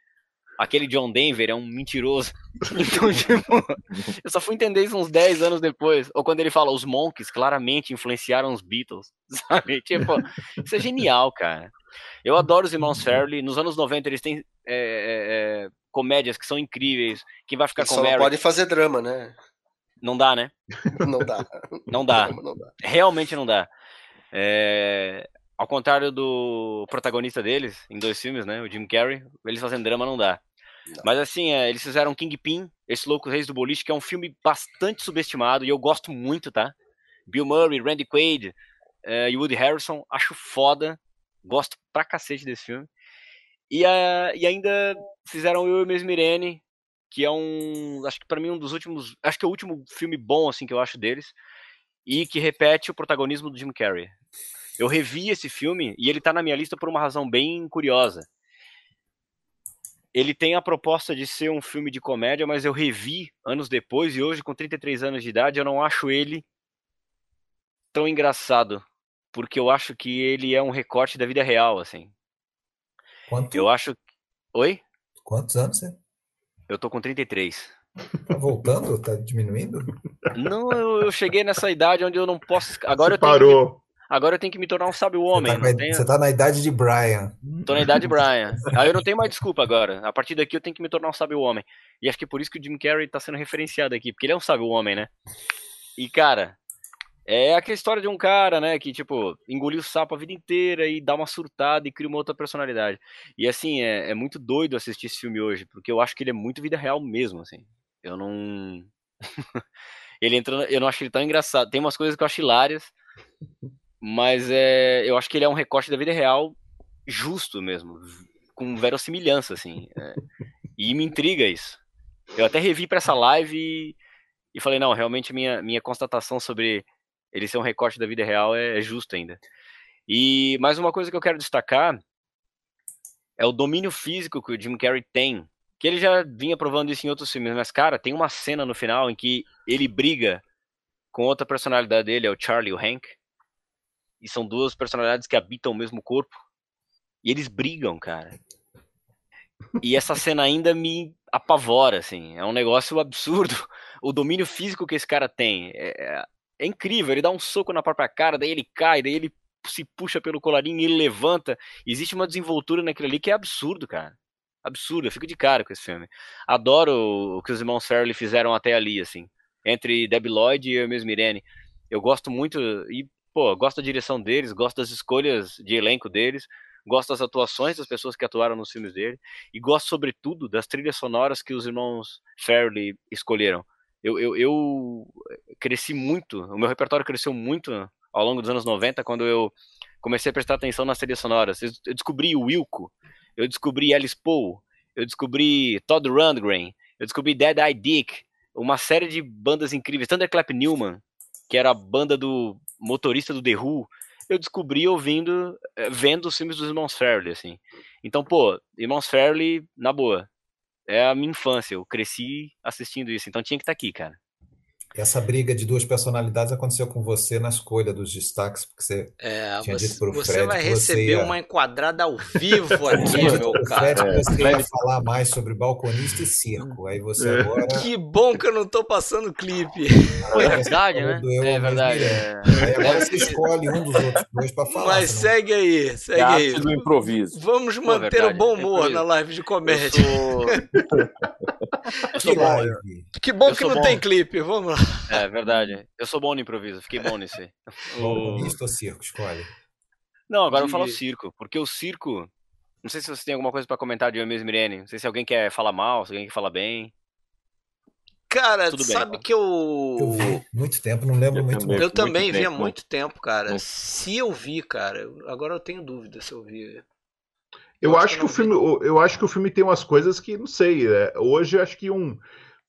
Aquele John Denver é um mentiroso. Então, tipo, eu só fui entender isso uns 10 anos depois. Ou quando ele fala: Os Monks claramente influenciaram os Beatles. Sabe? Tipo, isso é genial, cara. Eu adoro os irmãos Fairley. Nos anos 90 eles têm é, é, é, comédias que são incríveis. Quem vai ficar com só Mary... pode fazer drama, né? Não dá, né? Não dá. não dá. Não dá. Realmente não dá. É... Ao contrário do protagonista deles, em dois filmes, né? O Jim Carrey, eles fazendo drama não dá. Não. Mas assim, é, eles fizeram Kingpin, esse louco Reis do Boliche, que é um filme bastante subestimado e eu gosto muito, tá? Bill Murray, Randy Quaid é, e Woody Harrison, acho foda. Gosto pra cacete desse filme. E, uh, e ainda fizeram Eu e Mesmo Irene, que é um, acho que para mim um dos últimos, acho que é o último filme bom assim que eu acho deles e que repete o protagonismo do Jim Carrey. Eu revi esse filme e ele tá na minha lista por uma razão bem curiosa. Ele tem a proposta de ser um filme de comédia, mas eu revi anos depois e hoje, com 33 anos de idade, eu não acho ele tão engraçado. Porque eu acho que ele é um recorte da vida real, assim. Quanto? Eu acho. Oi? Quantos anos você? Eu tô com 33. Tá voltando? Tá diminuindo? Não, eu, eu cheguei nessa idade onde eu não posso. Agora Você eu tenho parou. Agora eu tenho que me tornar um sábio homem. Você tá, tenho- você tá na idade de Brian. Tô na idade Brian. Aí eu não tenho mais desculpa agora. A partir daqui eu tenho que me tornar um sábio homem. E acho que é por isso que o Jim Carrey tá sendo referenciado aqui, porque ele é um sábio homem, né? E cara, é aquela história de um cara, né, que tipo, engoliu sapo a vida inteira e dá uma surtada e cria uma outra personalidade. E assim, é, é muito doido assistir esse filme hoje, porque eu acho que ele é muito vida real mesmo, assim. Eu não. ele entra. Eu não acho ele tão engraçado. Tem umas coisas que eu acho hilárias, mas é, eu acho que ele é um recorte da vida real justo mesmo, com verossimilhança, assim. é. e me intriga isso. Eu até revi pra essa live e, e falei, não, realmente minha, minha constatação sobre ele ser um recorte da vida real é, é justa ainda. E mais uma coisa que eu quero destacar é o domínio físico que o Jim Carrey tem. Que ele já vinha provando isso em outros filmes, mas, cara, tem uma cena no final em que ele briga com outra personalidade dele, é o Charlie o Hank. E são duas personalidades que habitam o mesmo corpo. E eles brigam, cara. E essa cena ainda me apavora, assim. É um negócio absurdo. O domínio físico que esse cara tem. É, é- incrível. Ele dá um soco na própria cara, daí ele cai, daí ele se puxa pelo colarinho e ele levanta. Existe uma desenvoltura naquilo ali que é absurdo, cara. Absurdo. Eu fico de cara com esse filme. Adoro o que os irmãos Farrelly fizeram até ali, assim. Entre Debbie Lloyd e eu mesmo Irene. Eu gosto muito. E, pô, gosto da direção deles, gosto das escolhas de elenco deles gosto das atuações das pessoas que atuaram nos filmes dele e gosto sobretudo das trilhas sonoras que os irmãos Fairley escolheram. Eu, eu, eu cresci muito, o meu repertório cresceu muito ao longo dos anos 90 quando eu comecei a prestar atenção nas trilhas sonoras. Eu descobri o Wilco, eu descobri Alice Poe, eu descobri Todd Rundgren, eu descobri Dead Eye Dick, uma série de bandas incríveis, Thunderclap Newman, que era a banda do motorista do The Who, eu descobri ouvindo, eh, vendo os filmes dos Irmãos Fairley, assim. Então, pô, Irmãos Fairley, na boa, é a minha infância, eu cresci assistindo isso, então tinha que estar aqui, cara. Essa briga de duas personalidades aconteceu com você na escolha dos destaques, porque você É, tinha você, dito pro você Fred vai que você receber ia- uma enquadrada ao vivo aqui, meu cara. Fred que você Fred- ia falar mais sobre balconista e circo. Aí você É. agora. Que bom que eu não tô passando clipe. É você verdade, né? É verdade. É. Aí agora você escolhe um dos outros dois para falar. Mas senão- segue aí, segue É aí. arte do improviso. Vamos Pô, manter verdade, o bom é humor na live de Eu comédia. sou, eu Que live. Que bom eu que não bom. tem clipe, vamos lá. É verdade. Eu sou bom no improviso, fiquei bom nesse. O- ou circo? Escolhe. Não, agora eu De- vou falar o circo, porque o circo. Não sei se você tem alguma coisa pra comentar de eu mesmo, Irene. Não sei se alguém quer falar mal, se alguém quer falar bem. Cara, Tudo bem, sabe que Eu eu. vi muito tempo, não lembro Eu muito também. bem. Eu Muito também vi há muito tempo, cara. Muito. Se eu vi, cara, eu- agora eu tenho dúvida se eu vi. Eu Eu acho acho que que o eu filme, eu- eu acho que o filme tem umas coisas que não sei. é, hoje eu acho que um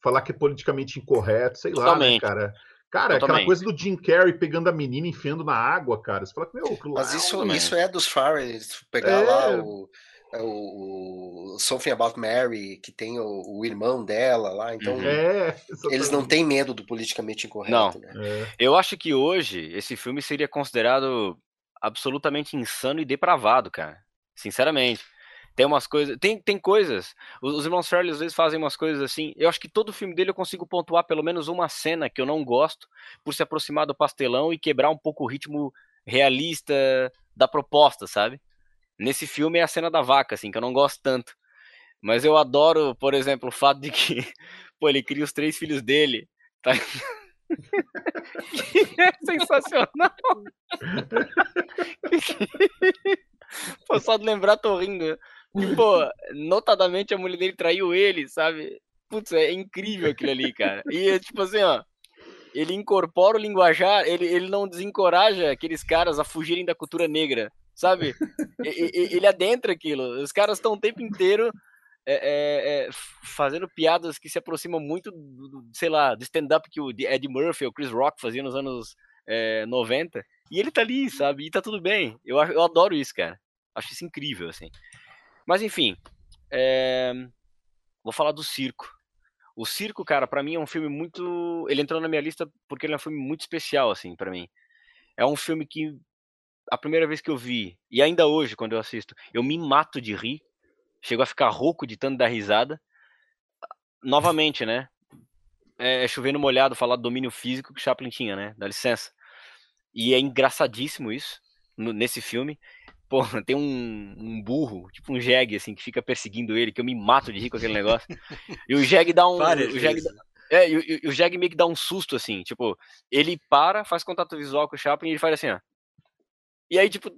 falar que é politicamente incorreto, sei lá, né, cara. Cara, aquela Totalmente. coisa do Jim Carrey pegando a menina e enfiando na água, cara. Você fala que meu, lá Mas é isso, isso é dos Farrell. Se tu pegar É. lá o, é o, o Something About Mary, que tem o, o irmão dela lá, então Uhum. É, eles não têm medo do politicamente incorreto, né? É. Eu acho que hoje esse filme seria considerado absolutamente insano e depravado, cara. Sinceramente. Tem umas coisas. Tem, tem coisas. Os, os irmãos Farrelly às vezes fazem umas coisas assim. Eu acho que todo filme dele eu consigo pontuar pelo menos uma cena que eu não gosto por se aproximar do pastelão e quebrar um pouco o ritmo realista da proposta, sabe? Nesse filme é a cena da vaca, assim, que eu não gosto tanto. Mas eu adoro, por exemplo, o fato de que, pô, ele cria os três filhos dele. Tá? que é sensacional. pô, só de lembrar tô rindo. E, pô, notadamente a mulher dele traiu ele, sabe? Putz, é incrível aquilo ali, cara. E tipo assim, ó. Ele incorpora o linguajar, ele, ele não desencoraja aqueles caras a fugirem da cultura negra, sabe? E- e- ele adentra aquilo. Os caras estão o tempo inteiro é, é, é, fazendo piadas que se aproximam muito, do, sei lá, do stand-up que o Ed Murphy ou Chris Rock faziam nos anos é, 90. E ele tá ali, sabe? E tá tudo bem. Eu, eu adoro isso, cara. Acho isso incrível, assim. Mas enfim, é... vou falar do circo. O Circo, cara, para mim é um filme muito. Ele entrou na minha lista porque ele é um filme muito especial, assim, para mim. É um filme que a primeira vez que eu vi, e ainda hoje, quando eu assisto, eu me mato de rir. Chego a ficar rouco de tanto dar risada. Novamente, né? É, é chovendo molhado falar do domínio físico que Chaplin tinha, né? Dá licença. E é engraçadíssimo isso, nesse filme. Pô, tem um, um, burro, tipo um jegue, assim, que fica perseguindo ele, que eu me mato de rir com aquele negócio. E o jegue dá um. o jegue dá, é, e, e, o jegue meio que dá um susto, assim, tipo, ele para, faz contato visual com o Chaplin e ele faz assim, ó. E aí, tipo,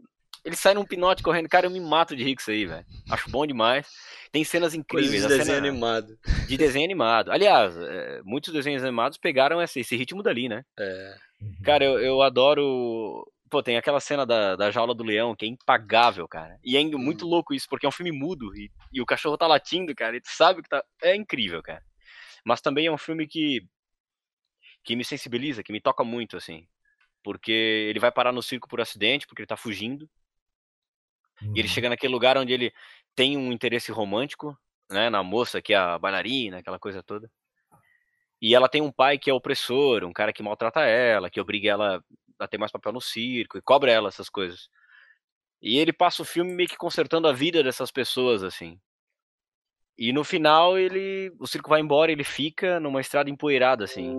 ele sai num pinote correndo. Cara, eu me mato de rir com isso aí, velho. Acho bom demais. Tem cenas incríveis. de desenho cena... animado. De desenho animado. Aliás, é, muitos desenhos animados pegaram esse, esse ritmo dali, né? É. Cara, eu, eu adoro Pô, tem aquela cena da, da jaula do leão que é impagável, cara. E é muito hum. louco isso, porque é um filme mudo e, e o cachorro tá latindo, cara. E tu sabe que tá. É incrível, cara. Mas também é um filme que. que me sensibiliza, que me toca muito, assim. Porque ele vai parar no circo por acidente, porque ele tá fugindo. Hum. E ele uhum. chega naquele lugar onde ele tem um interesse romântico, né? Na moça que é a bailarina, aquela coisa toda. E ela tem um pai que é opressor, um cara que maltrata ela, que obriga ela a ter mais papel no circo e cobra ela essas coisas. E ele passa o filme meio que consertando a vida dessas pessoas, assim. E no final ele, o circo vai embora, ele fica numa estrada empoeirada, assim.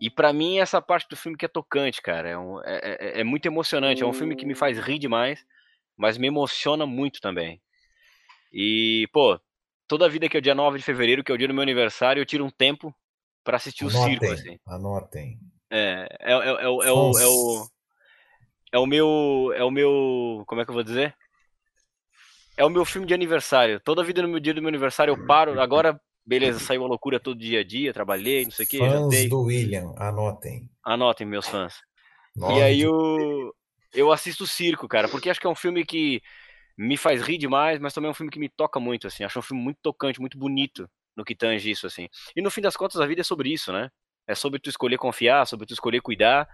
E para mim essa parte do filme que é tocante, cara, é, um, é, é, é, muito emocionante. É um filme que me faz rir demais, mas me emociona muito também. E pô, toda a vida que é o dia 9 de fevereiro, que é o dia do meu aniversário, eu tiro um tempo para assistir anotem, o circo, assim. Anotem. É, é, é, é, é, o, é, o, é o. É o meu. É o meu. Como é que eu vou dizer? É o meu filme de aniversário. Toda vida no meu dia do meu aniversário eu paro. Agora, beleza, saiu a loucura todo dia a dia, trabalhei, não sei o que. Fãs jantei. do William, anotem. Anotem, meus fãs. Nossa. E aí eu, eu assisto o circo, cara, porque acho que é um filme que me faz rir demais, mas também é um filme que me toca muito, assim. Acho um filme muito tocante, muito bonito no que tange isso, assim. E no fim das contas, a vida é sobre isso, né? É sobre tu escolher confiar, sobre tu escolher cuidar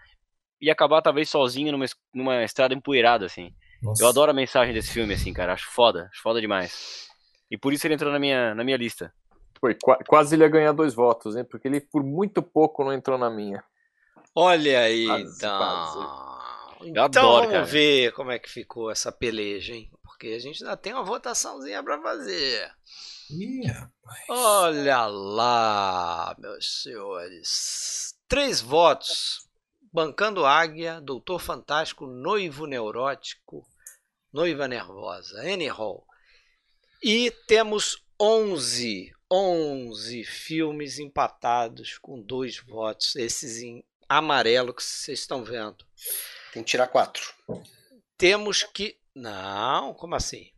e acabar talvez sozinho numa, numa estrada empoeirada, assim. Nossa. Eu adoro a mensagem desse filme, assim, cara. Acho foda, acho foda demais. E por isso ele entrou na minha, na minha lista. Foi, quase ele ia ganhar dois votos, hein? Porque ele por muito pouco não entrou na minha. Olha aí, quase, então. Quase. então adoro, vamos cara. ver como é que ficou essa peleja, hein? Porque a gente ainda tem uma votaçãozinha para fazer. Ih, rapaz. Olha lá, meus senhores. Três votos. Bancando Águia, Doutor Fantástico, Noivo Neurótico, Noiva Nervosa, Annie Hall. E temos 11, 11 filmes empatados com dois votos. Esses em amarelo que vocês estão vendo. Tem que tirar quatro. Temos que. Não, como assim?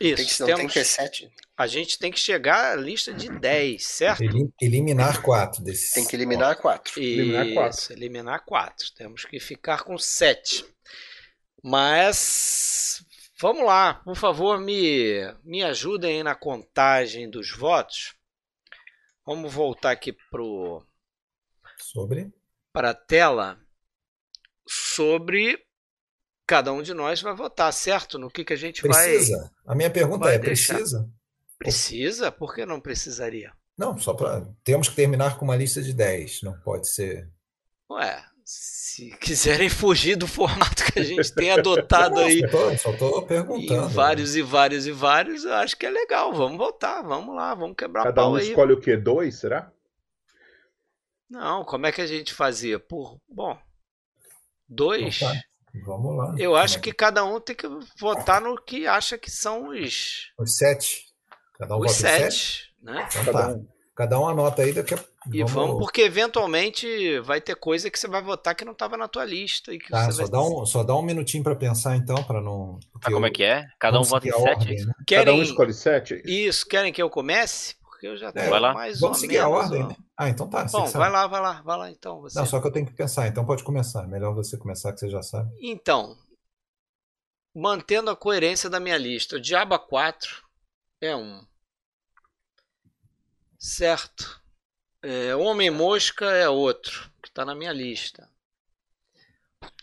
Isso. Tem que, temos, tem que ter sete. A gente tem que chegar à lista de 10, certo? Eliminar quatro desses. Tem que eliminar quatro. Eliminar quatro. eliminar quatro. Temos que ficar com sete. Mas vamos lá, por favor, me, me ajudem aí na contagem dos votos. Vamos voltar aqui pro sobre para a tela sobre cada um de nós vai votar, certo? No que, que a gente precisa. vai. Precisa. A minha pergunta é: deixar. precisa? Precisa? Por que não precisaria? Não, só para. Temos que terminar com uma lista de 10, não pode ser. Ué, se quiserem fugir do formato que a gente tem adotado não, aí. Só estou perguntando. Em vários e vários e vários, eu acho que é legal. Vamos votar, vamos lá, vamos quebrar Cada pau um aí. escolhe o quê? Dois, será? Não, como é que a gente fazia? Por. Bom. Dois. Então tá. Vamos lá. Eu acho que cada um tem que votar no que acha que são os. Os sete. Cada um os vota sete, sete. Né? Então, cada, tá. um. cada um anota aí daqui a e vamos... vamos, porque eventualmente vai ter coisa que você vai votar que não estava na tua lista. E que tá, só, dá um, só dá um minutinho para pensar então, para não. Ah, como é que é? Cada um vota em sete? Ordem, né? querem... Cada um escolhe sete? Isso, querem que eu comece? Porque eu já é, vai lá. mais Vamos seguir a ordem, né? Ah, então tá. Bom, vai lá, vai lá, vai lá então. Você. Não, só que eu tenho que pensar, então pode começar. Melhor você começar, que você já sabe. Então, mantendo a coerência da minha lista, o Diaba 4 é um. Certo. É, Homem Mosca é outro, que está na minha lista.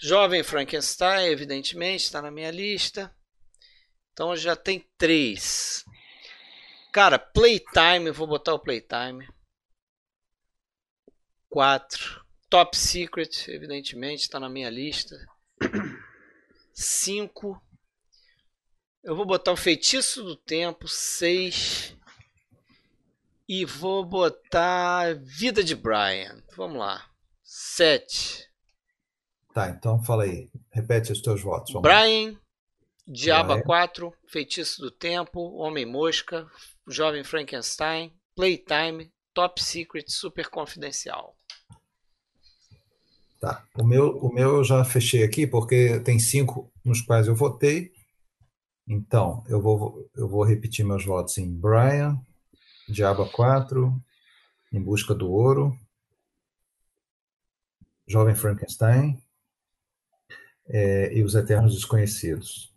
Jovem Frankenstein, evidentemente, está na minha lista. Então já tem três. Cara, Playtime, vou botar o Playtime. Quatro. Top Secret, evidentemente, está na minha lista. Cinco. Eu vou botar o Feitiço do Tempo, seis. E vou botar Vida de Brian. Vamos lá. Sete. Tá, então fala aí. Repete os teus votos. Brian, lá. Diaba Brian. 4, Feitiço do Tempo, Homem-Mosca, Jovem Frankenstein, Playtime, Top Secret, Super Confidencial. Tá. O meu, o meu eu já fechei aqui porque tem cinco nos quais eu votei. Então, eu vou, eu vou repetir meus votos em Brian, Diaba 4, Em Busca do Ouro, Jovem Frankenstein é, e Os Eternos Desconhecidos.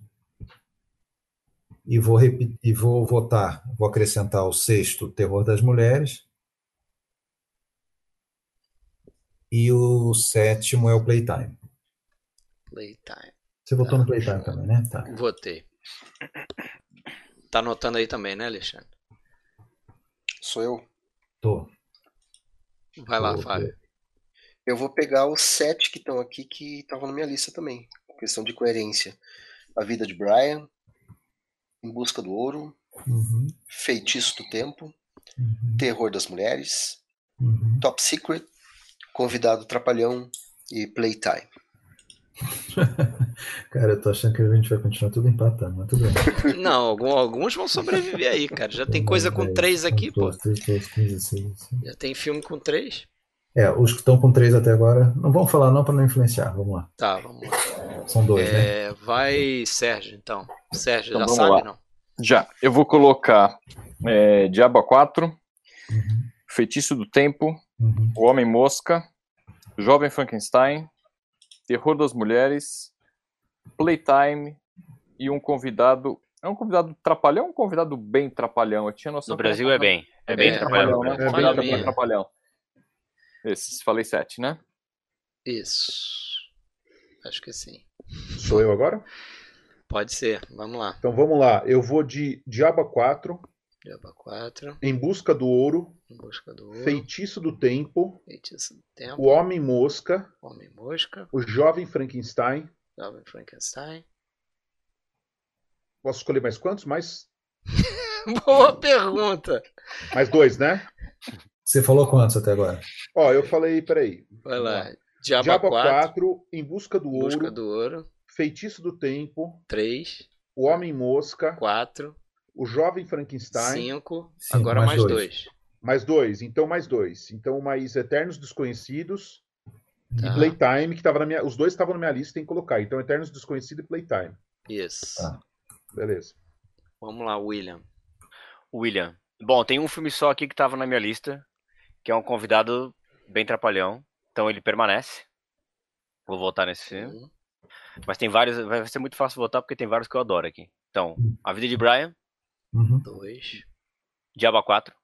E vou, repetir, e vou votar, vou acrescentar o sexto, Terror das Mulheres. E o sétimo é o Playtime. Playtime. Você votou no Playtime também, né? Tá. Votei. Tá anotando aí também, né, Alexandre? Sou eu? Tô. Vai lá, Fábio. Eu vou pegar os sete que estão aqui que estavam na minha lista também. Questão de coerência. A Vida de Brian, Em Busca do Ouro, uhum. Feitiço do Tempo, uhum. Terror das Mulheres, uhum. Top Secret, Convidado Trapalhão e Playtime. cara, eu tô achando que a gente vai continuar tudo empatando, mas tudo bem. Não, alguns vão sobreviver aí, cara. Já tem coisa com três aqui, pô. Já tem filme com três. É, os que estão com três até agora, não vamos falar não para não influenciar, vamos lá. Tá, vamos lá. São dois, é, né? Vai Sérgio, então. Sérgio, então, já sabe, lá. não? Já. Eu vou colocar é, Diabo 4, uhum. Feitiço do Tempo, uhum. O Homem-Mosca, Jovem Frankenstein, Terror das Mulheres, Playtime e um convidado. É um convidado trapalhão ou um convidado bem trapalhão? Eu tinha noção. No Brasil é bem. É bem é, trapalhão. né? É bem, bem trapalhão. Esses, falei sete, né? Isso. Acho que sim. Sou eu agora? Pode ser, vamos lá. Então vamos lá. Eu vou de Diaba 4. Diaba 4. Em Busca do Ouro. Em Busca do Ouro. Feitiço do Tempo. Feitiço do Tempo. O Homem Mosca. Homem Mosca. O Jovem Frankenstein. Jovem Frankenstein. Posso escolher mais quantos? Mais. Boa pergunta. Mais dois, né? Você falou quantos até agora? Ó, eu falei, peraí. Vai lá. Diaba, Diaba 4, 4, Em Busca do Ouro. Busca do Ouro. Feitiço do Tempo. 3. O Homem Mosca. 4. O Jovem Frankenstein. 5. Agora mais 2. Mais dois. Então mais dois. Então mais Eternos Desconhecidos. Tá. E Playtime, que tava na minha. Os dois estavam na minha lista, tem que colocar. Então Eternos Desconhecidos e Playtime. Isso. Tá. Beleza. Vamos lá, William. William. Bom, tem um filme só aqui que tava na minha lista, que é um convidado bem trapalhão. Então ele permanece. Vou votar nesse filme. Uhum. Mas tem vários. Vai ser muito fácil votar porque tem vários que eu adoro aqui. Então, A Vida de Brian. 2. Uhum. Diaba 4.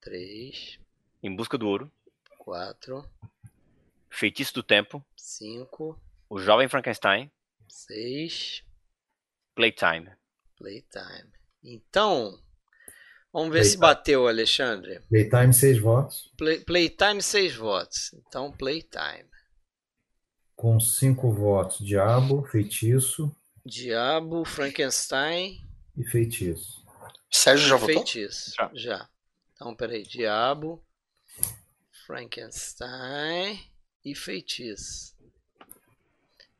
3. Em Busca do Ouro. 4. Feitiço do Tempo. 5. O Jovem Frankenstein. 6. Playtime. Playtime. Então, Vamos ver Playtime. se bateu, Alexandre. Playtime, seis votos. Play, playtime, seis votos. Então, Playtime. Com cinco votos, Diabo, Feitiço. Diabo, Frankenstein. E Feitiço. Sérgio já votou? Feitiço, já. já. Então, peraí. Diabo, Frankenstein e Feitiço.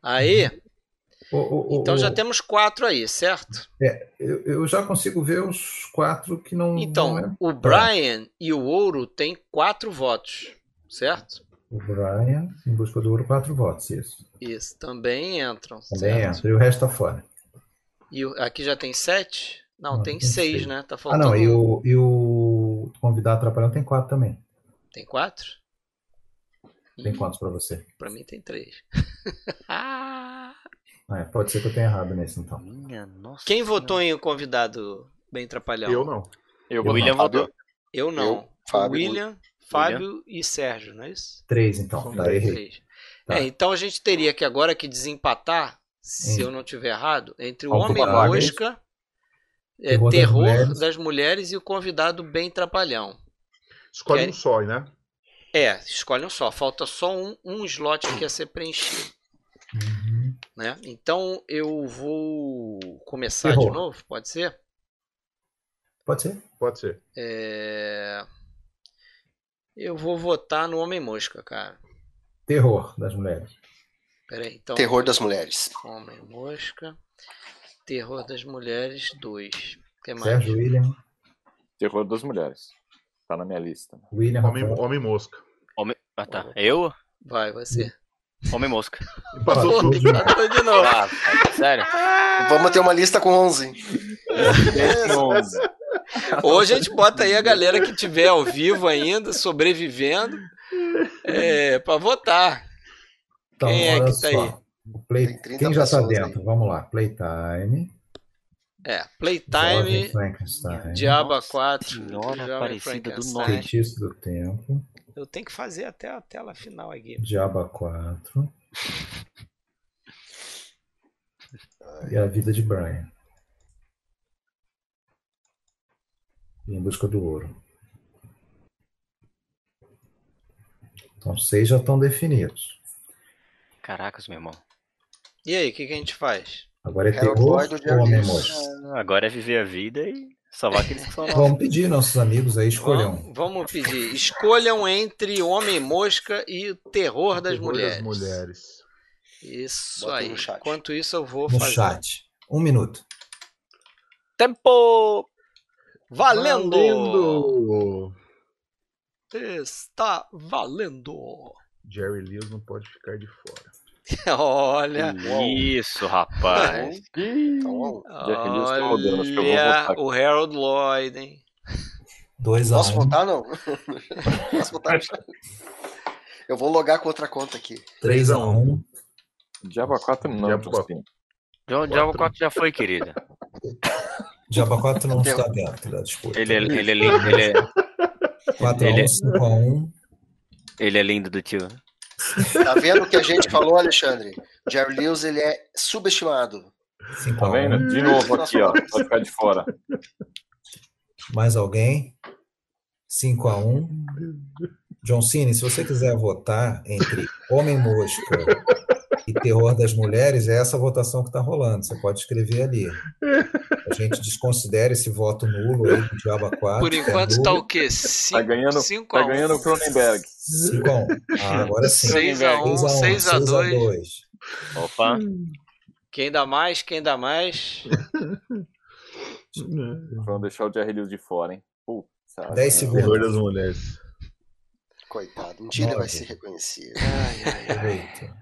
Aí, o, o, então o, já temos quatro aí, certo? É, eu, eu, já consigo ver os quatro que não. Então, não é... o Brian e o Ouro têm quatro votos, certo? O Brian, em busca do ouro, quatro votos, isso. Isso, também entram. Também certo? entra, e o resto tá fora. E aqui já tem sete? Não, não tem, tem, seis, seis, né? Tá faltando... Ah, não, e o, e o convidado atrapalhão tem quatro também. Tem quatro? Tem quantos para você? Para mim tem três. É, pode ser que eu tenha errado nesse, então. Minha nossa. Quem votou em o convidado bem trapalhão? Eu não. Eu, eu William não. votou. Eu não. Eu, Fábio, William, Fábio William. e Sérgio, não é isso? Três, então. Tá, errei. Tá. É, então a gente teria que agora que desempatar, se hum. eu não tiver errado, entre o Homem-Mosca, é, Terror, Terror das, mulheres. das, mulheres. e o convidado Bem Trapalhão. Escolhe é, um só, né? É, escolhe um só. Falta só um, um slot que a ser preenchido. Né? Então eu vou começar Terror. de novo, pode ser? Pode ser. Pode ser. É... Eu vou votar no Homem-Mosca, cara. Terror das mulheres. Peraí, então. Terror das mulheres. Homem-Mosca. Terror das mulheres 2. que mais? Sérgio William. Terror das mulheres. Tá na minha lista. William Homem, Homem Mosca. Homem... Ah, tá. Eu? Vai, você. Homem Mosca. Passou tudo. de novo. Ah, sério? Vamos ter uma lista com 11. 11. Ou a gente bota aí a galera que tiver ao vivo ainda, sobrevivendo, é, para votar. Então, Quem é que tá só. aí? Play... Quem já está dentro? Aí. Vamos lá. Playtime. É, Playtime, Diaba 4, Senhora Aparecida do Norte. Feitiço do Tempo. Eu tenho que fazer até a tela final aqui. Diaba 4. e a vida de Brian. em busca do ouro. Então, seis já estão definidos. Caracas, meu irmão. E aí, o que, que, a gente faz? Agora é terror ou memória? Agora é viver a vida e salvar aqueles que são nossos. Vamos pedir nossos amigos aí, escolham. Vamos, vamos pedir. Escolham entre Homem-Mosca e o Terror das terror Mulheres. Das mulheres. Isso Bota aí. Enquanto isso, eu vou no fazer. No chat. Um minuto. Tempo! Valendo! valendo! Está valendo! Jerry Lewis não pode ficar de fora. Olha. Isso, rapaz. então, Olha o Harold Lloyd, hein? Dois Posso um. votar, não? Posso votar? Eu vou logar com outra conta aqui. 3x1. Um. Diabo 4 não. Diabo 4. Diabo 4 já foi, querida. Diabo 4 não está dentro da disputa. Ele, é, ele é lindo. Ele é... 4x1, 5x1. Ele é lindo do tio. Tá vendo o que a gente falou, Alexandre? Jerry Lewis, ele é subestimado. Sim, tá vendo? De novo aqui, ó. Pode ficar de fora. Mais alguém? 5 a 1 John Cine, se você quiser votar entre Homem Mosca e Terror das Mulheres, é essa votação que está rolando. Você pode escrever ali. A gente desconsidera esse voto nulo aí do Diaba 4. Por enquanto está o quê? Está ganhando, cinco tá ganhando o Cronenberg. 5 a 1. Ah, agora sim. 6 a 1, 6 a 2. Opa. Quem dá mais? Quem dá mais? Vamos deixar o Jerry Lewis de fora, hein? Putz, 10 segundos. das mulheres. Coitado, um dia ele vai ser reconhecido. Ai, ai, ai.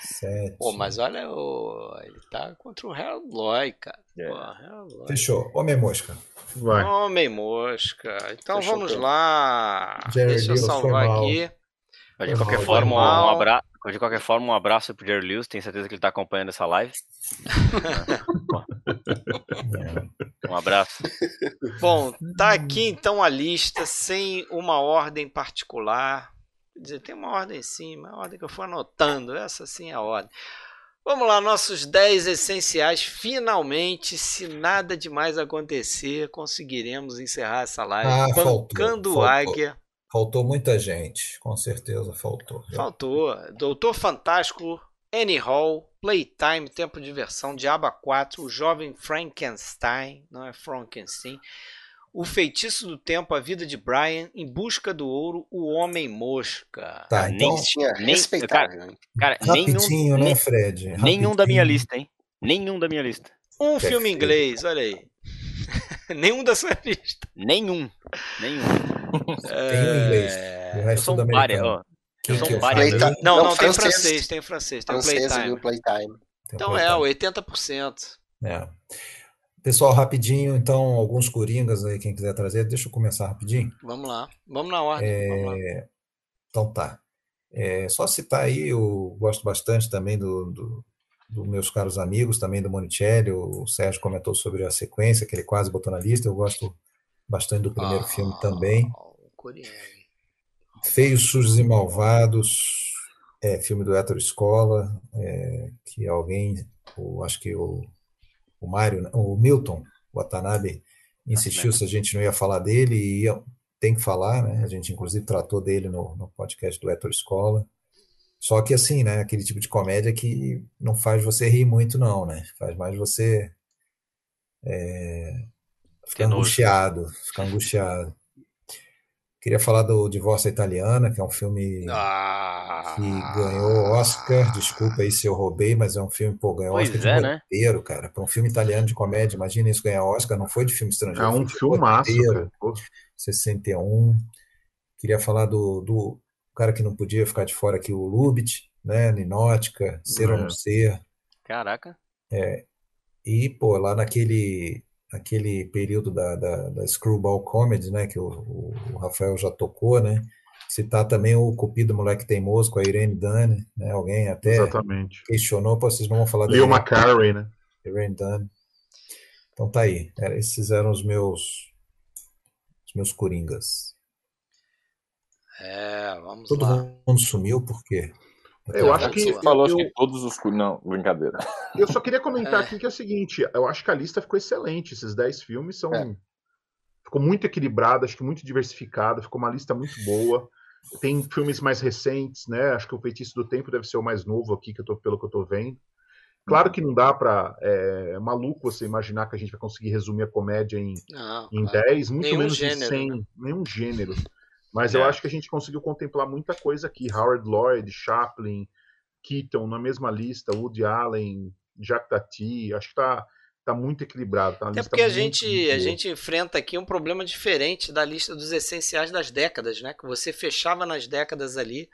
Sete. Pô, mas olha, o... ele tá contra o Lloyd, cara. É. Pô. Fechou. Homem Mosca. Vai. Homem Mosca. Então Fechou vamos lá. Jerry Deixa eu salvar aqui. De qualquer, forma, um abra... de qualquer forma, um abraço pro Jerry Lewis. Tenho certeza que ele tá acompanhando essa live. um abraço. Bom, tá aqui então a lista sem uma ordem particular dizer, tem uma ordem sim, uma ordem que eu fui anotando, essa sim é a ordem. Vamos lá, nossos 10 essenciais. Finalmente, se nada demais acontecer, conseguiremos encerrar essa live. Ah, Pancando faltou, Águia. Faltou muita gente, com certeza faltou. Faltou. Doutor Fantástico, Annie Hall, Playtime, Tempo de Diversão, Diaba 4, O Jovem Frankenstein, não é Frankenstein, o Feitiço do Tempo, A Vida de Brian, Em Busca do Ouro, O Homem Mosca. Tá, então, nem, tinha nem, cara, cara Rapidinho, nenhum, né, Fred? Rapidinho. Nenhum da minha lista, hein? Nenhum da minha lista. Um Perfeito. filme inglês, olha aí. nenhum da sua lista. Nenhum. Nenhum. É... Tem um inglês. O resto são várias, ó. São várias. Não, não, não, tem francês, tem francês, tem francês Playtime. Playtime. Então é, 80%. É. Pessoal, rapidinho, então, alguns coringas aí, quem quiser trazer, deixa eu começar rapidinho. Vamos lá, vamos na ordem. É... Vamos lá. Então tá. É, só citar aí, eu gosto bastante também do, do, do, meus caros amigos, também do Monicelli, o Sérgio comentou sobre a sequência, que ele quase botou na lista, eu gosto bastante do primeiro ah, filme também. Feios, Sujos e Malvados, É, filme do Hétero Escola, é, que alguém, o, acho que o, o Mário, o Milton Watanabe insistiu se a gente não ia falar dele e ia, tem que falar, né? A gente inclusive tratou dele no, no podcast do Hétero Escola. Só que assim, né? Aquele tipo de comédia que não faz você rir muito, não, né? Faz mais você é, ficar angustiado, ficar angustiado. Queria falar do Divórcio Italiana, que é um filme ah, que ganhou Oscar. Desculpa aí se eu roubei, mas é um filme, pô, ganhou Oscar é, de né? roteiro, cara. Para um filme italiano de comédia, imagina isso ganhar Oscar, não foi de filme estrangeiro. É um filmaço, roteiro, cara. 61. Queria falar do, do cara que não podia ficar de fora aqui, o Lubitsch, né? Ninótica, Ser ou Não Ser. Caraca. É, e, pô, lá naquele aquele período da, da, da, Screwball Comedy, né, que o, o, Rafael já tocou, né, citar também o Cupido Moleque Teimoso com a Irene Dunne, né, alguém até Exatamente. questionou, pô, vocês não vão falar Leo McCarey, né? Irene Dunne. Então tá aí, esses eram os meus os meus coringas. É, vamos Todo lá. mundo sumiu por quê? Eu acho que. Você falou eu, que todos os. Não, brincadeira. Eu só queria comentar é. aqui que é o seguinte: eu acho que a lista ficou excelente. Esses 10 filmes são. É. Ficou muito equilibrada, acho que muito diversificada, ficou uma lista muito boa. Tem filmes mais recentes, né? Acho que o Feitiço do Tempo deve ser o mais novo aqui, que eu tô, pelo que eu tô vendo. Claro que não dá para é, é, maluco você imaginar que a gente vai conseguir resumir a comédia em, não, em claro. 10, muito nenhum menos gênero, em 100, né? nenhum gênero. Mas é. eu acho que a gente conseguiu contemplar muita coisa aqui. Howard Lloyd, Chaplin, Keaton na mesma lista, Woody Allen, Jacques Tati, acho que tá, tá muito equilibrado. Tá Até porque a gente, a gente enfrenta aqui um problema diferente da lista dos essenciais das décadas, né? Que você fechava nas décadas ali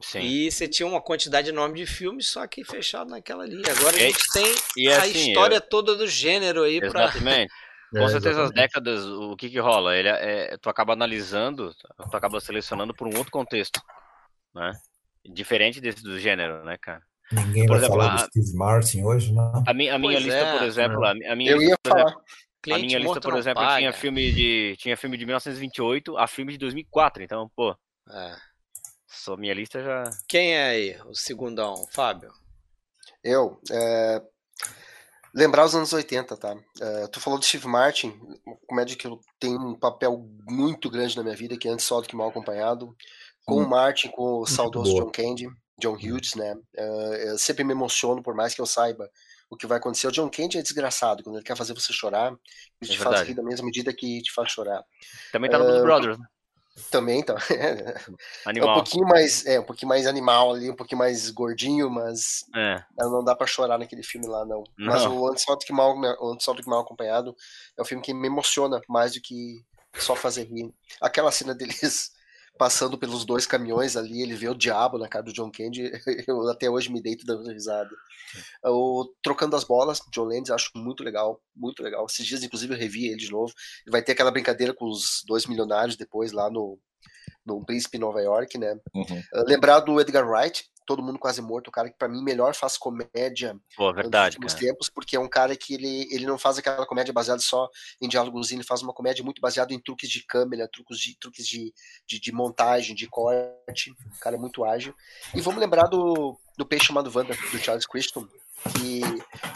Sim. e você tinha uma quantidade enorme de filmes, só que fechado naquela ali. Agora a é, gente tem e a assim, história eu... toda do gênero aí para Exatamente. Com é, certeza, as décadas, o que que rola? Ele é, é, tu acaba analisando, tu acaba selecionando por um outro contexto, né? Diferente desse do gênero, né, cara? Ninguém por vai exemplo, falar a, do Steve Martin hoje, não? A minha, a minha lista, é, por exemplo, a minha Eu lista, ia falar. Exemplo, a minha lista, por exemplo, tinha filme de tinha filme de 1928 a filme de 2004, então, pô. É. Só minha lista já. Quem é aí o segundão, Fábio? Eu, é, Lembrar os anos 80, tá? Uh, tu falou de Steve Martin, comédia que tem um papel muito grande na minha vida, que é antes só do que mal acompanhado. Com hum. o Martin, com o saudoso John Candy, John Hughes, né? Uh, eu sempre me emociono, por mais que eu saiba o que vai acontecer. O John Candy é desgraçado, quando ele quer fazer você chorar, ele é te verdade. faz rir da mesma medida que te faz chorar. Também tá no uh, Brothers, né? Também, então. Animal. É um pouquinho mais, é, um pouquinho mais animal ali, um pouquinho mais gordinho, mas é. não dá para chorar naquele filme lá, não. não. Mas o Antes do que Mal, o Antes que Mal Acompanhado é um filme que me emociona mais do que só fazer rir. Aquela cena deles passando pelos dois caminhões ali, ele vê o diabo na cara do John Candy, eu até hoje me deito dando risada. O Trocando as Bolas, John Landis, acho muito legal, muito legal. Esses dias, inclusive, eu revi ele de novo. Vai ter aquela brincadeira com os dois milionários depois lá no, no Príncipe Nova York, né? Uhum. Lembrar do Edgar Wright, Todo Mundo Quase Morto, o cara que para mim melhor faz comédia Pô, verdade, nos tempos, porque é um cara que ele, ele não faz aquela comédia baseada só em diálogos, ele faz uma comédia muito baseada em truques de câmera, truques de, truques de, de, de montagem, de corte, o cara é muito ágil. E vamos lembrar do, do Peixe Chamado Wanda, do Charles Christon, que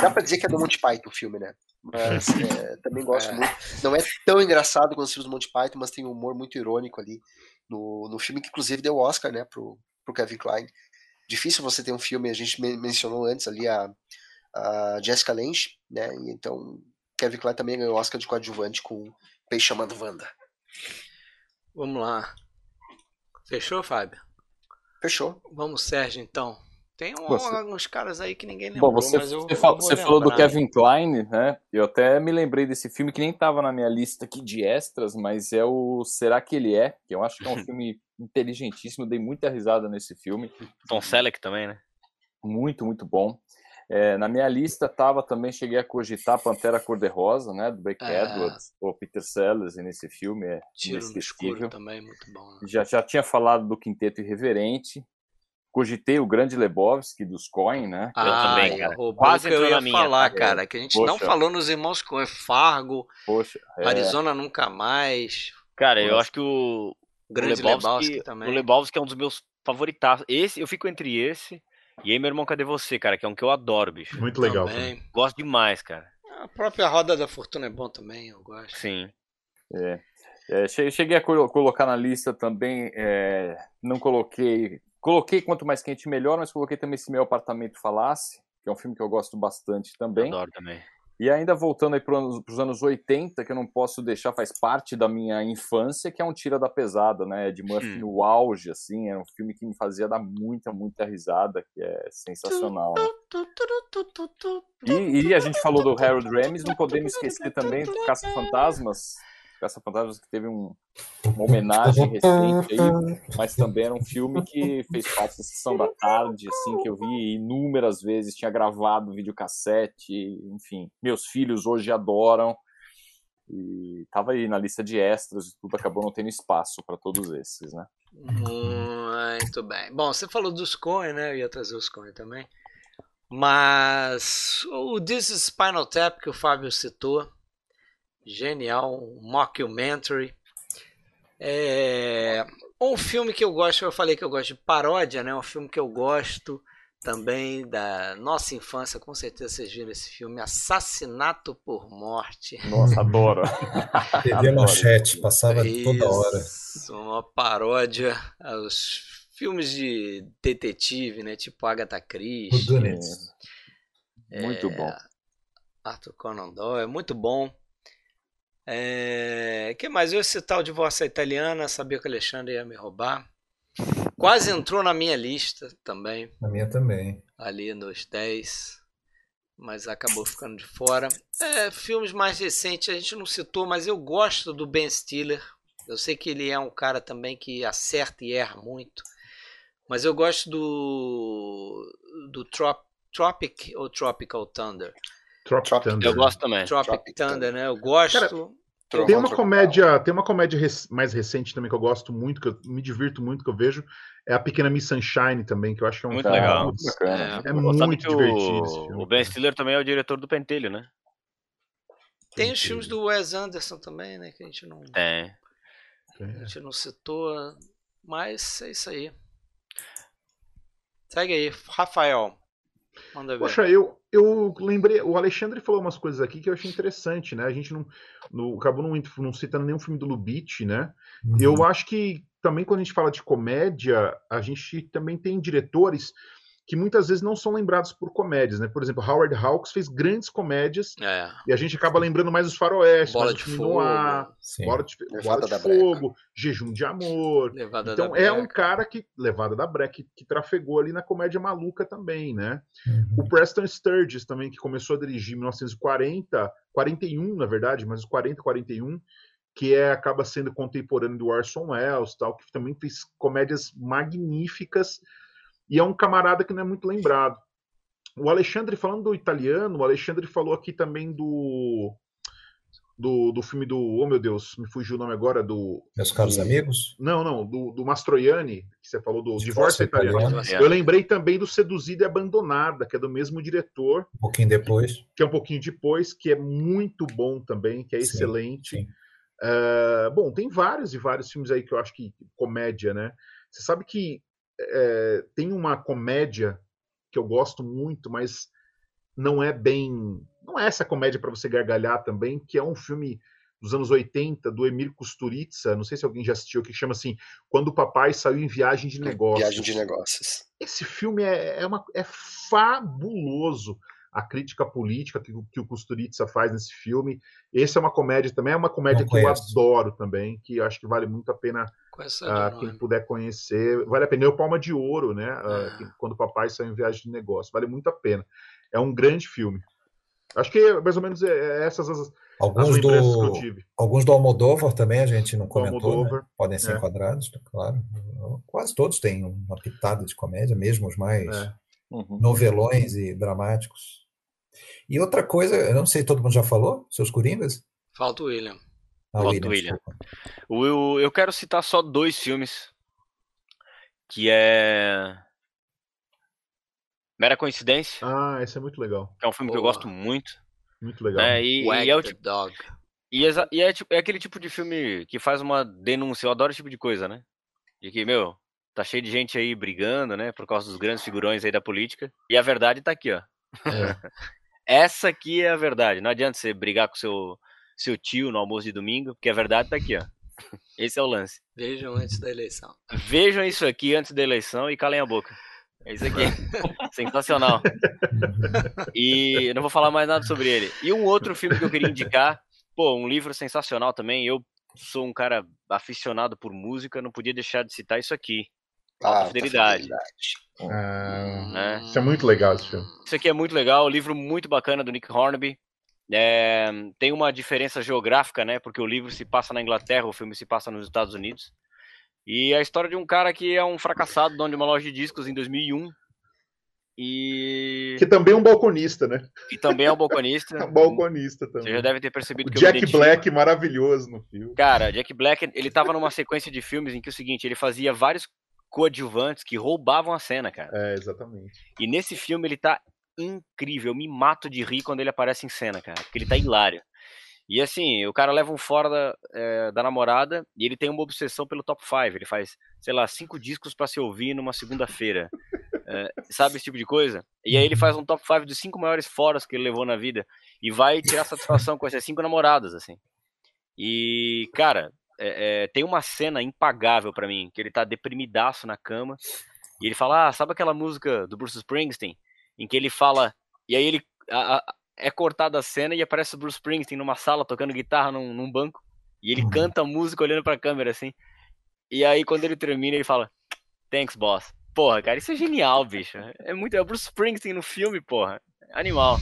dá pra dizer que é do Monty Python o filme, né? Mas é, também gosto é. muito. Não é tão engraçado quanto os filmes do Monty Python, mas tem um humor muito irônico ali no, no filme que inclusive deu Oscar, né, pro, pro Kevin Klein difícil você ter um filme, a gente mencionou antes ali a, a Jessica Lange, né? E então Kevin Klein também ganhou o Oscar de coadjuvante com Peixe Chamado Wanda. Vamos lá. Fechou, Fábio? Fechou. Vamos, Sérgio, então. Tem um, você... alguns caras aí que ninguém lembrou, Bom, você, mas eu, você, fala, você falou do Kevin Klein, né? Eu até me lembrei desse filme que nem estava na minha lista aqui de extras, mas é o Será que ele é? Que eu acho que é um filme inteligentíssimo, dei muita risada nesse filme. Tom Selleck também, né? Muito, muito bom. É, na minha lista tava também, cheguei a cogitar Pantera Cor-de-Rosa, né, do Blake é. Edwards, o Peter Sellers nesse filme, é Tiro no escuro também, muito bom. Né? Já, já tinha falado do Quinteto Irreverente, cogitei o Grande Lebowski dos Coen, né? Ah, eu também, cara. Quase que eu ia minha, falar, cara, que a gente Poxa. não falou nos Irmãos Coen, Fargo, Poxa, é... Arizona Nunca Mais. Cara, Poxa. eu acho que o, Grande o Lebowski, Lebowski também. O Lebowski é um dos meus favoritaço. Esse, eu fico entre esse e aí, meu irmão, cadê você, cara? Que é um que eu adoro, bicho. Muito legal. Também. Gosto demais, cara. A própria Roda da Fortuna é bom também, eu gosto. Sim. É. É, cheguei a colocar na lista também, é, não coloquei, coloquei quanto mais quente melhor, mas coloquei também se meu apartamento falasse, que é um filme que eu gosto bastante também. Adoro também. E ainda voltando aí para os anos 80, que eu não posso deixar, faz parte da minha infância, que é um Tira da Pesada, né? De Murphy hum. no auge, assim, é um filme que me fazia dar muita, muita risada, que é sensacional. Né? E, e, a gente falou do Harold Ramis, não podemos esquecer também do Caça-Fantasmas, Caça-Fantasmas que teve um, uma homenagem recente aí, mas também era um filme que fez parte da sessão da tarde, assim, que eu vi inúmeras vezes, tinha gravado videocassete, enfim. Meus filhos hoje adoram. E tava aí na lista de extras e tudo acabou não tendo espaço para todos esses, né? Muito bem. Bom, você falou dos Coen, né? Eu ia trazer os Coen também. Mas o This is Spinal Tap que o Fábio citou, Genial, um mockumentary. É um filme que eu gosto, eu falei que eu gosto de paródia, né? Um filme que eu gosto também da nossa infância, com certeza vocês viram esse filme, Assassinato por Morte. Nossa, adoro. TV Manchete, passava Isso, toda hora. Uma paródia aos filmes de detetive, né? Tipo Agatha Christie. Muito é, bom. Arthur Conan Doyle, é muito bom. É, que mais? Eu ia citar o Divórcio Italiana, sabia que o Alexandre ia me roubar. Quase entrou na minha lista também. Na minha também. Ali nos 10, mas acabou ficando de fora. É, filmes mais recentes a gente não citou, mas eu gosto do Ben Stiller. Eu sei que ele é um cara também que acerta e erra muito. Mas eu gosto do, do Trop, Tropic ou Tropical Thunder. Tropic, Tropic Thunder. Eu gosto também. Tropic, Tropic Thunder, né? Eu gosto. Cara, tem uma comédia, tem uma comédia mais recente também que eu gosto muito, que eu me divirto muito, que eu vejo, é a Pequena Miss Sunshine também, que eu acho que é um muito legal. É, é muito divertido esse filme. O Ben Stiller também é o diretor do Pentelho, né? Tem os filmes do Wes Anderson também, né? Que a gente não. Tem. A gente não citou, mas é isso aí. Segue aí, Rafael. Manda ver. Poxa, eu, eu lembrei, o Alexandre falou umas coisas aqui que eu achei interessante, né? A gente não, no, acabou não, não citando nenhum filme do Lubitsch, né? Uhum. Eu acho que também quando a gente fala de comédia, a gente também tem diretores que muitas vezes não são lembrados por comédias, né? Por exemplo, Howard Hawks fez grandes comédias é. e a gente acaba lembrando mais os faroeste, Bola de Fogo, ar, Bola de, Bola de Fogo, Jejum de Amor. Levada então é um cara que Levada da Breca que, que, trafegou ali na comédia maluca também, né? Uhum. O Preston Sturges também que começou a dirigir em 1940, 41 na verdade, mas os 40, 41 que é, acaba sendo contemporâneo do Orson Welles, tal, que também fez comédias magníficas e é um camarada que não é muito lembrado. O Alexandre, falando do italiano, o Alexandre falou aqui também do. Do, do filme do. Oh meu Deus, me fugiu o nome agora. do Meus caros do, amigos? Não, não, do, do Mastroianni, que você falou do Divórcio, italiano. italiano. Eu lembrei também do Seduzida e Abandonada, que é do mesmo diretor. Um pouquinho depois. Que é um pouquinho depois, que é muito bom também, que é sim, excelente. Sim. Uh, bom, tem vários e vários filmes aí que eu acho que comédia, né? Você sabe que é, tem uma comédia que eu gosto muito, mas não é bem. Não é essa comédia para você gargalhar também, que é um filme dos anos 80, do Emir Kusturica, não sei se alguém já assistiu, que chama assim Quando o Papai Saiu em Viagem de Negócios. Viagem de Negócios. Esse filme é, é, uma, é fabuloso a crítica política que, que o Kusturica faz nesse filme. Esse é uma comédia também, é uma comédia Não que conheço. eu adoro também, que eu acho que vale muito a pena uh, quem puder conhecer. Vale a pena. É o Palma de Ouro, né? Uh, quando o papai sai em viagem de negócio. Vale muito a pena. É um grande filme. Acho que mais ou menos é, é essas as, alguns as do, que eu tive. Alguns do Almodóvar também a gente não comentou, né? podem ser é. enquadrados, claro. Quase todos têm uma pitada de comédia, mesmo os mais é. uhum. novelões e dramáticos. E outra coisa, eu não sei, todo mundo já falou? Seus Coringas? Falta o William. Falta o William. Eu, eu quero citar só dois filmes. Que é. Mera Coincidência. Ah, esse é muito legal. é um filme Boa. que eu gosto muito. Muito legal. É, e, e, é o tipo, dog. E, é, e é, tipo, é aquele tipo de filme que faz uma denúncia. Eu adoro esse tipo de coisa, né? De que, meu, tá cheio de gente aí brigando, né, por causa dos grandes figurões aí da política. E a verdade tá aqui, ó. É. Essa aqui é a verdade. Não adianta você brigar com seu seu tio no almoço de domingo, porque a verdade tá aqui, ó. Esse é o lance. Vejam antes da eleição. Vejam isso aqui antes da eleição e calem a boca. É isso aqui. Sensacional. E não vou falar mais nada sobre ele. E um outro filme que eu queria indicar, pô, um livro sensacional também. Eu sou um cara aficionado por música, não podia deixar de citar isso aqui. Alta ah, Fidelidade. Ah, né? Isso é muito legal esse filme. Isso aqui é muito legal, um livro muito bacana do Nick Hornby. É, tem uma diferença geográfica, né? Porque o livro se passa na Inglaterra, o filme se passa nos Estados Unidos. E a história de um cara que é um fracassado, dono de uma loja de discos em 2001. E. Que também é um balconista, né? Que também é um balconista. um balconista também. Você já deve ter percebido o que Jack Black maravilhoso no filme. Cara, Jack Black, ele tava numa sequência de filmes em que é o seguinte, ele fazia vários coadjuvantes que roubavam a cena, cara. É, exatamente. E nesse filme ele tá incrível. Eu me mato de rir quando ele aparece em cena, cara. Porque ele tá hilário. E assim, o cara leva um fora da, é, da namorada e ele tem uma obsessão pelo top 5. Ele faz, sei lá, cinco discos para se ouvir numa segunda-feira. É, sabe esse tipo de coisa? E aí ele faz um top 5 dos cinco maiores foras que ele levou na vida e vai tirar satisfação com essas cinco namoradas, assim. E, cara, é, tem uma cena impagável para mim, que ele tá deprimidaço na cama e ele fala: Ah, sabe aquela música do Bruce Springsteen? Em que ele fala. E aí ele. A, a, é cortada a cena e aparece o Bruce Springsteen numa sala tocando guitarra num, num banco. E ele uhum. canta a música olhando pra câmera assim. E aí quando ele termina, ele fala: Thanks, boss. Porra, cara, isso é genial, bicho. É muito. É o Bruce Springsteen no filme, porra. Animal.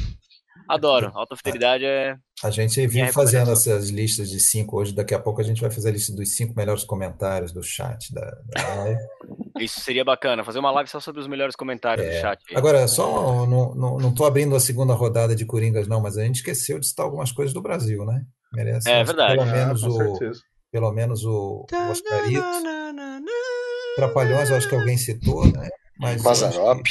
Adoro. Alta fidelidade é. A gente vive fazendo essas listas de cinco hoje. Daqui a pouco a gente vai fazer a lista dos cinco melhores comentários do chat da, da live. Isso seria bacana, fazer uma live só sobre os melhores comentários é. do chat. Agora, só não, não, não tô abrindo a segunda rodada de Coringas, não, mas a gente esqueceu de citar algumas coisas do Brasil, né? Merece. É verdade. Pelo menos ah, o. Pelo menos o, o Oscarito. Trapalhões, eu acho que alguém citou, né? Mas Mazarop.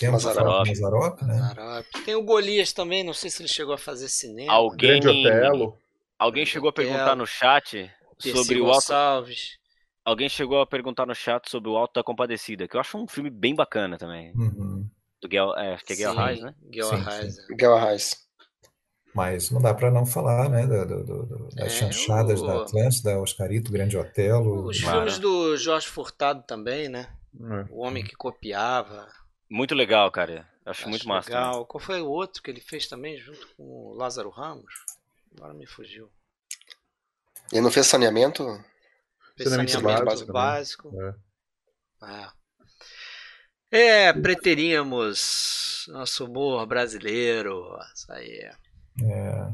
Tem Mazarop. Mazarop, né? Mazarop. Tem o Golias também, não sei se ele chegou a fazer cinema. Alguém, Grande Otelo. Alguém chegou a perguntar no chat sobre o Alto... Alguém chegou a perguntar no chat sobre o Alto da Compadecida, que eu acho um filme bem bacana também. Uhum. Do Gel, é, que é Gel Reis, né? Gel Reis. Gel Reis. Mas não dá para não falar, né, do, do, do, das é, chanchadas o... da Atlântida, Oscarito, Grande Otelo. Os filmes do Jorge Furtado também, né? É. O Homem que Copiava. Muito legal, cara. Acho, Acho muito massa. Legal. Também. Qual foi o outro que ele fez também junto com o Lázaro Ramos? Agora me fugiu. Ele não fez saneamento? Fez saneamento, saneamento básico. básico. É. é. é, preteríamos nosso humor brasileiro. Isso aí. É.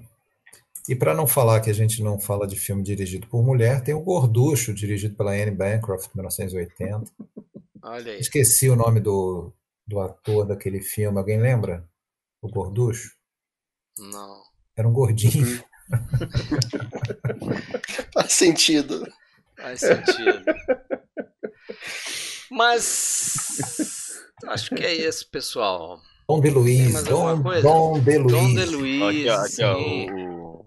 E para não falar que a gente não fala de filme dirigido por mulher, tem o Gorducho, dirigido pela Anne Bancroft, 1980. Olha aí. Esqueci o nome do, do ator daquele filme. Alguém lembra? O Gorducho? Não. Era um gordinho. Faz sentido. Faz sentido. Mas acho que é isso, pessoal. Dom de Luiz, Dom, Dom de Luiz. Dom de Luiz. Aqui, ó, aqui, ó, o,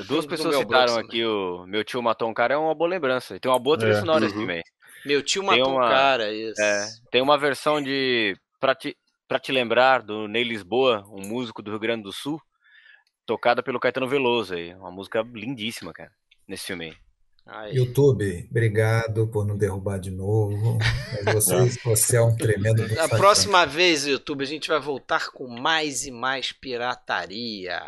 o, duas pessoas citaram aqui o Meu Tio Matou um Cara, é uma boa lembrança. E tem uma boa trilha é. sonora uhum. esse filme aí. Meu tio matou uma, um cara, isso. É, tem uma versão de pra te, pra te lembrar do Ney Lisboa, um músico do Rio Grande do Sul, tocada pelo Caetano Veloso aí. Uma música lindíssima, cara, nesse filme aí. Aí. YouTube, obrigado por não derrubar de novo. Você, você é um tremendo. Na próxima vez, YouTube, a gente vai voltar com mais e mais pirataria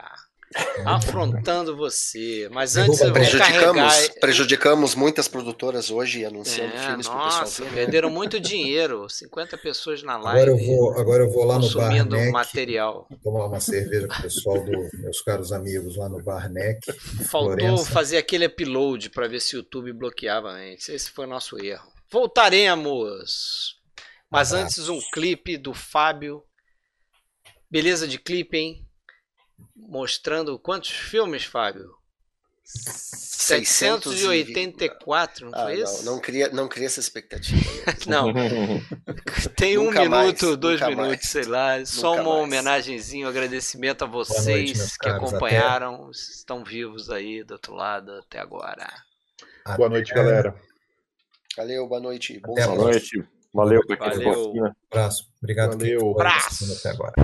afrontando você. Mas antes eu prejudicamos, carregar... prejudicamos muitas produtoras hoje anunciando é, filmes para pessoal ver. Perderam muito dinheiro, 50 pessoas na live. Agora eu vou, agora eu vou lá no Barnec, material. Tomar uma cerveja com o pessoal dos meus caros amigos lá no Barnec. Faltou Florença. fazer aquele upload para ver se o YouTube bloqueava antes. Esse foi o nosso erro. Voltaremos. Mas antes um clipe do Fábio. Beleza de clipe, hein? Mostrando quantos filmes, Fábio? 784, não ah, foi isso? Não, não, cria, não cria essa expectativa. não. Tem um minuto, mais, dois minutos, mais. sei lá. Só uma mais. homenagenzinha, um agradecimento a vocês noite, que acompanharam, até... estão vivos aí do outro lado até agora. Boa noite, galera. Valeu, boa noite. Boa noite. Valeu Valeu. Um abraço. Obrigado. Valeu. Até agora.